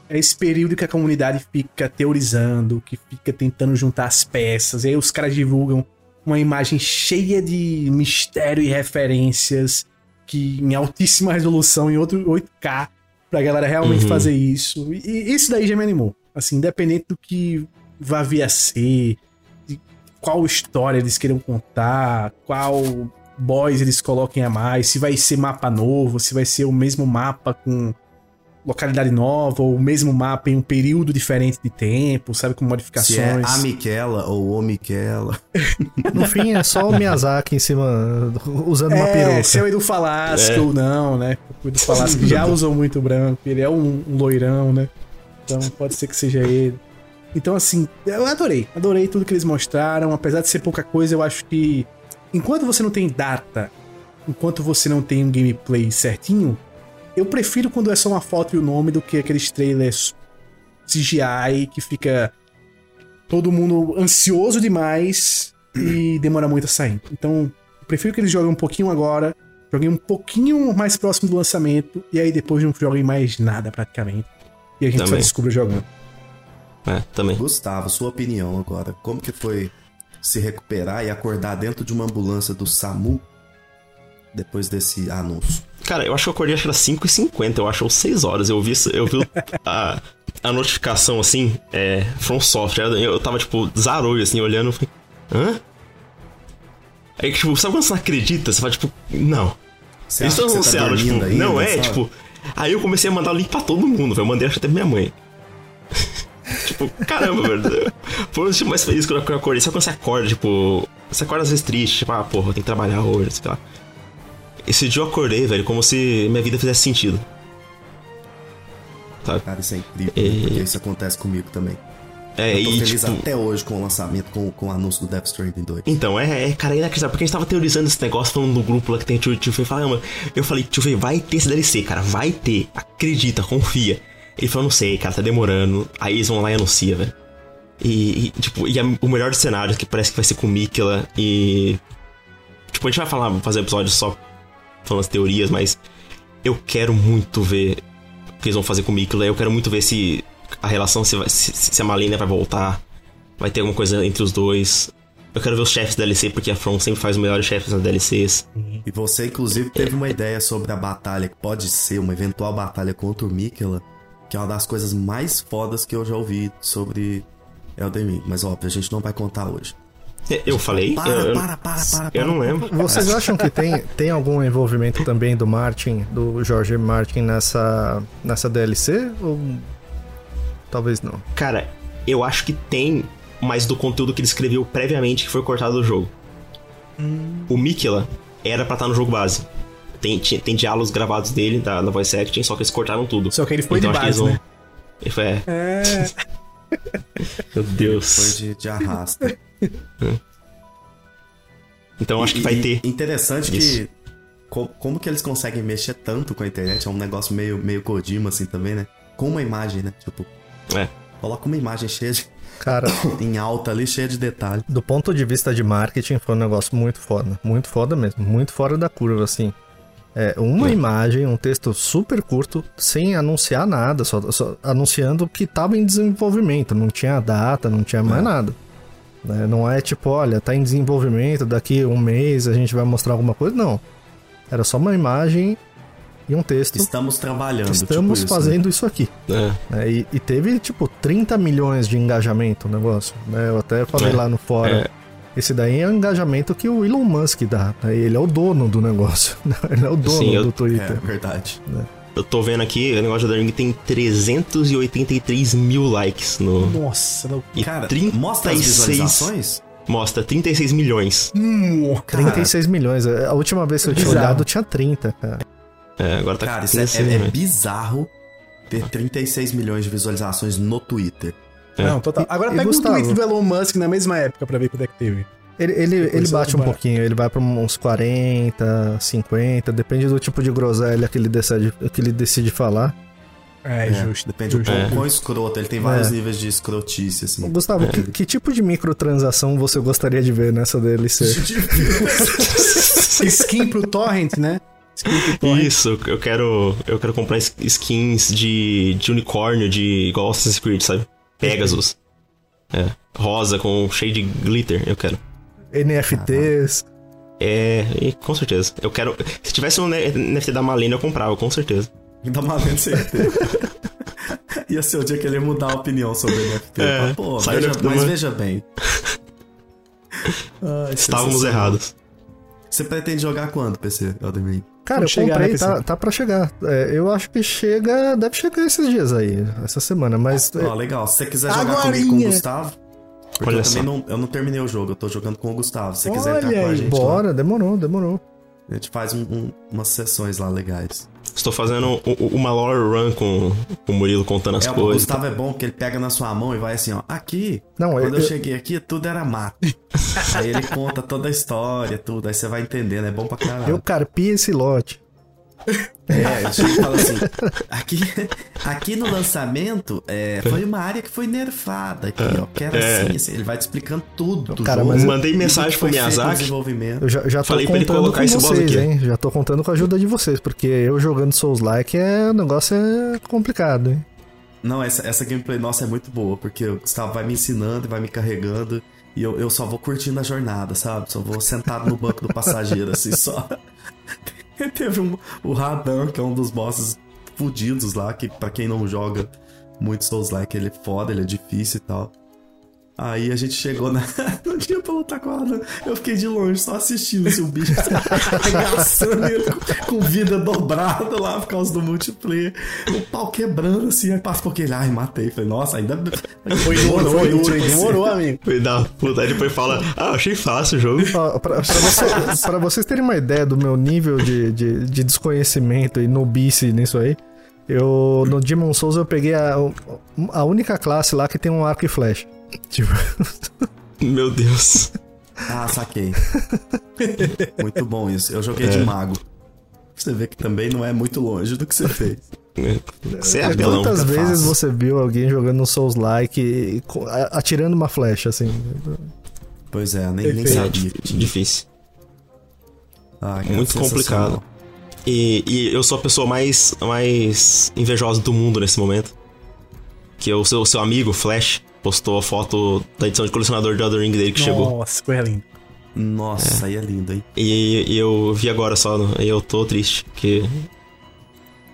É esse período que a comunidade fica teorizando, que fica tentando juntar as peças. E aí os caras divulgam uma imagem cheia de mistério e referências, que em altíssima resolução, em outro 8K, pra galera realmente Uhum. fazer isso. E, e isso daí já me animou. Assim, independente do que vá vir a ser, de qual história eles queiram contar, qual boys eles coloquem a mais, se vai ser mapa novo, se vai ser o mesmo mapa com localidade nova, ou o mesmo mapa em um período diferente de tempo, sabe, com Se é modificações. a Miquela ou o Miquela. No fim é só o Miyazaki em cima, usando uma É, peruca. se é o Edu Falasco É. ou não, né? O Edu Falasco já usou muito branco, ele é um, um loirão, né? Então pode ser que seja ele. Então, assim, eu adorei. Adorei tudo que eles mostraram. Apesar de ser pouca coisa, eu acho que enquanto você não tem data, enquanto você não tem um gameplay certinho, eu prefiro quando é só uma foto e o nome do que aqueles trailers CGI que fica todo mundo ansioso demais e demora muito a sair. Então, eu prefiro que eles joguem um pouquinho agora, joguem um pouquinho mais próximo do lançamento e aí depois não joguem mais nada praticamente. E a gente só Também. descobre jogando. É, também. Gustavo, sua opinião agora. Como que foi se recuperar e acordar dentro de uma ambulância do SAMU depois desse anúncio? Cara, eu acho que eu acordei acho que era 5h50, eu acho, ou 6 horas. Eu vi, isso- eu vi a, a notificação assim, é, From Software. Eu tava, tipo, zarolho, assim, olhando. Falei, hã? Aí, tipo, sabe quando você não acredita? Você fala, tipo, não. Você Eles acha estão que você tá tipo, ainda, não é, sabe? tipo. Aí eu comecei a mandar link pra todo mundo, velho. Eu mandei acho até minha mãe. tipo, caramba, velho. Foi o dia mais feliz que eu acordei. Sabe quando você acorda, tipo. Você acorda às vezes triste, tipo, ah, porra, tenho que trabalhar hoje, sei lá. Esse dia eu acordei, velho, como se minha vida fizesse sentido. Sabe? Cara, isso é incrível, né? porque isso acontece comigo também. É, Eu tô e feliz tipo. até hoje com o lançamento, com, com o anúncio do Death Stranding 2. Então, é, é, cara, é inacreditável, porque a gente tava teorizando esse negócio, falando no grupo lá que tem tio, tio Fê, falando, eu falei, tio Fê, vai ter esse DLC, cara, vai ter, acredita, confia. Ele falou, não sei, cara, tá demorando, aí eles vão lá e anunciam, velho. E, e, tipo, e a- o melhor dos cenários, que parece que vai ser com Mikela, e... Tipo, a gente vai falar, fazer episódio só falando as teorias, mas eu quero muito ver o que eles vão fazer com Mikela, eu quero muito ver se a relação, se, se, se a Malenia vai voltar, vai ter alguma coisa entre os dois. Eu quero ver os chefes da DLC, porque a From sempre faz os melhores chefes nas DLCs. E você, inclusive, teve uma ideia sobre a batalha, que pode ser uma eventual batalha contra o Mikela, que é uma das coisas mais fodas que eu já ouvi sobre Elden Ring. Mas, óbvio, a gente não vai contar hoje. É, Eu falei? Para, eu, para, para, para, eu não para. lembro. Vocês acham que tem, tem algum envolvimento também do Martin, do George Martin nessa, nessa DLC? Ou talvez não? Cara, eu acho que tem mais do conteúdo que ele escreveu previamente que foi cortado do jogo. O Mikela era pra estar no jogo base. Tem, tinha- tem diálogos gravados dele, da, da voice acting, só que eles cortaram tudo. Só que ele foi então de base, vão. né? Ele foi, é. É. Meu Deus. Foi de, de arrasta. Então acho que vai ter. Interessante Isso. que. co- como que eles conseguem mexer tanto com a internet? É um negócio meio, meio Kojima, assim, também, né? Com uma imagem, né? Tipo, É. coloca uma imagem cheia de. Cara, em alta ali, cheia de detalhe. do ponto de vista de marketing, foi um negócio muito foda. Muito foda mesmo. Muito fora da curva, assim. É, uma É. imagem, um texto super curto, sem anunciar nada, só, só anunciando que tava em desenvolvimento. Não tinha data, não tinha mais É. nada. Né? Não é tipo, olha, tá em desenvolvimento, daqui um mês a gente vai mostrar alguma coisa. Não. Era só uma imagem e um texto. Estamos trabalhando. Estamos tipo isso, né? fazendo isso aqui. É. né? E, e teve, tipo, 30 milhões de engajamento o negócio. Né? Eu até falei É, lá no fórum. é. Esse daí é o engajamento que o Elon Musk dá. Né? Ele é o dono do negócio. Ele é o dono Sim, eu- do É, Twitter. verdade. Eu tô vendo aqui, o negócio Elden Ring tem 383 mil likes no. Nossa, não. E Cara, 36 mostra as visualizações? Mostra 36 milhões. Hum, 36 milhões. A última vez que eu tinha Bizarro. olhado tinha 30, cara. É, agora tá Cara, com isso é, 36 é- é bizarro ter 36 milhões de visualizações no Twitter. É. Não, total. E- Agora e pega Gustavo? o tweet do Elon Musk na mesma época pra ver quanto é que teve. Ele, ele, Depois ele bate um comparar. pouquinho, ele vai pra uns 40, 50, depende do tipo de groselha que ele decide, que ele decide falar. É, É, justo. Depende do justo. quão, quão escroto. Ele tem vários É. níveis de escrotice, assim. Gustavo, que, que tipo de microtransação você gostaria de ver nessa DLC? Skin pro Torrent, né? Skin pro Torrent. Isso, eu quero. Eu quero comprar skins de, de unicórnio, de igual Assassin's Creed, sabe? Pegasus. É. Rosa com cheio de glitter, eu quero. NFTs. É, e com certeza. Eu quero. Se tivesse um NFT da Malena, eu comprava, com certeza. Ainda valendo certeza. Ia ser o dia que ele ia mudar a opinião sobre o NFT. É, Pô, veja- da- mas meu- veja bem. Ai, Estávamos errados. Você pretende jogar quando, PC, Ring? Cara, Quando eu chegar, comprei, né, tá, tá pra chegar. É, eu acho que chega. Deve chegar esses dias aí, essa semana, mas. Ó, legal. Se você quiser jogar Agorinha. comigo com o Gustavo... Porque Olha eu só. também não, eu não terminei o jogo, eu tô jogando com o Gustavo. Se você quiser entrar com a gente lá, bora, demorou, demorou. a gente faz um- um- umas sessões lá legais. Estou fazendo uma lore run com o Murilo contando as É, o coisas. Gustavo é bom porque ele pega na sua mão e vai assim, ó. Aqui, Não, quando eu, eu- cheguei aqui, tudo era mato. aí ele conta toda a história, tudo. Aí você vai entendendo, é bom pra caralho. Eu carpi esse lote. É, ele chega e fala assim: aqui, aqui no lançamento é, foi uma área que foi nerfada aqui, ó. Que era É. assim, assim, ele vai te explicando tudo do Cara, jogo. mas eu- Mandei mensagem pro Miyazaki. desenvolvimento. Eu já, já tô Falei pra ele contando colocar com esse boss vocês, aqui. hein? Já tô contando com a ajuda de vocês, porque eu jogando Souls-like é. O negócio é complicado, hein? Não, essa, essa gameplay nossa é muito boa, porque o Gustavo vai me ensinando e vai me carregando. E eu, eu só vou curtindo a jornada, sabe? Só vou sentado no banco do passageiro, assim, só. Teve um, o Radan, que é um dos bosses fudidos lá, que pra quem não joga muito Souls-like, ele é foda, ele é difícil e tal. Aí a gente chegou na. Não tinha pra lutar com o Radan. Eu fiquei de longe, só assistindo assim, o bicho arregaçando ele com, vida dobrada lá por causa do multiplayer. O pau quebrando assim, aí passou aquele, ai, matei. Falei, nossa, ainda. Foi duro, foi duro, hein? tipo assim. Demorou, amigo. Foi da puta. Aí depois fala, ah, achei fácil o jogo. Ó, pra, pra você- pra vocês terem uma ideia do meu nível de, de, de desconhecimento e nobice nisso aí, eu no Demon Souls eu peguei a, a única classe lá que tem um arco e flecha. Tipo, Meu Deus. Ah, saquei. muito bom isso. Eu joguei de mago. Você vê que também não é muito longe do que você fez. Você é apelão. quantas vezes fácil. você viu alguém jogando um Souls-like e atirando uma flecha, assim? Pois é, nem, nem. É sabia. difícil. Ah, Muito complicado. E, e eu sou a pessoa mais, mais invejosa do mundo nesse momento. que o seu, o seu amigo Flash postou a foto da edição de colecionador de Elden Ring dele que chegou. Nossa, coisa linda. Nossa, aí é lindo, hein? E, e eu vi agora só, e eu tô triste, porque...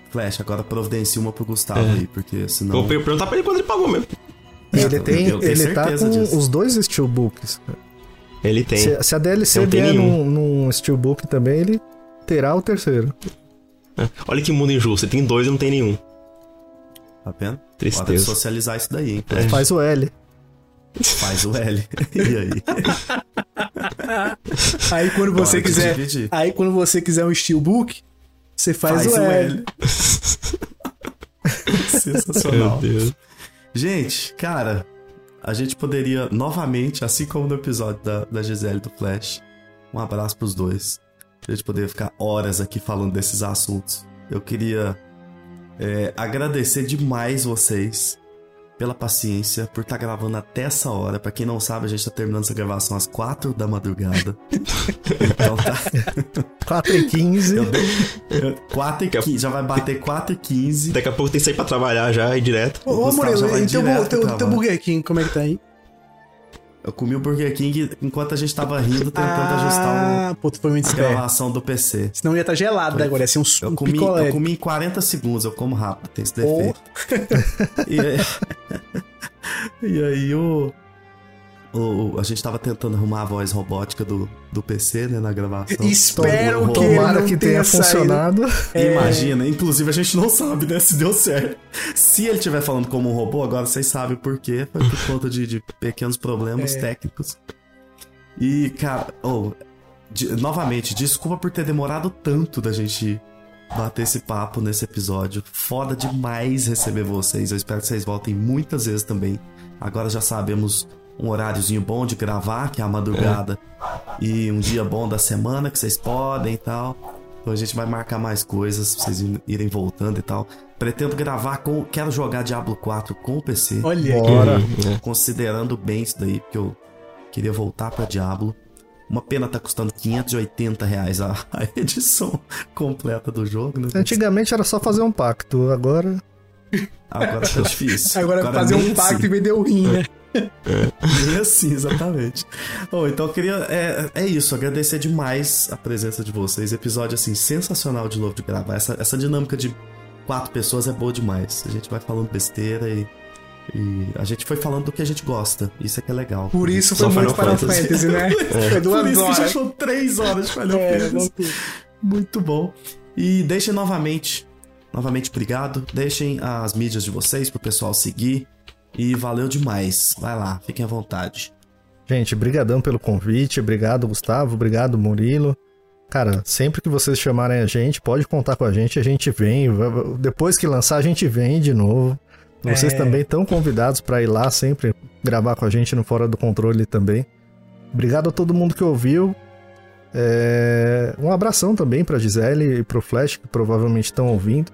Flash, agora providencia uma pro Gustavo É. aí, porque senão. Vou per- perguntar pra ele quando ele pagou mesmo. Ele eu tem, tenho ele tá certeza com disso. os dois steelbooks. Ele tem. Se, se a DLC Eu vier num, num steelbook também, ele terá o terceiro. É. Olha que mundo injusto, ele tem dois e não tem nenhum. Tá vendo? Tristeza. Pode socializar isso daí, hein? É. Faz o L. Faz o L. e aí? Aí quando você Pode quiser. dividir. Aí quando você quiser um steelbook, você faz, o L. Sensacional. Meu Deus. Gente, cara, a gente poderia novamente, assim como no episódio da, da Gisele do Flash, um abraço pros dois. A gente poderia ficar horas aqui falando desses assuntos. Eu queria é, agradecer demais vocês pela paciência, por estar gravando até essa hora. Pra quem não sabe, a gente tá terminando essa gravação às quatro da madrugada. então tá. 4 e 15. 4 e 15, já vai bater 4 e 15. Daqui a pouco tem que sair pra trabalhar já e direto. Ô, vai e teu, bu- teu, teu trabalho. Burger King, como é que tá aí? Eu comi o Burger King enquanto a gente tava rindo, tentando ajustar o- Ah, pô, tu foi muito a gravação do PC. Senão ia estar gelado Foi. agora, ia ser um, Eu um comi, picolé. eu comi em 40 segundos, eu como rápido, tem esse Oh. defeito. E, aí- e aí o, o- A gente tava tentando arrumar a voz robótica do, do PC, né, na gravação. Espero Tomou- que ele Tomara não que tenha saído. funcionado. É. Imagina, inclusive a gente não sabe, né, se deu certo. Se ele estiver falando como um robô, agora vocês sabem por quê. Foi por conta de, de pequenos problemas É. técnicos. E, cara, oh, de- novamente, desculpa por ter demorado tanto da gente bater esse papo nesse episódio. Foda demais receber vocês. Eu espero que vocês voltem muitas vezes também. Agora já sabemos um horáriozinho bom de gravar, que é a madrugada. E um dia bom da semana que vocês podem e tal. Então a gente vai marcar mais coisas pra vocês irem voltando e tal. Pretendo gravar com. Quero jogar Diablo 4 com o PC. Olha. Bora. É. Considerando bem isso daí, porque eu queria voltar pra Diablo. Uma pena tá custando 580 reais a, a edição completa do jogo, né? Antigamente era só fazer um pacto, agora. Agora tá difícil. Agora, fazer nem um pacto assim. e vender o rim, né? Nem assim, exatamente. Bom, então eu queria. É, é isso, agradecer demais a presença de vocês. Episódio, assim, sensacional de novo de gravar. Essa, essa dinâmica de quatro pessoas é boa demais. A gente vai falando besteira e. E a gente foi falando do que a gente gosta. Isso é que é legal. Por isso foi muito Final Fantasy. Né? Foi Por isso que já horas. foram três horas de Final É, Fantasy. Muito bom. E deixem novamente, novamente obrigado. Deixem as mídias de vocês pro pessoal seguir. E valeu demais. Vai lá, fiquem à vontade. Gente, brigadão pelo convite. Obrigado, Gustavo. Obrigado, Murilo. Cara, sempre que vocês chamarem a gente, pode contar com a gente. A gente vem. Depois que lançar, a gente vem de novo. Vocês É. também estão convidados para ir lá sempre gravar com a gente no Fora do Controle também. Obrigado a todo mundo que ouviu. É, Um abração também pra Gisele e pro Flash, que provavelmente estão ouvindo.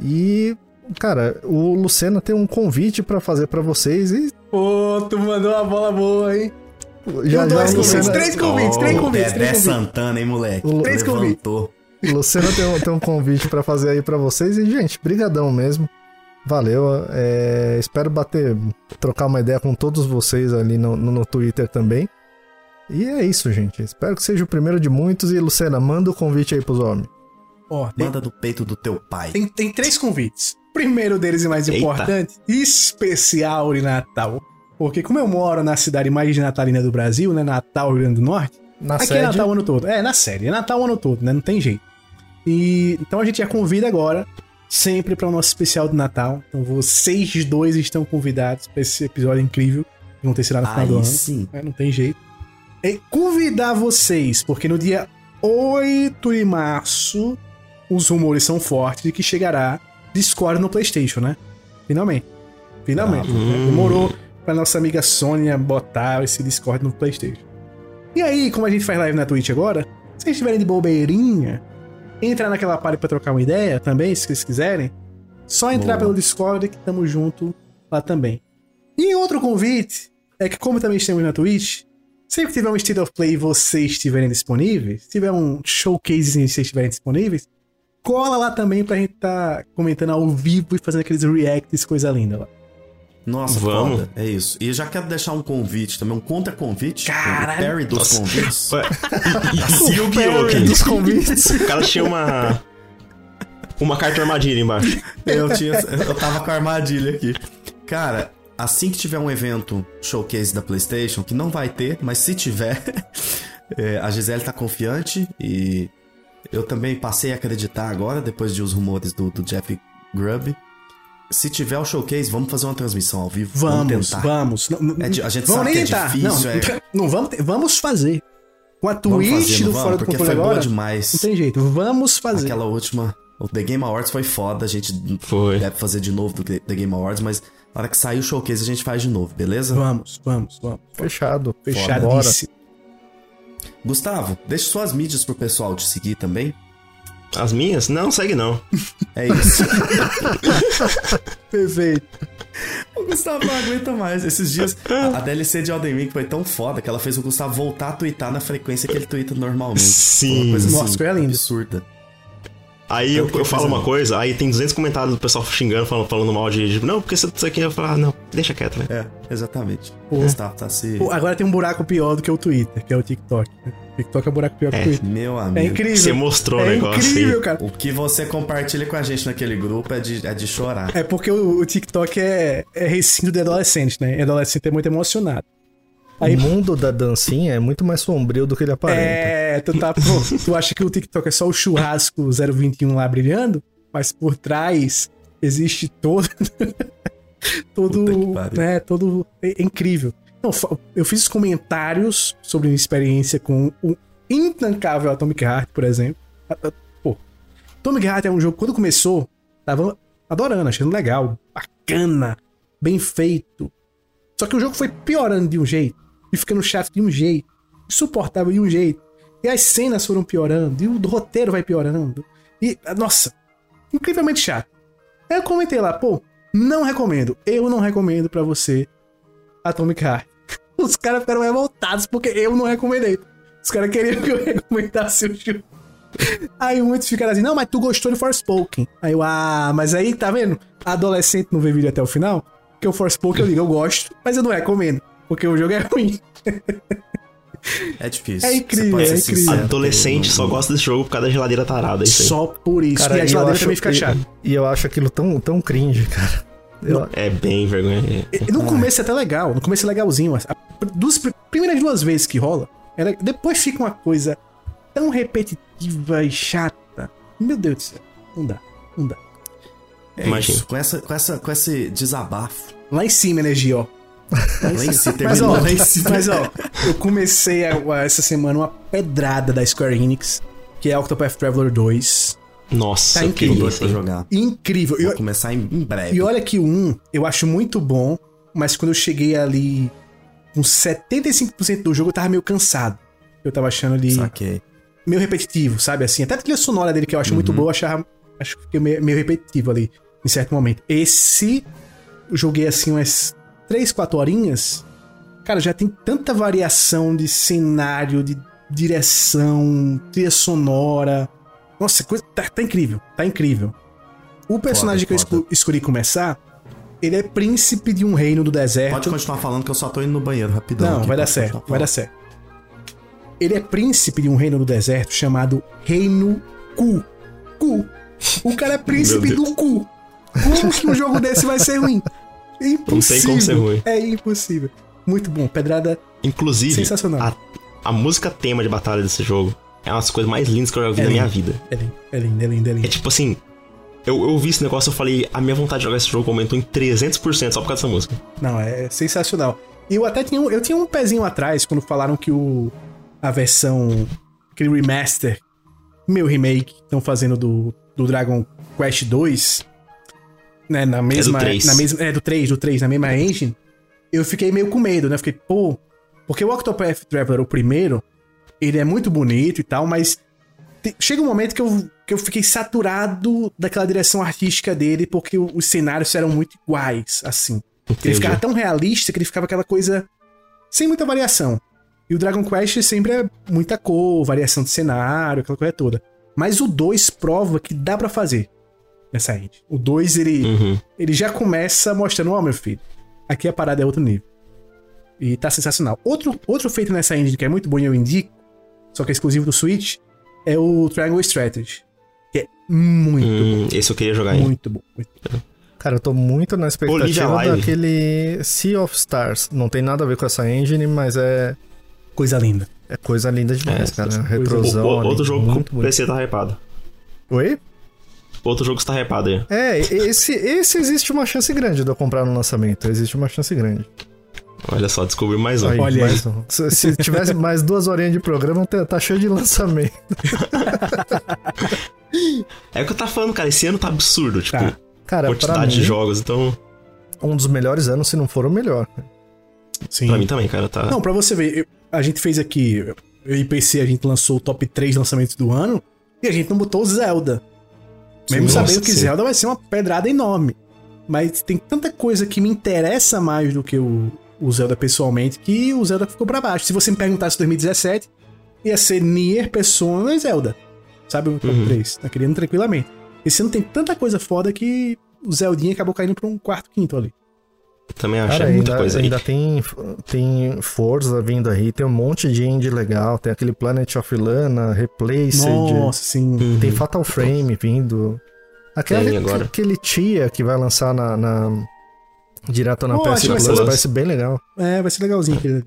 E, cara, o Lucena tem um convite pra fazer pra vocês e Pô, tu mandou uma bola boa, hein? já, já dois o convites, Lucena, três convites, três Oh, convites, Dedé três convites. Santana, hein, moleque? O- Três Levantou. o Lucena tem, um- tem um convite pra fazer aí pra vocês e, gente, brigadão mesmo. Valeu. é, espero bater, trocar uma ideia com todos vocês ali no, no, no Twitter também. E é isso, gente. Espero que seja o primeiro de muitos. E, Lucena, manda o convite aí pros homens. Ó, tem, Manda do peito do teu pai. tem, tem três convites. Primeiro deles e mais Eita. importante, especial de Natal. Porque como eu moro na cidade mais natalina do Brasil, né? Natal, Rio Grande do Norte, Na Aqui é sede. Natal o ano todo. É, na série. É Natal o ano todo, né? Não tem jeito. E então a gente já convida agora, sempre para o nosso especial do Natal. Então vocês dois estão convidados para esse episódio incrível que acontecerá no final do Aí ano. sim. É, não tem jeito. E convidar vocês, porque no dia 8 de março, os rumores são fortes de que chegará Discord no PlayStation, né? Finalmente. Finalmente. Ah, né? Demorou pra nossa amiga Sônia botar esse Discord no PlayStation. E aí, como a gente faz live na Twitch agora, se vocês estiverem de bobeirinha, entrar naquela party pra trocar uma ideia também, se vocês quiserem. Só entrar Boa. pelo Discord que tamo junto lá também. E outro convite é que, como também estamos na Twitch, sempre que tiver um State of Play e vocês estiverem disponíveis, se tiver um showcase e vocês estiverem disponíveis, cola lá também pra gente tá comentando ao vivo e fazendo aqueles reacts, coisa linda lá. Nossa, Vamos. foda. É isso. E eu já quero deixar um convite também, um contra-convite. Caralho. O Perry dos convites. Ué, e, e Yu-Gi-Oh! Perry dos convites. O cara tinha uma. Uma carta armadilha embaixo. Eu, tinha, eu tava com a armadilha aqui. Cara, assim que tiver um evento showcase da PlayStation, que não vai ter, mas se tiver, é, a Gisele tá confiante e eu também passei a acreditar agora, depois de os rumores do, do Jeff Grubb. Se tiver o showcase, vamos fazer uma transmissão ao vivo. Vamos, tentar. vamos. Não, não- É a gente vamos sabe nem que é tentar. difícil, não, é- não vamos, ter- vamos fazer. Com a Vamos Twitch do vamos? Fora do Porque Controle foi boa agora, demais. não tem jeito. Vamos fazer. Aquela última. O The Game Awards foi foda, a gente Foi. deve fazer de novo do The Game Awards, mas na hora que sair o showcase a gente faz de novo, beleza? Vamos, vamos, vamos. Fechado. Fechadíssimo. Gustavo, deixe suas mídias pro pessoal te seguir também. As minhas? Não, segue não. É isso. Perfeito. o Gustavo não aguenta mais. Esses dias, a, a DLC de Elden Ring foi tão foda que ela fez o Gustavo voltar a twittar na frequência que ele twitta normalmente. Sim. Uma coisa Nossa, assim, absurda. Aí eu, eu falo uma coisa, aí tem 200 comentários do pessoal xingando, falando, falando mal de, de, Não, porque isso isso aqui eu falo, ah, não, deixa quieto, né? É, exatamente. Pô. O Gustavo tá se... Pô, agora tem um buraco pior do que o Twitter, que é o TikTok. né? TikTok é um buraco pior que o É. Twitter. Meu É amigo. incrível. Você mostrou o é negócio incrível, aí. cara. O que você compartilha com a gente naquele grupo é de, é de chorar. É porque o, o TikTok é, é recinto de adolescente, né? E adolescente é muito emocionado. Aí- O mundo da dancinha é muito mais sombrio do que ele aparenta. É, tu tá, pô, tu acha que o TikTok é só o churrasco 021 lá brilhando, mas por trás existe todo todo, né, todo é, é incrível. Não, fa- eu fiz comentários sobre minha experiência com o intancável Atomic Heart, por exemplo. Pô, Atomic Heart é um jogo quando começou, tava adorando, achando legal, bacana, bem feito. Só que o jogo foi piorando de um jeito e ficando chato de um jeito, insuportável de um jeito. E as cenas foram piorando, e o roteiro vai piorando. E, nossa, incrivelmente chato. Aí eu comentei lá, pô, não recomendo. Eu não recomendo pra você Atomic Heart. Os caras ficaram revoltados porque eu não recomendei. Os caras queriam que eu recomendasse o jogo. Aí muitos ficaram assim, não, mas tu gostou de Forspoken. Aí eu, ah, mas aí, tá vendo? Adolescente não vê vídeo até o final. Porque o Forspoken eu digo, eu gosto, mas eu não recomendo. Porque o jogo é ruim. É difícil. É incrível, é incrível. Adolescente só gosta desse jogo por causa da geladeira tarada. é Isso aí. Só por isso. Cara, e a eu geladeira acho- também fica e- chata. E eu acho aquilo tão, tão cringe, cara. Eu- É bem vergonha. E No começo é até legal, no começo é legalzinho. mas pr- primeiras duas vezes que rola, é le- depois fica uma coisa tão repetitiva e chata. Meu Deus do céu, não dá, não dá. É Imagina. isso. Com, essa, com, essa, com esse desabafo. Lá em cima, energia, ó. Mas ó, mas ó, eu comecei a- a- essa semana uma pedrada da Square Enix, que é Octopath Traveler 2. Nossa, Tá eu incrível. pra jogar. Incrível. Vou E, começar em, em breve. e olha que 1 eu acho muito bom, mas quando eu cheguei ali com 75% do jogo, eu tava meio cansado. Eu tava achando ali. Saquei. meio repetitivo, sabe? Assim, até a trilha sonora dele que eu acho muito boa, eu achava, acho que fiquei meio, meio repetitivo ali, em certo momento. Esse, eu joguei assim umas 3, 4 horinhas, cara, já tem tanta variação de cenário, de direção, trilha sonora. Nossa, coisa, tá, tá incrível, tá incrível. O personagem que eu foda. esco- escolhi começar, ele é príncipe de um reino do deserto. Pode continuar falando que eu só tô indo no banheiro rapidão. Não, aqui, vai dar certo, vai dar certo. Ele é príncipe de um reino do deserto chamado Reino Cu. Cu. O cara é príncipe do cu. Como que um jogo desse vai ser ruim? É impossível. como ser ruim. É impossível. Muito bom. Pedrada Inclusive, sensacional. a, a música tema de batalha desse jogo é uma das coisas mais lindas que eu já vi É na minha vida. É lindo, é lindo, é lindo, é É lindo. tipo assim, eu, eu vi esse negócio e falei, a minha vontade de jogar esse jogo aumentou em 300% só por causa dessa música. Não, é sensacional. E eu até tinha um, eu tinha um pezinho atrás quando falaram que o a versão aquele remaster, meu remake estão fazendo do, do Dragon Quest 2, né, na mesma 3. na mesma é do 3, do 3, na mesma engine. Eu fiquei meio com medo, né? Fiquei, pô, porque o Octopath Traveler o primeiro, ele é muito bonito e tal, mas te- chega um momento que eu, que eu fiquei saturado daquela direção artística dele, porque os cenários eram muito iguais, assim. Ele Entendi. ficava tão realista que ele ficava aquela coisa sem muita variação. E o Dragon Quest sempre é muita cor, variação de cenário, aquela coisa toda. Mas o 2 prova que dá pra fazer essa engine. O 2, ele, Uhum. ele já começa mostrando, ó, meu filho, aqui a parada é outro nível. E tá sensacional. Outro, outro feito nessa engine que é muito bom e eu indico, só que é exclusivo do Switch, é o Triangle Strategy. Que é muito Hum, esse eu queria jogar bom, aí. muito bom. muito bom. Cara, eu tô muito na Olivia expectativa Live. daquele Sea of Stars. Não tem nada a ver com essa engine, mas é, Coisa linda. é coisa linda demais, É, cara. Retrosão. o- outro jogo muito que o bonito. PC tá hypado. Oi? Outro jogo está hypado aí. É, esse, esse existe uma chance grande de eu comprar no lançamento. Existe uma chance grande. Olha só, descobri mais um. Aí, Olha mais um. Se, se tivesse mais duas horinhas de programa, tá, tá cheio de lançamento. É o que eu tava falando, cara. Esse ano tá absurdo. Tipo, Tá. Cara, quantidade de mim, jogos. Então, um dos melhores anos, se não for o melhor. Sim. pra mim também, cara, tá. Não, pra você ver, eu- a gente fez aqui, eu e PC, a gente lançou o top 3 lançamentos do ano e a gente não botou o Zelda. Mesmo Sim, sabendo nossa, que sim. Zelda vai ser uma pedrada enorme. Mas tem tanta coisa que me interessa mais do que o, o Zelda pessoalmente que o Zelda ficou pra baixo. Se você me perguntasse 2017, ia ser Nier, Persona e Zelda. Sabe o top Uhum. 3? Tá querendo tranquilamente. Esse ano tem tanta coisa foda que o Zeldinha acabou caindo pra um quarto, quinto ali. Também acho Cara, é muita ainda, coisa aí. ainda tem, tem Forza vindo aí, tem um monte de indie legal, tem aquele Planet of Lana, Replaced, Nossa, sim. Uhum. tem Fatal Frame vindo. Aquele, Tem agora. aquele tia que vai lançar na, na- direto na Oh, PS Plus, ser- parece bem legal. É, vai ser legalzinho aquele ali.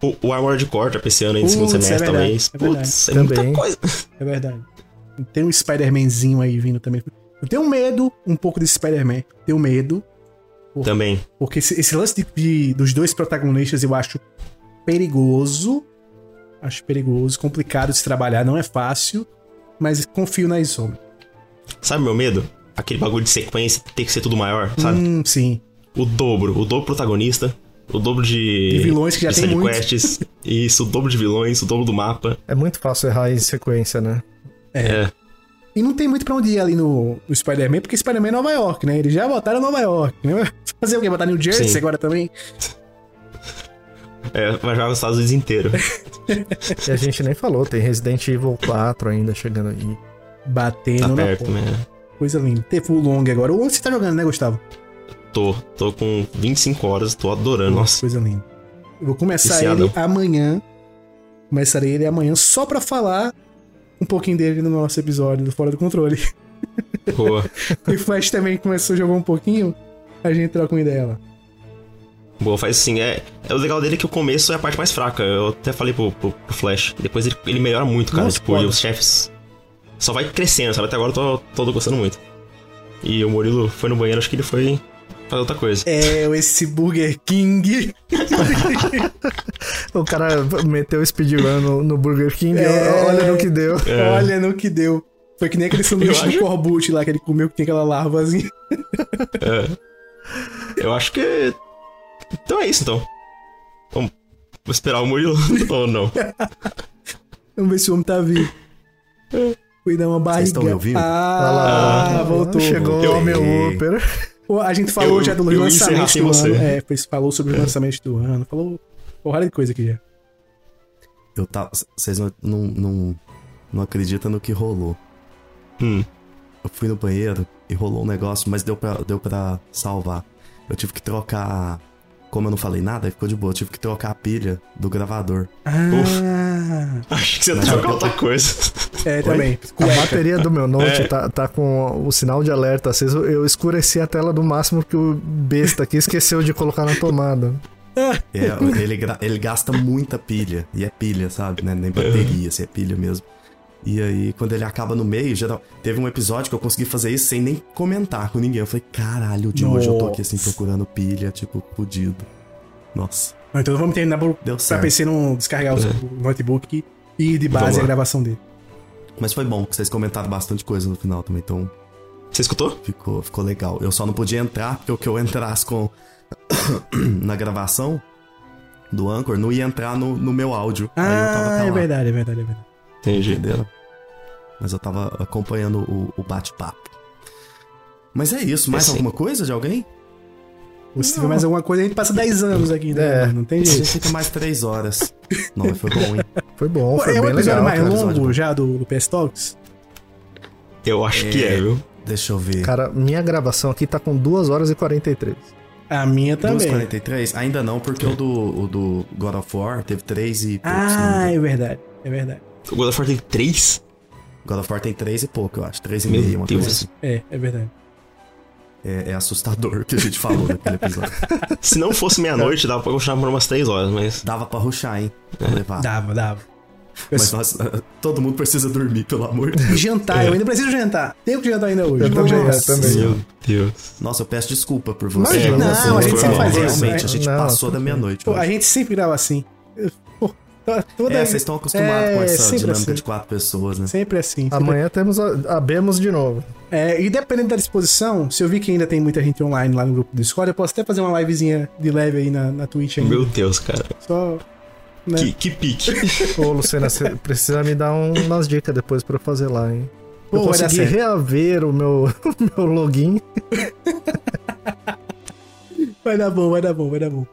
O, o Armored Core tá esse ano aí, no segundo é semestre verdade, também. é verdade. Putz, é Também. muita coisa. É verdade. Tem um Spider-Manzinho aí vindo também. Eu tenho medo um pouco desse Spider-Man. Tenho medo. Também. Porque esse, esse lance de, de- dos dois protagonistas eu acho perigoso. Acho perigoso, complicado de se trabalhar, não é fácil. Mas confio na Isomi. Sabe meu medo? Aquele bagulho de sequência ter que ser tudo maior, sabe? Hum, sim. O dobro. O dobro protagonista. O dobro de. De vilões que já de tem muito. sidequests. Isso, o dobro de vilões, o dobro do mapa. É muito fácil errar em sequência, né? É. E não tem muito pra onde ir ali no, no Spider-Man, porque Spider-Man é Nova York, né? Eles já botaram Nova York. Né? Fazer o quê? Botar New Jersey Sim. agora também? É, vai jogar os Estados Unidos inteiro. E a gente nem falou, tem Resident Evil 4 ainda chegando aí. Batendo Tá na perto, porta. né? Coisa linda. Teve o Long agora. O Long você tá jogando, né, Gustavo? Tô. Tô com 25 horas, tô adorando. Nossa. Coisa linda. Eu vou começar Viciado. ele amanhã. Começarei ele amanhã só pra falar um pouquinho dele no nosso episódio do Fora do Controle. Boa. e o Flash também começou a jogar um pouquinho. A gente troca uma ideia lá. Boa, faz assim. É, é o legal dele é que o começo é a parte mais fraca. Eu até falei pro, pro, pro Flash. Depois ele, ele melhora muito, cara. Nossa, tipo, e os chefes. Só vai crescendo, sabe? Até agora eu tô, tô gostando muito. E o Murilo foi no banheiro, acho que ele foi fazer outra coisa. É, esse Burger King. O cara meteu o speedrun no, no Burger King, É. olha no que deu. É. Olha no que deu. Foi que nem aquele sanduíche Eu do acho- Corbucci lá que ele comeu que tem aquela larvazinha. É. Eu acho que. Então é isso, então. Vamos vou esperar o Murilo ou não? Vamos ver se o homem tá vivo. Fui dar uma barriga. estão me ouvindo? Ah, lá, voltou. Chegou o meu eu- Uber. A gente falou Eu- já do lançamento do você. ano. É, falou sobre o lançamento do ano. Falou porrada de coisa aqui já. Eu tava. Vocês não, não, não, não acreditam no que rolou. Hum. Eu fui no banheiro e rolou um negócio, mas deu pra, deu pra salvar. Eu tive que trocar. Como eu não falei nada, aí ficou de boa. Eu tive que trocar a pilha do gravador. Ah, Acho que você tá eu- outra coisa. é, também. A bateria do meu Note É. tá, tá com o sinal de alerta aceso. Eu escureci a tela do máximo que o besta aqui esqueceu de colocar na tomada. É, ele, ele gasta muita pilha. E é pilha, sabe? Né? Nem bateria, assim, é pilha mesmo. E aí, quando ele acaba no meio, geral... teve um episódio que eu consegui fazer isso sem nem comentar com ninguém. Eu falei, caralho, de hoje eu tô aqui assim Nossa. procurando pilha, tipo, fudido. Nossa. Então vamos terminar por, Deu pra. PC não descarregar o É. o notebook e ir de base a gravação dele. Mas foi bom, que vocês comentaram bastante coisa no final também, então Você escutou? ficou, ficou legal. Eu só não podia entrar, porque o que eu entrasse com na gravação do Anchor não ia entrar no, no meu áudio. aí eu tava Ah, é verdade, é verdade, é verdade. Entendi. Entenderam? Mas eu tava acompanhando o, o bate-papo. Mas é isso, mais Esse- alguma coisa de alguém? Ou Se tiver mais alguma coisa, a gente passa 10 anos aqui, né? É. Não tem A gente jeito. fica mais três horas. Não, foi bom, hein? Foi bom, foi é bem episódio legal. mais cara, longo já do, do PS Talks? Eu acho que é, viu? Deixa eu ver. Cara, minha gravação aqui tá com 2 horas e 43. A minha também. 2,43? Ainda não, porque o do, o do God of War teve 3 e poucos. Ah, é verdade. É verdade. O God of War tem 3? God of War tem 3 e pouco, eu acho. 3 e meio, uma Deus. coisa assim. É, é verdade. É, é assustador o que a gente falou naquele episódio. Se não fosse meia-noite, dava pra continuar por umas 3 horas, mas. Dava pra ruxar, hein? É. Levar. Dava, dava. Mas nós, todo mundo precisa dormir, pelo amor de Deus. Jantar, eu ainda preciso jantar. Tenho que jantar ainda hoje. Eu também, eu também. Meu Deus. Nossa, eu peço desculpa por você. Imagina, Não, não, você a gente sempre faz isso, Realmente, né? a gente Não, passou da meia-noite. A gente sempre grava assim. Pô, tá toda... É, vocês estão acostumados É, com essa sempre dinâmica assim. de quatro pessoas, né? Sempre assim. sempre- Amanhã temos a, abemos de novo. É, e dependendo da disposição, se eu vi que ainda tem muita gente online lá no grupo do Discord, eu posso até fazer uma livezinha de leve aí na, na Twitch ainda. Meu Deus, cara. Só. Né? Que, que pique. Ô, Luciana, você precisa me dar um- umas dicas depois pra eu fazer lá, hein? Eu Pô, dar consegui reaver o meu, o meu login. Vai dar bom, vai dar bom, vai dar bom.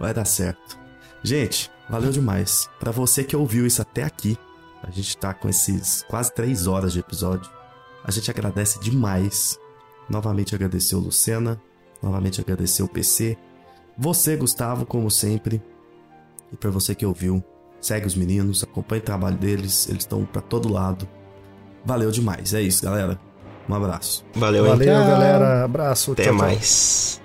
Vai dar certo. Gente, valeu demais. Pra você que ouviu isso até aqui, a gente tá com esses quase três horas de episódio. A gente agradece demais. Novamente agradecer o Lucena, novamente agradecer o PC. Você, Gustavo, como sempre. E pra você que ouviu, segue os meninos, acompanhe o trabalho deles, eles estão pra todo lado. Valeu demais. É isso, galera. Um abraço. Valeu? Valeu, Tchau. galera. Abraço. Até tchau, tchau. mais. I